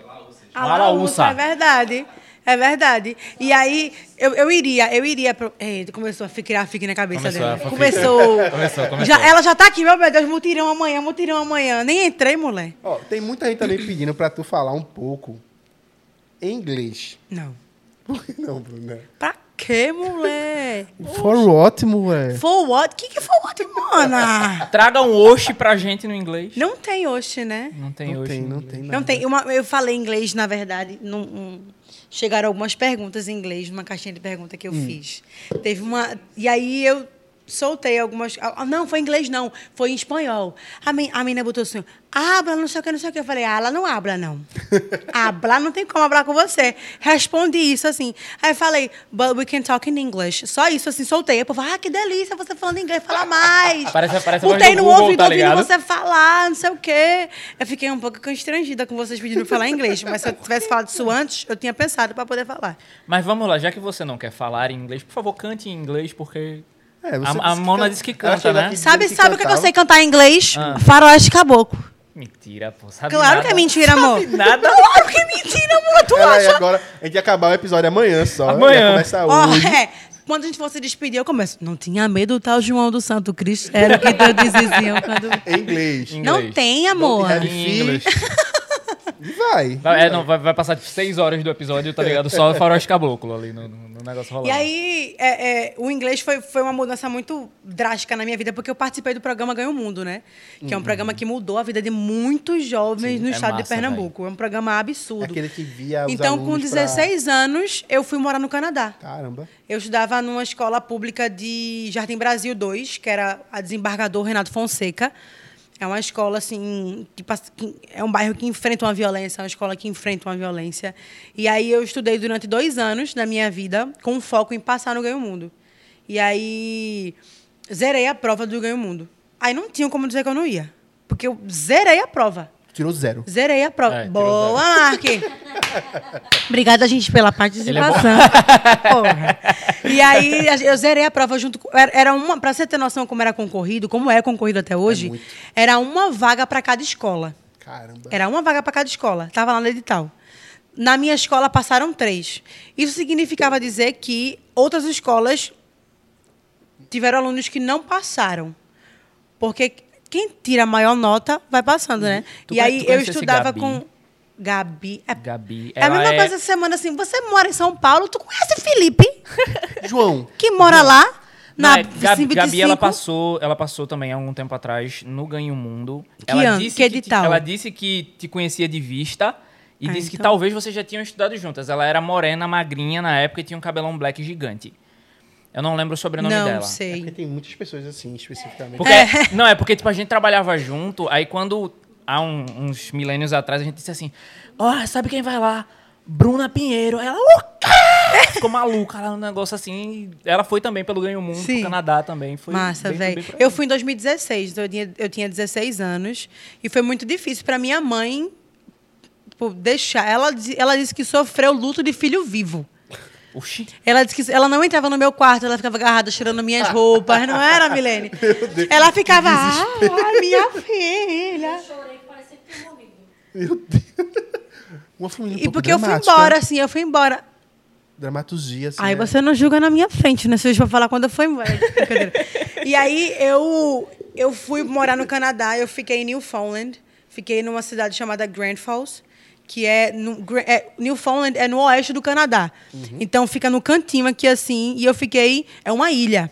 A Uma laúça, laúça. é verdade. É verdade. E aí, eu, eu iria, eu iria. Pro... Começou a criar fique na cabeça Começou dela. Começou. Começou, começou. Já, ela já tá aqui, meu Deus, mutirão amanhã, mutirão amanhã. Nem entrei, mulher. Ó, tem muita gente também pedindo pra tu falar um pouco em inglês. Não. Por que não, Bruna? Pra quê, mulher? For what, mulher? For what? O que, que é for what, mana? Traga um oxe pra gente no inglês. Não tem hoje, né? Não tem Não oxe. tem, não tem nada. Não tem. Uma, eu falei inglês, na verdade. Num, um- chegaram algumas perguntas em inglês numa caixinha de pergunta que eu fiz. Teve uma. E aí eu soltei algumas. ah, Não, foi em inglês, não. Foi em espanhol. A, men, a menina botou assim: habla, não sei o que, não sei o que. Eu falei, ah, ela não habla, não. Hablar não tem como hablar com você. Respondi isso assim. Aí falei, but we can talk in English. Só isso, assim, soltei. Aí o povo, ah, que delícia você falando inglês, fala mais. Parece- parece Botei no Google, ouvido, tá ouvindo você falar, não sei o quê. Eu fiquei um pouco constrangida com vocês pedindo pra falar inglês. Mas se eu tivesse falado isso antes, eu tinha pensado pra poder falar. Mas vamos lá, já que você não quer falar em inglês, por favor, cante em inglês, porque. É, A- você a que Mona can- disse que canta, né? Sabe, dizendo sabe o que, que eu sei cantar em inglês? Ah. Faroeste caboclo. Mentira, pô. Sabe Claro nada. que é mentira, amor. Nada. Claro que é mentira, amor. Tu Ela, acha? agora, a gente ia acabar o episódio amanhã só. Amanhã. Ia começar Ó, hoje. é, quando a gente fosse despedir, eu começo. Não tinha medo, tal João do Santo Cristo. Era o que todos diziam quando. Em inglês. Não inglês. tem, amor. Don't Em inglês. E vai. Vai, é, não, vai, vai passar seis horas do episódio, tá ligado? Só o faroeste caboclo ali no, no- no negócio rolando. E aí, é, é, o inglês foi, foi uma mudança muito drástica na minha vida, porque eu participei do programa Ganha o Mundo, né? Que é um programa que mudou a vida de muitos jovens no é estado de massa, Pernambuco. É um programa absurdo. Aquele que via os Então, com alunos pra- 16 anos, eu fui morar no Canadá. Caramba. Eu estudava numa escola pública de Jardim Brasil 2, que era a desembargador Renato Fonseca. É uma escola, assim, que, que é um bairro que enfrenta uma violência, é uma escola que enfrenta uma violência. E aí eu estudei durante dois anos da minha vida com foco em passar no Ganho Mundo. E aí zerei a prova do Ganho Mundo. Aí não tinha como dizer que eu não ia. Porque eu zerei a prova. Tirou zero. Zerei a prova. É, Boa, Mark! Obrigada, gente, pela participação. Porra. E aí, eu zerei a prova junto com. era- uma. Pra você ter noção como era concorrido, como é concorrido até hoje, muito. era uma vaga para cada escola. Caramba. Era uma vaga para cada escola. Tava lá no edital. Na minha escola passaram três. Isso significava dizer que outras escolas tiveram alunos que não passaram. Porque quem tira a maior nota vai passando, né? Tu e aí eu estudava Gabi? com. Gabi. É, Gabi. é a mesma coisa essa semana assim. Você mora em São Paulo, tu conhece Felipe, João. que mora lá Não, na é, Gabi, 25? Gabi, ela passou, ela passou também há um tempo atrás no Ganho Mundo. Que ela ano? disse Que te- edital? ela disse que te conhecia de vista e Ah, disse que então. talvez vocês já tinham estudado juntas. Ela era morena, magrinha na época e tinha um cabelão black gigante. Eu não lembro o sobrenome Não dela. É sei. porque tem muitas pessoas assim, especificamente. Porque, É. Não, é porque tipo, a gente trabalhava junto, aí quando, há um- uns milênios atrás, a gente disse assim, ó, sabe quem vai lá? Bruna Pinheiro. Ela, o quê? Ficou maluca lá, um negócio assim. Ela foi também pelo Ganho Mundo, Sim. pro Canadá também. Foi Massa, velho. Eu fui em 2016, então eu tinha, eu tinha 16 anos. E foi muito difícil para minha mãe tipo, deixar. Ela, ela disse que sofreu luto de filho vivo. Oxi. Ela disse que ela não entrava no meu quarto, ela ficava agarrada, tirando minhas roupas. Não era, Milene? Ela ficava, ah, minha filha. Eu chorei que parecia que tinha morrido. Meu Deus. Uma família um E porque eu fui embora, assim, eu fui embora. Dramaturgia, assim. Aí né? você não julga na minha frente, né? Se eu for falar quando eu fui embora. E aí eu, eu fui morar no Canadá, eu fiquei em Newfoundland. Fiquei numa cidade chamada Grand Falls, que é, no, é Newfoundland é no oeste do Canadá. Então fica no cantinho aqui assim, e eu fiquei é uma ilha.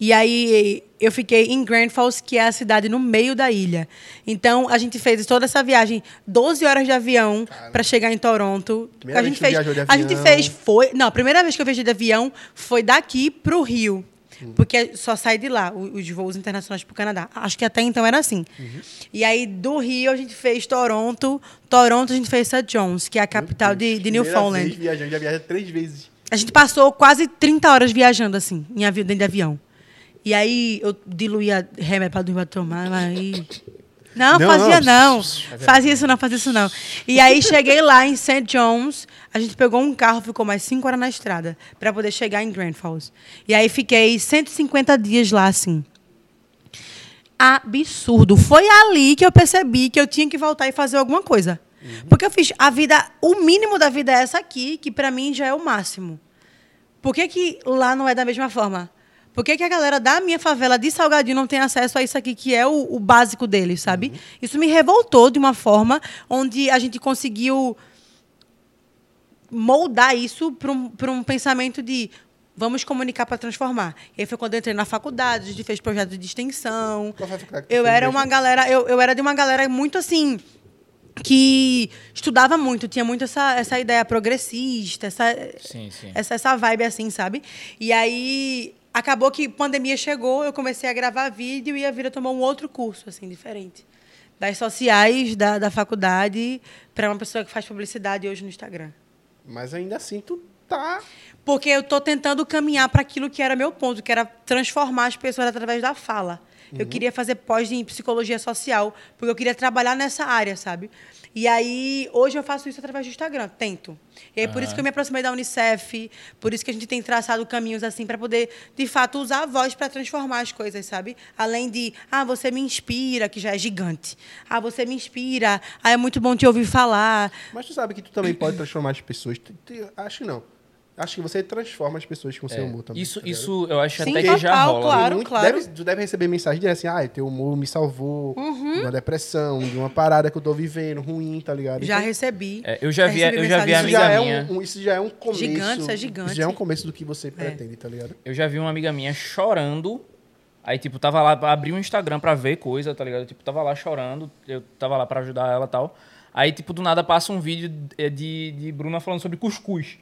E aí eu fiquei em Grand Falls, que é a cidade no meio da ilha. Então a gente fez toda essa viagem, 12 horas de avião para chegar em Toronto. Primeira a gente fez, de a gente avião. fez foi, não, a primeira vez que eu viajei de avião foi daqui pro Rio. Porque só sai de lá os voos internacionais para o Canadá. Acho que até então era assim. E aí, do Rio, a gente fez Toronto. Toronto, a gente fez St. John's, que é a capital de, de Newfoundland. Vez viajando, já viaja três vezes. A gente passou quase 30 horas viajando, assim, em avião, dentro de avião. E aí eu diluía remédio pra dormir pra tomar, aí. Não, Não, fazia não. não. Fazia isso não, fazia isso não. E aí cheguei lá em St. John's, a gente pegou um carro, ficou mais 5 horas na estrada pra poder chegar em Grand Falls. E aí fiquei 150 dias lá, assim. Absurdo. Foi ali que eu percebi que eu tinha que voltar e fazer alguma coisa. Porque eu fiz a vida, o mínimo da vida é essa aqui, que pra mim já é o máximo. Por que, que lá não é da mesma forma? Por que, que a galera da minha favela de Salgadinho não tem acesso a isso aqui, que é o, o básico deles, sabe? Isso me revoltou de uma forma onde a gente conseguiu moldar isso para um, pra um pensamento de vamos comunicar para transformar. E aí foi quando eu entrei na faculdade, a gente fez projeto de extensão. Eu era uma galera, eu, eu era de uma galera muito assim que estudava muito, tinha muito essa, essa ideia progressista, essa, Sim, sim. essa, essa vibe assim, sabe? E aí acabou que pandemia chegou, eu comecei a gravar vídeo e a vida tomou um outro curso, assim, diferente. das sociais da, da faculdade para uma pessoa que faz publicidade hoje no Instagram. Mas ainda assim, tu tá. Porque eu estou tentando caminhar para aquilo que era meu ponto, que era transformar as pessoas através da fala. Eu queria fazer pós em psicologia social, porque eu queria trabalhar nessa área, sabe? E aí, hoje eu faço isso através do Instagram, tento. E aí, por isso que eu me aproximei da Unicef, por isso que a gente tem traçado caminhos assim, para poder, de fato, usar a voz para transformar as coisas, sabe? Além de, ah, você me inspira, que já é gigante. Ah, você me inspira, ah, é muito bom te ouvir falar. Mas tu sabe que tu também pode transformar as pessoas. Acho que não. Acho que você transforma as pessoas com seu humor também. É, Isso, tá isso eu acho Sim, até que já total, rola. claro. Muito- claro. Deve, tu deve receber mensagem dizendo assim, ah, teu humor me salvou Uhum. de uma depressão, de uma parada que eu tô vivendo, ruim, tá ligado? Já Então, recebi. É, eu já vi, recebi eu já vi a amiga já é minha. um, um- isso já é um começo. Gigante, isso é gigante. Isso já é um começo do que você pretende, tá ligado? Eu já vi uma amiga minha chorando. Aí, tipo, tava lá, abri um Instagram pra ver coisa, tá ligado? Tipo, tava lá chorando, eu tava lá pra ajudar ela e tal. Aí, tipo, do nada passa um vídeo de, de, de Bruna falando sobre cuscuz.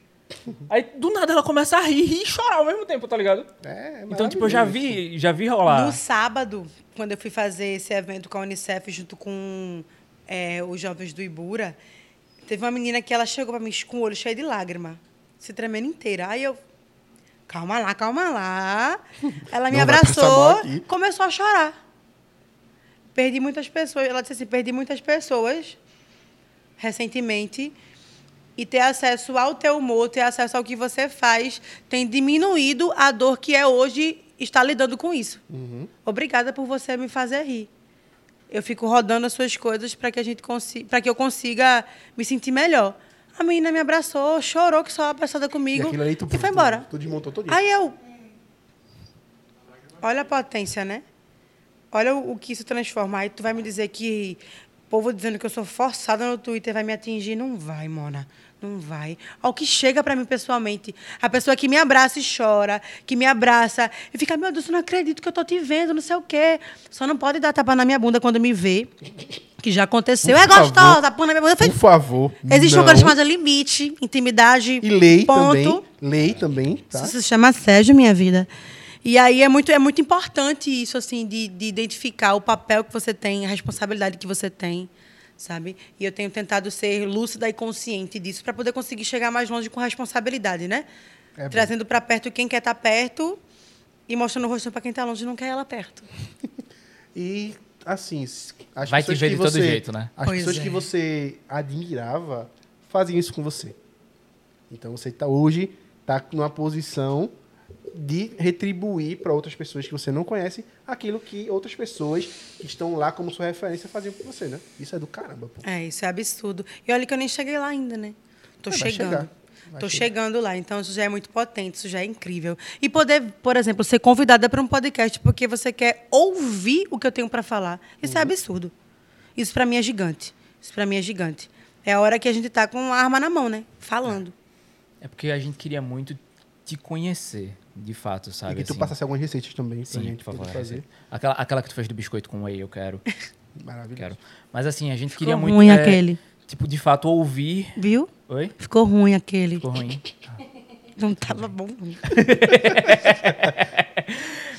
Aí, do nada, ela começa a rir, rir e chorar ao mesmo tempo, tá ligado? É, é Então, tipo, eu já vi, já vi rolar. No sábado, quando eu fui fazer esse evento com a Unicef junto com é, os jovens do Ibura, teve uma menina que ela chegou pra mim com o olho cheio de lágrima, se tremendo inteira. Aí eu, calma lá, calma lá. Ela me Não abraçou, começou a chorar. Perdi muitas pessoas. Ela disse assim, perdi muitas pessoas recentemente e ter acesso ao teu humor, ter acesso ao que você faz, tem diminuído a dor que é hoje estar lidando com isso. Obrigada por você me fazer rir. Eu fico rodando as suas coisas para que a gente consiga, para que eu consiga me sentir melhor. A menina me abraçou, chorou que só abraçada E comigo ali tu, e foi tu- embora. Tu, desmontou todo Aí eu. Olha a potência, né? Olha o, o que isso transforma. Aí tu vai me dizer que o povo dizendo que eu sou forçada no Twitter vai me atingir. Não vai, Mona. Não vai. Ao que chega pra mim pessoalmente. A pessoa que me abraça e chora, que me abraça e fica, meu Deus, eu não acredito que eu tô te vendo, não sei o quê. Só não pode dar tapa na minha bunda quando me vê. Que já aconteceu. Por é gostosa, favor. tapa na minha bunda. Falei, Por favor. Existe não. uma coisa chamada limite, intimidade. E lei ponto. também. Lei também, tá? Isso se chama assédio, minha vida. E aí é muito, é muito importante isso, assim, de, de identificar o papel que você tem, a responsabilidade que você tem, sabe? E eu tenho tentado ser lúcida e consciente disso para poder conseguir chegar mais longe com responsabilidade, né? É. Trazendo para perto quem quer estar perto e mostrando o rosto para quem está longe e não quer ela perto. E, assim, as Vai te pessoas ver que de todo você, jeito, né? As Pois pessoas é. que você admirava fazem isso com você. Então você tá hoje tá numa posição de retribuir para outras pessoas que você não conhece aquilo que outras pessoas que estão lá como sua referência faziam com você, né? Isso é do caramba, pô. É, isso é absurdo. E olha que eu nem cheguei lá ainda, né? Tô É, chegando. chegar. chegando lá, então isso já é muito potente, isso já é incrível. E poder, por exemplo, ser convidada para um podcast porque você quer ouvir o que eu tenho para falar. Isso Uhum. é absurdo. Isso para mim é gigante. Isso para mim é gigante. É a hora que a gente tá com a arma na mão, né? Falando. É porque a gente queria muito te conhecer, de fato, sabe? e que tu assim. passasse algumas receitas também pra Sim, gente por favor. fazer. Aquela, aquela que tu fez do biscoito com whey, eu quero. Maravilhoso. quero. Mas assim, a gente Ficou queria muito. ruim é, aquele. Tipo, de fato, ouvir. Viu? Oi? Ficou ruim aquele. Ficou ruim. Não tava bom.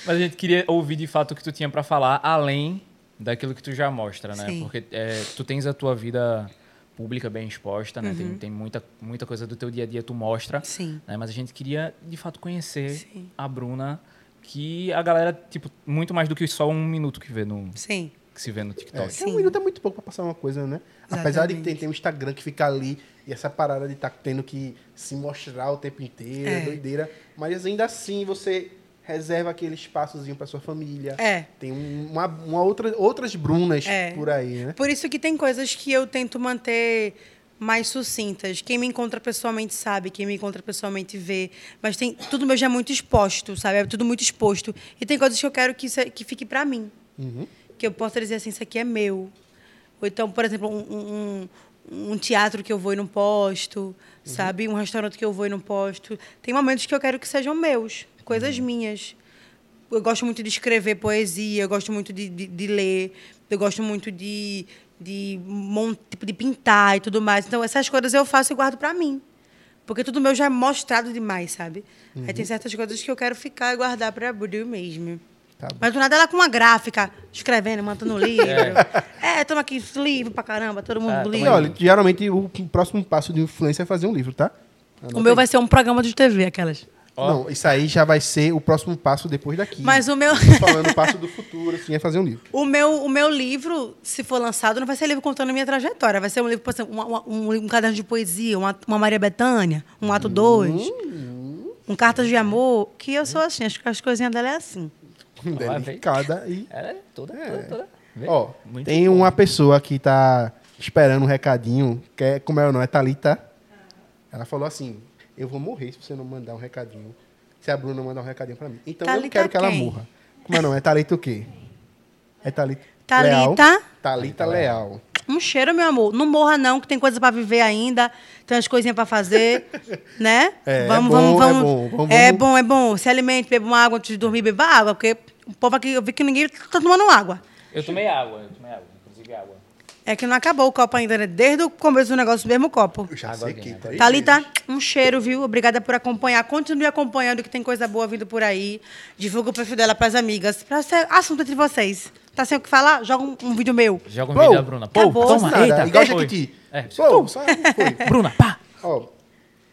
Mas a gente queria ouvir de fato o que tu tinha pra falar, além daquilo que tu já mostra, né? Sim. Porque é, tu tens a tua vida pública bem exposta, né? Tem, tem muita, muita coisa do teu dia a dia tu mostra. Uhum. Sim. né? Mas a gente queria, de fato, conhecer Sim. a Bruna, que a galera, tipo, muito mais do que só um minuto que vê no Sim. que se vê no É, TikTok. que um minuto é muito pouco pra passar uma coisa, né? Apesar de ter, Exatamente. ter um Instagram que fica ali e essa parada de estar tendo que se mostrar o tempo inteiro, é. É. doideira. Mas ainda assim você reserva aquele espaçozinho pra sua família. É. Tem um- uma, uma outra, outras Brunas É. por aí, né? Por isso que tem coisas que eu tento manter mais sucintas. Quem me encontra pessoalmente sabe, quem me encontra pessoalmente vê. Mas tem tudo meu já é muito exposto, sabe? É tudo muito exposto. E tem coisas que eu quero que, é- que fique para mim. Uhum. Que eu possa dizer assim, isso aqui é meu. Ou então, por exemplo, um, um- um- teatro que eu vou e não posto, sabe? Um restaurante que eu vou e não posto. Tem momentos que eu quero que sejam meus, coisas minhas. Eu gosto muito de escrever poesia, eu gosto muito de, de, de ler, eu gosto muito de, de, tipo, de pintar e tudo mais. Então, essas coisas eu faço e guardo para mim. Porque tudo meu já é mostrado demais, sabe? Aí tem certas coisas que eu quero ficar e guardar para Bruno mesmo. Tá. Mas do nada ela com uma gráfica, escrevendo, mandando livro. É, toma aqui livro pra caramba, todo mundo Ah, livro. Olha, geralmente o próximo passo de influência é fazer um livro, tá? o meu vai ser um programa de TV, aquelas. Não, isso aí já vai ser o próximo passo depois daqui. Mas o meu, Falando o passo do futuro, assim, é fazer um livro. o meu, o meu livro, se for lançado, não vai ser livro contando a minha trajetória. Vai ser um livro, por exemplo, uma- um, um caderno de poesia, uma, uma Maria Bethânia, um ato 2, um Cartas de Amor, que eu sou assim, acho que as coisinhas dela é assim. Delicada e... Ela é toda, toda, toda. Vê? Ó, Muito tem uma pessoa que tá esperando um recadinho, que é, como é o nome? É Thalita. Ela falou assim, eu vou morrer se você não mandar um recadinho. Se a Bruna mandar um recadinho pra mim. Então eu não Thalita quero que ela quem? morra. Como é o nome? É Thalita o quê? É Thalita... Thalita. Leal. Thalita Leal. Um cheiro, meu amor. Não morra, não, que tem coisa pra viver ainda, tem umas coisinhas pra fazer, né? É, é bom, é bom, vamos- É vamos- bom, é bom. Se alimente, beba uma água antes de dormir, beba água, porque o povo aqui, eu vi que ninguém tá tomando água. Eu tomei água, eu tomei água. É que não acabou o copo ainda, né? Desde o começo do negócio, mesmo copo. Já sei que... água três Thalita, vezes. um cheiro, viu? Obrigada por acompanhar. Continue acompanhando, que tem coisa boa vindo por aí. Divulga o perfil dela pras amigas. Pra ser assunto entre vocês. Tá sem o que falar? Joga um, um vídeo meu. Joga um Pô, vídeo da Bruna. Pô, acabou. toma, Nada, eita. igual foi. Jequiti. É, Pô, só foi. Bruna, pá. Ó,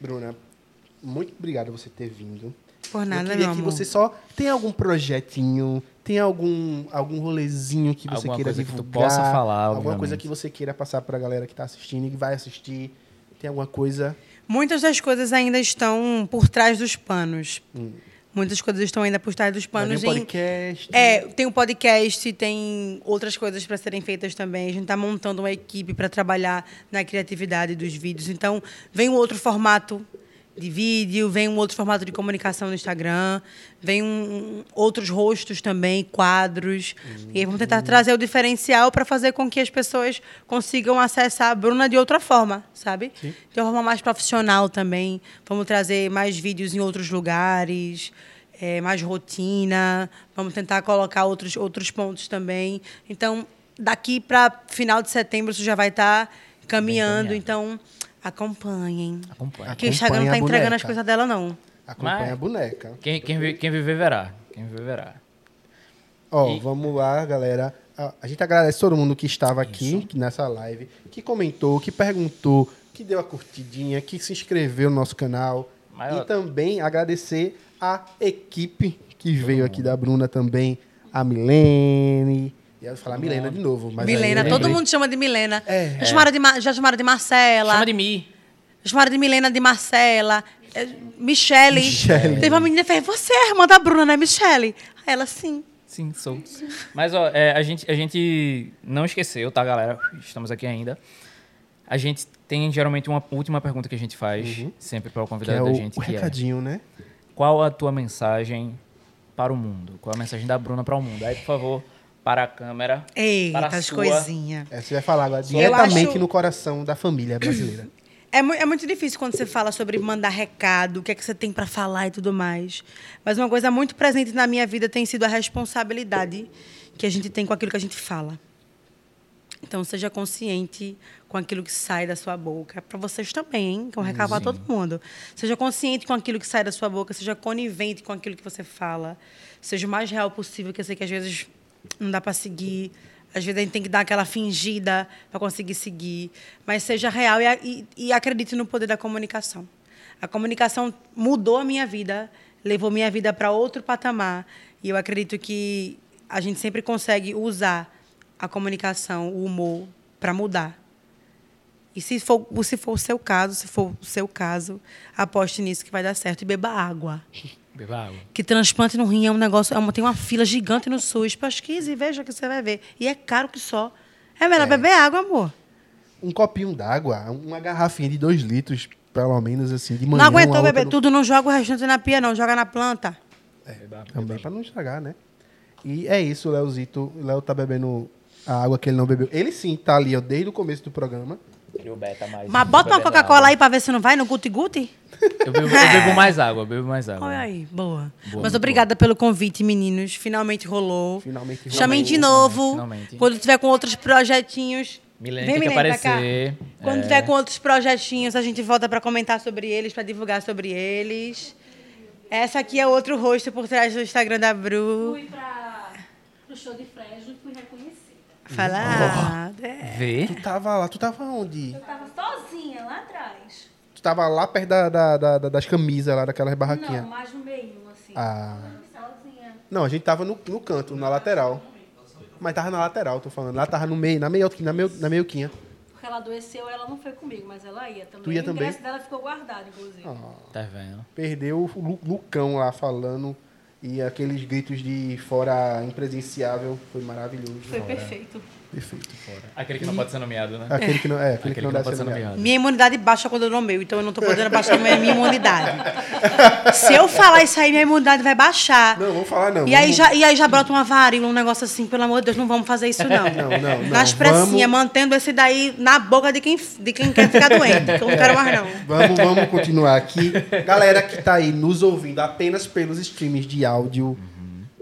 Bruna, muito obrigado por você ter vindo. Por nada, Eu queria meu que amor. você só tem algum projetinho, tem algum algum rolezinho que você Alguma queira coisa que tu divulgar, possa falar, alguma obviamente. coisa que você queira passar pra galera que tá assistindo e que vai assistir. Tem alguma coisa? Muitas das coisas ainda estão por trás dos panos. Muitas coisas estão ainda por trás dos panos. vir um em- podcast. É, tem um podcast, tem outras coisas para serem feitas também. A gente está montando uma equipe para trabalhar na criatividade dos vídeos. Então, vem um outro formato de vídeo, vem um outro formato de comunicação no Instagram, vem um, um- outros rostos também, quadros. E aí vamos tentar trazer o diferencial para fazer com que as pessoas consigam acessar a Bruna de outra forma, sabe? De uma forma mais profissional também. Vamos trazer mais vídeos em outros lugares é, mais rotina, vamos tentar colocar outros, outros pontos também. Então, daqui para final de setembro isso já vai estar caminhando, caminhado. então acompanhem. Acompanha. Que o Instagram não tá entregando as coisas dela, não. Acompanha Mas- a boneca. Quem, quem, vi- quem viver verá. Quem viver verá. Ó, E- vamos lá, galera. A, gente agradece todo mundo que estava aqui nessa live, que comentou, que perguntou, que deu a curtidinha, que se inscreveu no nosso canal. Mas, ó- E também agradecer a equipe que veio aqui da Bruna também, a Milene. E eu ia falar Milena de novo. Mas Milena, todo mundo chama de Milena. É. Já, chamaram de, Ma- já chamaram de Marcela. Chama de mim. Já chamaram de Milena de Marcela. é, Michele. Michele. Teve uma menina que fez, você é a irmã da Bruna, né, Michele? Aí ela, sim. Sim, sou. Mas, ó, é, a, gente, a gente não esqueceu, tá, galera? Estamos aqui ainda. A gente tem geralmente uma última pergunta que a gente faz, sempre para o Que convidado é o, da gente, o que é recadinho, né? qual a tua mensagem para o mundo? Qual a mensagem da Bruna para o mundo? Aí, por favor, para a câmera. para Eita, a as sua. coisinhas. É, você vai falar agora Eu diretamente acho- no coração da família brasileira. É, mu- é muito difícil quando você fala sobre mandar recado, o que é que você tem para falar e tudo mais. Mas uma coisa muito presente na minha vida tem sido a responsabilidade que a gente tem com aquilo que a gente fala. Então, seja consciente com aquilo que sai da sua boca. Para vocês também, hein? Que é um recado para todo mundo. Seja consciente com aquilo que sai da sua boca, seja conivente com aquilo que você fala. Seja o mais real possível, que eu sei que às vezes não dá para seguir. Às vezes a gente tem que dar aquela fingida para conseguir seguir. Mas seja real e, e, e acredite no poder da comunicação. A comunicação mudou a minha vida, levou minha vida para outro patamar. E eu acredito que a gente sempre consegue usar a comunicação, o humor, para mudar. E se for, se for o seu caso, se for o seu caso, aposte nisso que vai dar certo. E beba água. Beba água. Que transplante no rim é um negócio, é uma, tem uma fila gigante no SUS. Pesquise e veja que você vai ver. E é caro que só. É melhor beber água, amor. Um copinho d'água, uma garrafinha de dois litros, pelo menos, assim, de manhã. não aguentou beber no- tudo, não joga o restante na pia, não. Joga na planta. Beba água. Também pra não estragar, né? E é isso, o Leozito. O Léo tá bebendo a água que ele não bebeu. Ele sim tá ali, ó, desde o começo do programa. Beta mais. Mas bota uma Coca-Cola aí pra ver se não vai no guti-guti. Eu bebo, eu bebo mais água, eu bebo mais água. Olha aí, boa. Boa, Mas obrigada pelo convite, meninos. Finalmente rolou. Finalmente Chamem de rolou. novo. Finalmente. Quando tiver com outros projetinhos. Milene Vem, tem que Milene, pra cá. aparecer. Quando É. tiver com outros projetinhos, a gente volta para comentar sobre eles, para divulgar sobre eles. Essa aqui é outro rosto por trás do Instagram da Bru. Fui pra pro show de Fresno e fui reconhecida. Fala. ah, é. Vê? Tu tava lá, tu tava onde? Eu tava sozinha lá atrás. Tu tava lá perto da, da- da- da- das camisas lá, daquelas Não, barraquinhas. mais no meio, assim. Ah. Sozinha. Não, a gente tava no, no canto, na lateral. Mas tava na lateral, tô falando. Lá tava no meio, na meio, na meio, na meioquinha. Porque ela adoeceu, ela não foi comigo, mas ela ia também. Tu ia o também? ingresso dela ficou guardado, inclusive. Tá vendo? Perdeu o Lu- Lucão lá falando. E aqueles gritos de fora impresenciável foi maravilhoso. Foi perfeito. Perfeito. Aquele que não pode ser nomeado, né? Aquele que não, é, aquele, Aquele que não, deve ser nomeado. nomeado. Minha imunidade baixa quando eu nomeio, então eu não tô podendo baixar minha minha imunidade. Se eu falar isso aí, minha imunidade vai baixar. Não, vamos falar não. E aí, vamos- já, e aí já brota uma varíola, um negócio assim, pelo amor de Deus, não vamos fazer isso não. Não, não, não. Nas pressinhas, Vamos- mantendo esse daí na boca de quem, de quem quer ficar doente, que eu não quero mais não. Vamos, vamos continuar aqui. Galera que tá aí nos ouvindo apenas pelos streams de áudio,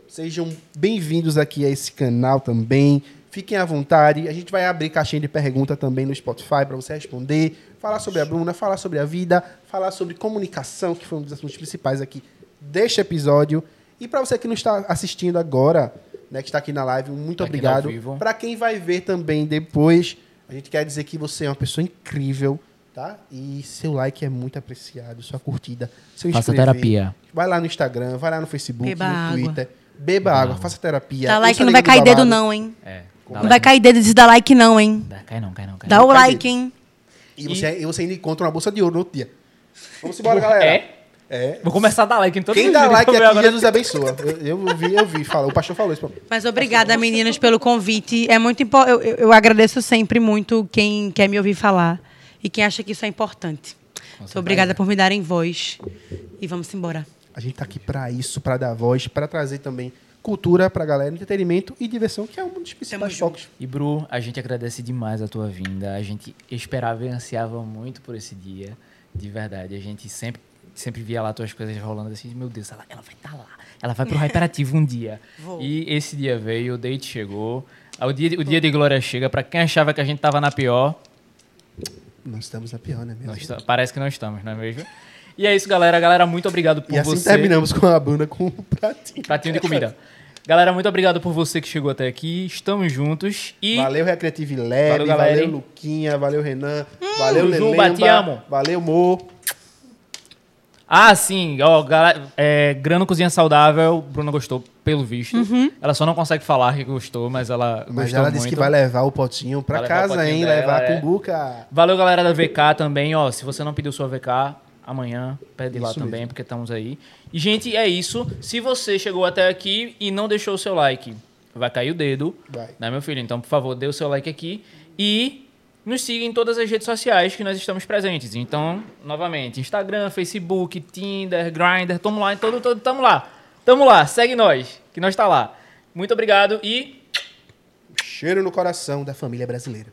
sejam bem-vindos aqui a esse canal também. Fiquem à vontade. A gente vai abrir caixinha de pergunta também no Spotify para você responder, falar sobre a Bruna, falar sobre a vida, falar sobre comunicação, que foi um dos assuntos principais aqui deste episódio. E para você que não está assistindo agora, né, que está aqui na live, muito Tá obrigado. Para quem vai ver também depois, a gente quer dizer que você é uma pessoa incrível, tá? E seu like é muito apreciado, sua curtida, seu Faça terapia. Vai lá no Instagram, vai lá no Facebook, Beba no água. Twitter. Beba água, faça terapia. Dá like ouça não vai cair dedo Babado. não, hein? É. Não vai cair dedo de dar like não, hein? Dá, cai não, cai não, cai Dá não. o Cai like, dedo. hein? E você, e você ainda encontra uma bolsa de ouro no outro dia. Vamos embora, galera. É? É. Vou começar a dar like em todo Quem dá like aqui, agora. Jesus abençoa. Eu, eu vi, eu vi. Fala, o pastor falou isso pra mim. Mas obrigada, meninas, pelo convite. É muito impo- eu, eu, eu agradeço sempre muito quem quer me ouvir falar e quem acha que isso é importante. Muito obrigada por me darem voz. E vamos embora. A gente tá aqui pra isso, pra dar voz, pra trazer também cultura pra galera, entretenimento e diversão, que é um dos principais focos. E Bru, a gente agradece demais a tua vinda. A gente esperava e ansiava muito por esse dia, de verdade. A gente sempre, sempre via lá tuas coisas rolando assim, meu Deus, ela, ela vai estar lá. Ela vai pro Hyperativo um dia. Vou. E esse dia veio, o date chegou. O dia, o dia de glória chega. Pra quem achava que a gente tava na pior, Nós estamos na pior, né? Mesmo? ta- parece que não estamos, não é mesmo? E é isso, galera. Galera, muito obrigado por E assim você. terminamos com a Bruna com o pratinho. Pratinho de comida. Galera, muito obrigado por você que chegou até aqui. Estamos juntos. E Valeu, Recreative Lab, Valeu, valeu, galera, hein? Luquinha, valeu, Renan, valeu, Jujuba, Lelemba, te amo. valeu, Mo. Ah, sim, ó, galera, é, Grano Cozinha Saudável, Bruna gostou, pelo visto. Ela só não consegue falar que gostou, mas ela Mas gostou ela muito. disse que vai levar o potinho pra Vai levar casa, potinho hein? dela, levar é. a cumbuca. Valeu, galera da VK também, ó. Se você não pediu sua VK, amanhã pede lá Isso também, mesmo. porque estamos aí. E, gente, é isso. Se você chegou até aqui e não deixou o seu like, vai cair o dedo. Vai. Né, meu filho? Então, por favor, dê o seu like aqui. E nos siga em todas as redes sociais que nós estamos presentes. Então, novamente, Instagram, Facebook, Tinder, Grindr, tamo lá, em todo, todo, tamo lá. Tamo lá, segue nós, que nós tá lá. Muito obrigado e Cheiro no coração da família brasileira.